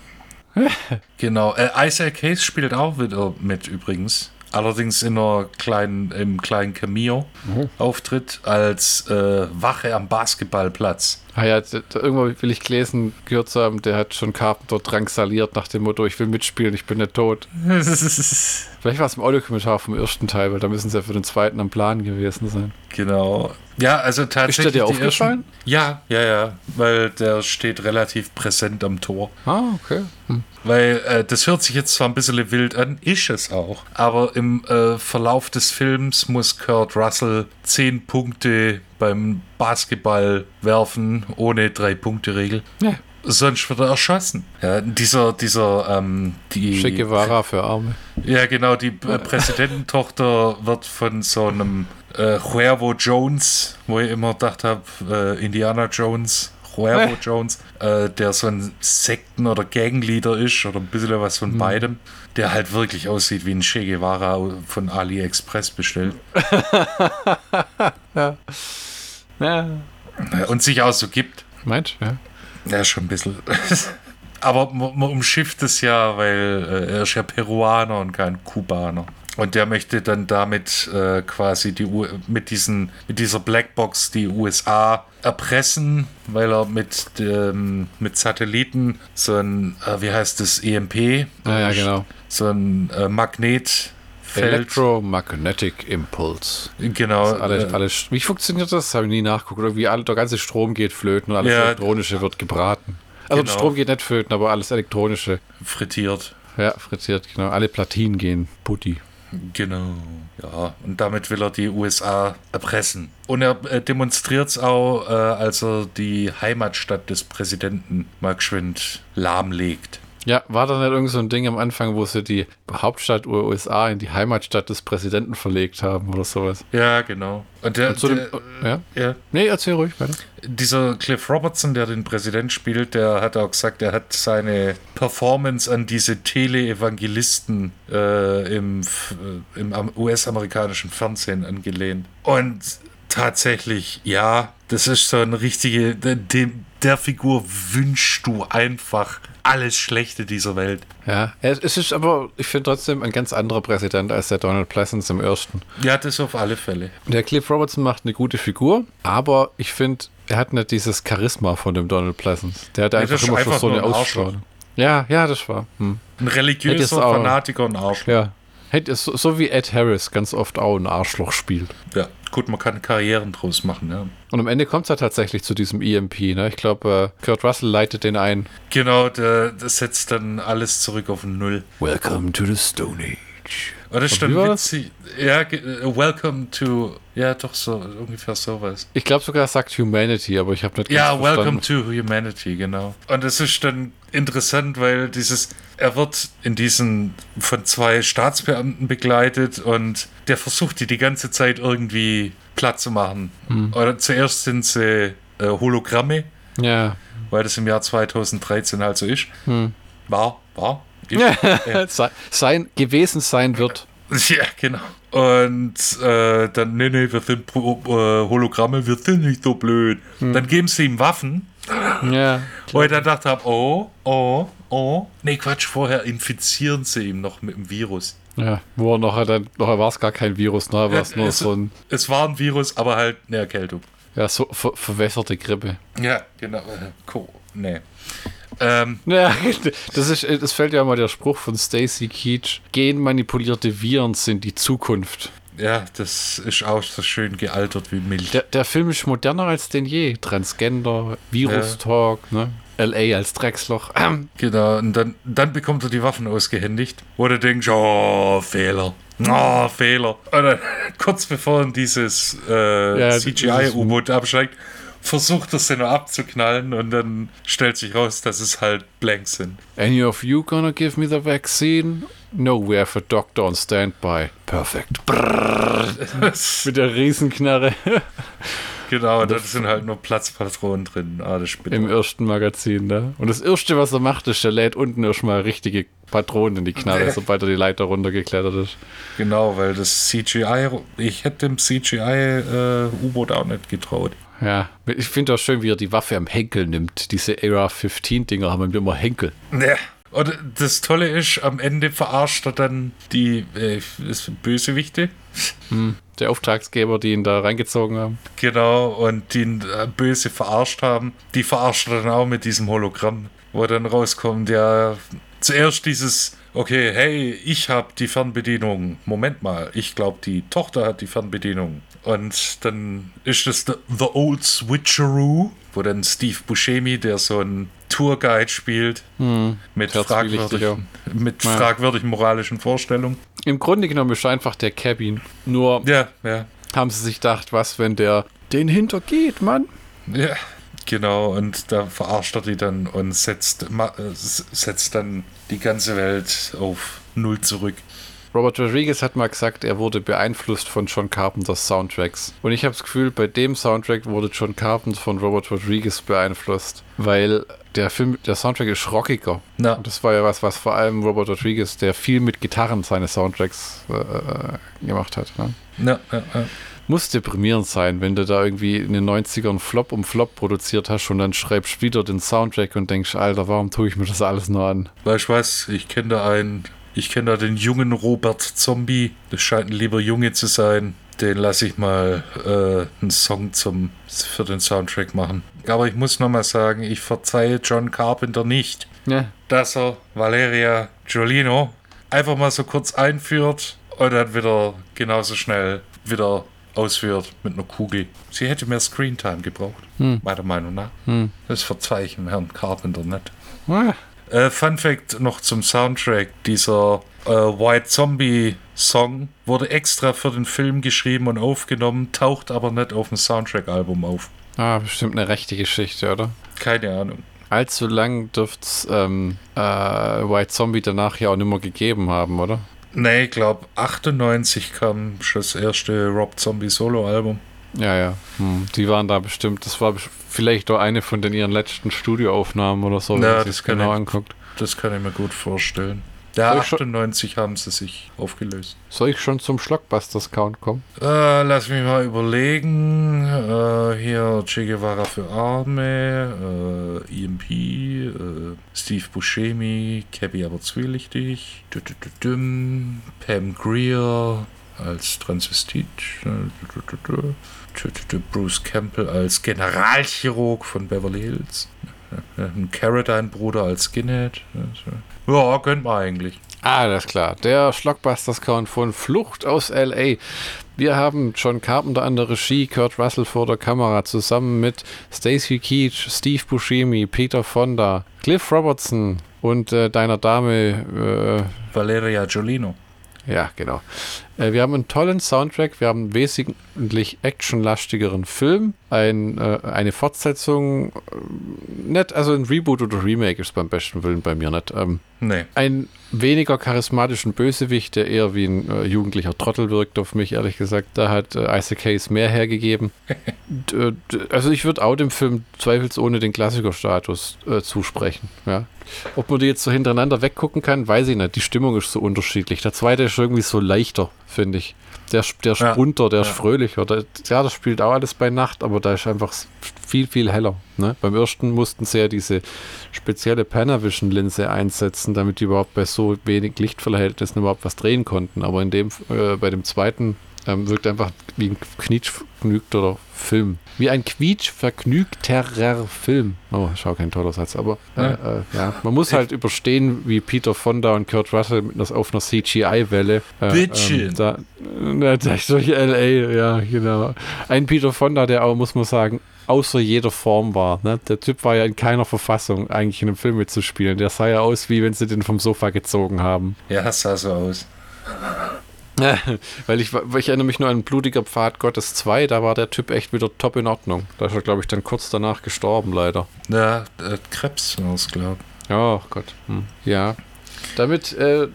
genau. Äh, Isaac Hayes spielt auch wieder mit übrigens. Allerdings in einer kleinen, im kleinen Cameo-Auftritt mhm. als äh, Wache am Basketballplatz. Ah ja, irgendwo will ich gelesen, gehört zu haben, der hat schon Carpenter drangsaliert nach dem Motto, ich will mitspielen, ich bin nicht tot. Vielleicht war es im Audiokommentar vom ersten Teil, weil da müssen sie ja für den zweiten am Plan gewesen sein. Genau. Ja, also tatsächlich. Ist der dir aufgefallen? Ersten, ja, ja, ja, weil der steht relativ präsent am Tor. Ah, okay. Hm. Weil äh, das hört sich jetzt zwar ein bisschen wild an, ist es auch. Aber im äh, Verlauf des Films muss Kurt Russell zehn Punkte beim Basketball werfen, ohne Drei-Punkte-Regel. Ja. Sonst wird er erschossen. Ja, dieser, dieser, ähm, die. Che Guevara für Arme. Ja, genau, die äh, Präsidententochter wird von so einem äh, Cuervo Jones, wo ich immer gedacht habe, äh, Indiana Jones, Cuervo äh. Jones, äh, der so ein Sekten- oder Gangleader ist oder ein bisschen was von mhm. beidem, der halt wirklich aussieht wie ein Che Guevara von AliExpress bestellt. ja. ja. Und sich auch so gibt. Meint, ja. Ja, schon ein bisschen. Aber man, man umschifft es ja, weil äh, er ist ja Peruaner und kein Kubaner. Und der möchte dann damit äh, quasi die U mit, diesen, mit dieser Blackbox die USA erpressen, weil er mit, ähm, mit Satelliten so ein, äh, wie heißt das, EMP? Ah, ja, genau. So ein äh, Magnet. Electromagnetic Impulse. Genau. Alles, äh, alles, wie funktioniert das? Habe ich nie nachgeguckt. Irgendwie alle, der ganze Strom geht flöten und alles ja, Elektronische wird gebraten. Also genau. Strom geht nicht flöten, aber alles Elektronische. Frittiert. Ja, frittiert, genau. Alle Platinen gehen putti. Genau. Ja, und damit will er die USA erpressen. Und er äh, demonstriert es auch, äh, als er die Heimatstadt des Präsidenten mal geschwind lahmlegt. Ja, war da nicht irgend so ein Ding am Anfang, wo sie die Hauptstadt USA in die Heimatstadt des Präsidenten verlegt haben oder sowas? Ja, genau. Und der, Und dem, der ja? ja? Nee, erzähl ruhig weiter. Dieser Cliff Robertson, der den Präsident spielt, der hat auch gesagt, er hat seine Performance an diese Tele-Evangelisten äh, im, äh, im US-amerikanischen Fernsehen angelehnt. Und tatsächlich, ja, das ist so eine richtige, dem, der Figur wünschst du einfach alles Schlechte dieser Welt. Ja, es ist aber, ich finde trotzdem ein ganz anderer Präsident als der Donald Pleasance im ersten. Ja, das auf alle Fälle. Der Cliff Robertson macht eine gute Figur, aber ich finde, er hat nicht dieses Charisma von dem Donald Pleasance. Der hat ja, einfach immer schon so eine Ausstrahlung. Ja, ja, das war. Hm. Ein religiöser Fanatiker und Arsch. Ja, Hätte so, so wie Ed Harris ganz oft auch ein Arschloch spielt. Ja, gut, man kann Karrieren draus machen, ja. Und am Ende kommt es ja tatsächlich zu diesem EMP, ne? Ich glaube, äh, Kurt Russell leitet den ein. Genau, der, der setzt dann alles zurück auf Null. Welcome to the Stone Age. Oh, das stand witzig. Ja, uh, welcome to. Ja, doch so, ungefähr sowas. Ich glaube sogar, er sagt Humanity, aber ich habe nicht Ja, welcome to Humanity, genau. Und es ist dann interessant, weil dieses. Er wird in diesen von zwei Staatsbeamten begleitet und der versucht die die ganze Zeit irgendwie platt zu machen. Hm. Oder zuerst sind sie äh, Hologramme. Ja. Weil das im Jahr 2013 halt so ist. Hm. War, war, ja. sein, gewesen sein wird. Ja, genau. Und äh, dann, nee, nee, wir sind Pro, äh, Hologramme, wir sind nicht so blöd. Hm. Dann geben sie ihm Waffen. Ja. Wo ich dann dachte habe, oh, oh, oh. Nee, Quatsch, vorher infizieren sie ihn noch mit dem Virus. Ja, wo er noch, dann, noch war es gar kein Virus, ne? War es nur so ein. Es war ein Virus, aber halt eine Erkältung. Ja, so ver verwässerte Grippe. Ja, genau. Cool. Nee. Ähm, ja, das, ist, das fällt ja mal der Spruch von Stacy Keach. Genmanipulierte Viren sind die Zukunft. Ja, das ist auch so schön gealtert wie Milch. Der, der Film ist moderner als denn je. Transgender, Virus-Talk, ja. ne? LA als Drecksloch. Genau, und dann, dann bekommt er die Waffen ausgehändigt, wo du denkst, oh, Fehler. Oh, Fehler. Oder kurz bevor dieses äh, ja, CGI-U-Boot absteigt, versucht es dann abzuknallen und dann stellt sich raus, dass es halt Blanks sind. Any of you gonna give me the vaccine? No, we have a doctor on standby. Perfect. Mit der Riesenknarre. Genau, da sind halt nur Platzpatronen drin. Ah, das Im ersten Magazin, ne? Und das erste, was er macht, ist, er lädt unten erstmal richtige Patronen in die Knarre, sobald er die Leiter runtergeklettert ist. Genau, weil das CGI, ich hätte dem CGI-U-Boot äh, auch nicht getraut. Ja, ich finde auch schön, wie er die Waffe am Henkel nimmt. Diese Era 15-Dinger haben immer Henkel. Ja. Und das Tolle ist, am Ende verarscht er dann die äh, Bösewichte. Hm, der Auftragsgeber, die ihn da reingezogen haben. Genau, und die ihn äh, böse verarscht haben. Die verarscht er dann auch mit diesem Hologramm, wo dann rauskommt, ja, zuerst dieses okay, hey, ich habe die Fernbedienung. Moment mal, ich glaube, die Tochter hat die Fernbedienung. Und dann ist das the, the Old Switcheroo, wo dann Steve Buscemi, der so ein Tourguide spielt, hm, mit, fragwürdig, mit ja. fragwürdigen moralischen Vorstellungen. Im Grunde genommen ist einfach der Cabin. Nur ja, ja. haben sie sich gedacht, was, wenn der den hintergeht, Mann? Ja, genau. Und da verarscht er die dann und setzt, äh, setzt dann die ganze Welt auf Null zurück. Robert Rodriguez hat mal gesagt, er wurde beeinflusst von John Carpenters Soundtracks. Und ich habe das Gefühl, bei dem Soundtrack wurde John Carpenter von Robert Rodriguez beeinflusst, weil der Film, der Soundtrack ist rockiger. Ja. Und das war ja was, was vor allem Robert Rodriguez, der viel mit Gitarren seine Soundtracks äh, äh gemacht hat. Ne? Ja, ja, ja muss deprimierend sein, wenn du da irgendwie in den 90ern Flop um Flop produziert hast und dann schreibst wieder den Soundtrack und denkst, Alter, warum tue ich mir das alles nur an? Weißt du was, ich kenne da einen, ich kenne da den jungen Robert Zombie. Das scheint ein lieber Junge zu sein. Den lasse ich mal äh, einen Song zum, für den Soundtrack machen. Aber ich muss nochmal sagen, ich verzeihe John Carpenter nicht, ja. dass er Valeria Giolino einfach mal so kurz einführt und dann wieder genauso schnell wieder ausführt mit einer Kugel. Sie hätte mehr Screentime gebraucht, hm. meiner Meinung nach. Hm. Das verzeihe ich dem Herrn Carpenter nicht. Ah. Äh, Fun Fact noch zum Soundtrack. Dieser äh, White Zombie Song wurde extra für den Film geschrieben und aufgenommen, taucht aber nicht auf dem Soundtrack-Album auf. Ah, bestimmt eine rechte Geschichte, oder? Keine Ahnung. Allzu lang dürfte es ähm, äh, White Zombie danach ja auch nicht mehr gegeben haben, oder? Nee, ich glaube 98 kam schon das erste Rob Zombie Solo-Album. Ja, ja. Hm. Die waren da bestimmt, das war vielleicht auch eine von den ihren letzten Studioaufnahmen oder so, ja, wenn das genau ich, anguckt. Das kann ich mir gut vorstellen. Ja, 98 haben sie sich aufgelöst. Soll ich schon zum Schlockbusters-Count kommen? Äh, lass mich mal überlegen. Äh, hier Che Guevara für Arme, äh, EMP, äh, Steve Buscemi, Cabby aber zwielichtig, Pam Greer als Transvestit, Bruce Campbell als Generalchirurg von Beverly Hills. Ein Carradine-Bruder als Skinhead. Ja, gönnt man eigentlich. Ah, das ist klar. Der Schlockbusters-Count von Flucht aus L.A. Wir haben John Carpenter an der Regie, Kurt Russell vor der Kamera, zusammen mit Stacey Keach, Steve Buscemi, Peter Fonda, Cliff Robertson und äh, deiner Dame äh, Valeria Giolino. Ja, genau. Äh, wir haben einen tollen Soundtrack, wir haben einen wesentlich actionlastigeren Film, ein, äh, eine Fortsetzung, äh, nicht, also ein Reboot oder Remake ist beim besten Willen bei mir nicht. Ähm, nee. Ein weniger charismatischen Bösewicht, der eher wie ein äh, jugendlicher Trottel wirkt auf mich, ehrlich gesagt. Da hat äh, Isaac Hayes mehr hergegeben. d, d, also ich würde auch dem Film zweifelsohne den Klassikerstatus äh, zusprechen. Ja. Ob man die jetzt so hintereinander weggucken kann, weiß ich nicht. Die Stimmung ist so unterschiedlich. Der zweite ist irgendwie so leichter, finde ich. Der, der ist ja, bunter, der ja. ist fröhlicher. Der, ja, das spielt auch alles bei Nacht, aber da ist einfach viel, viel heller. Ne? Beim ersten mussten sie ja diese spezielle Panavision-Linse einsetzen, damit die überhaupt bei so wenig Lichtverhältnissen überhaupt was drehen konnten. Aber in dem, äh, bei dem zweiten ähm, wirkt einfach wie ein quietschvergnügter Film. Wie ein quietschvergnügterer Film. Oh, schau kein toller Satz, aber äh, ja. Äh, ja. man muss halt überstehen, wie Peter Fonda und Kurt Russell mit auf einer CGI-Welle. Äh, ähm, da, da, durch L.A., ja, genau. Ein Peter Fonda, der auch, muss man sagen, außer jeder Form war. Ne? Der Typ war ja in keiner Verfassung, eigentlich in einem Film mitzuspielen. Der sah ja aus, wie wenn sie den vom Sofa gezogen haben. Ja, sah so aus. weil, ich, weil ich erinnere mich nur an Blutiger Pfad Gottes 2, da war der Typ echt wieder top in Ordnung. Da ist er, glaube ich, dann kurz danach gestorben, leider. Ja, Krebs war es, glaube ich. Oh Gott. Hm. Ja. Damit äh,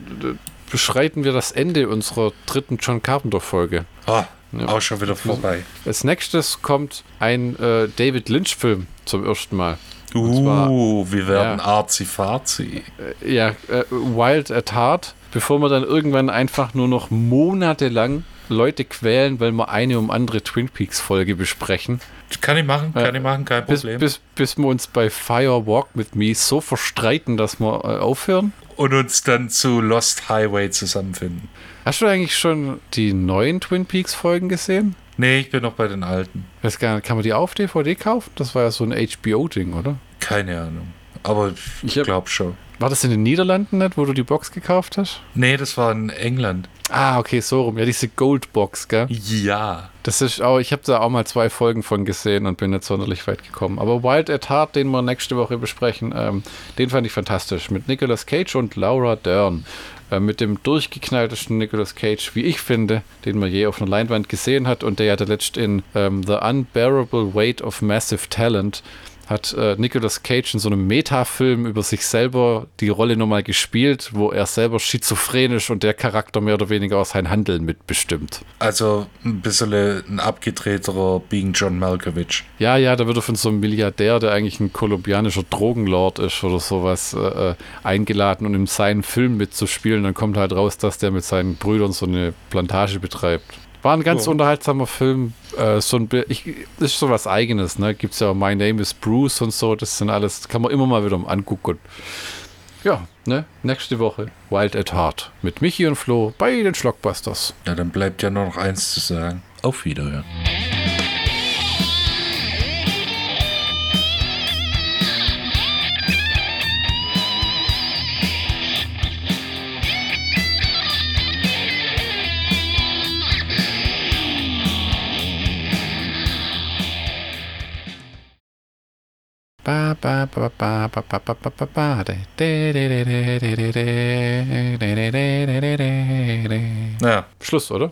beschreiten wir das Ende unserer dritten John Carpenter-Folge. Ah, ja. auch schon wieder vorbei. Als nächstes kommt ein äh, David Lynch-Film zum ersten Mal. Uh, zwar, wir werden ja, arzi-fazi. Äh, ja, äh, Wild at Heart bevor wir dann irgendwann einfach nur noch monatelang Leute quälen, weil wir eine um andere Twin Peaks Folge besprechen. Kann ich machen, kann äh, ich machen, kein Problem. Bis, bis, bis wir uns bei Fire Walk with Me so verstreiten, dass wir äh, aufhören. Und uns dann zu Lost Highway zusammenfinden. Hast du eigentlich schon die neuen Twin Peaks Folgen gesehen? Nee, ich bin noch bei den alten. Weiß gar nicht, kann man die auf DVD kaufen? Das war ja so ein HBO-Ding, oder? Keine Ahnung. Aber ich, ich glaube schon. War das in den Niederlanden nicht, wo du die Box gekauft hast? Nee, das war in England. Ah, okay, so rum. Ja, diese Goldbox, gell? Ja. Das ist auch, ich habe da auch mal zwei Folgen von gesehen und bin nicht sonderlich weit gekommen. Aber Wild at Heart, den wir nächste Woche besprechen, ähm, den fand ich fantastisch. Mit Nicolas Cage und Laura Dern. Äh, mit dem durchgeknalltesten Nicolas Cage, wie ich finde, den man je auf einer Leinwand gesehen hat und der ja letzt in ähm, The Unbearable Weight of Massive Talent hat äh, Nicolas Cage in so einem Metafilm über sich selber die Rolle nochmal gespielt, wo er selber schizophrenisch und der Charakter mehr oder weniger aus sein Handeln mitbestimmt. Also ein bisschen ein abgedrehter Being John Malkovich. Ja, ja, da wird er von so einem Milliardär, der eigentlich ein kolumbianischer Drogenlord ist oder sowas, äh, äh, eingeladen, um in seinen Film mitzuspielen. Dann kommt halt raus, dass der mit seinen Brüdern so eine Plantage betreibt. War ein ganz oh. unterhaltsamer Film. Äh, so ein, ich, ist so was Eigenes, ne? Gibt es ja My Name is Bruce und so. Das sind alles, kann man immer mal wieder angucken. Ja, ne? Nächste Woche Wild at Heart mit Michi und Flo bei den Schlockbusters. Ja, dann bleibt ja nur noch eins zu sagen. Auf Wiederhören. Ba, ba, ba, ba, ba, ba, ba, ba, ba, ba, Ja. Schluss, oder?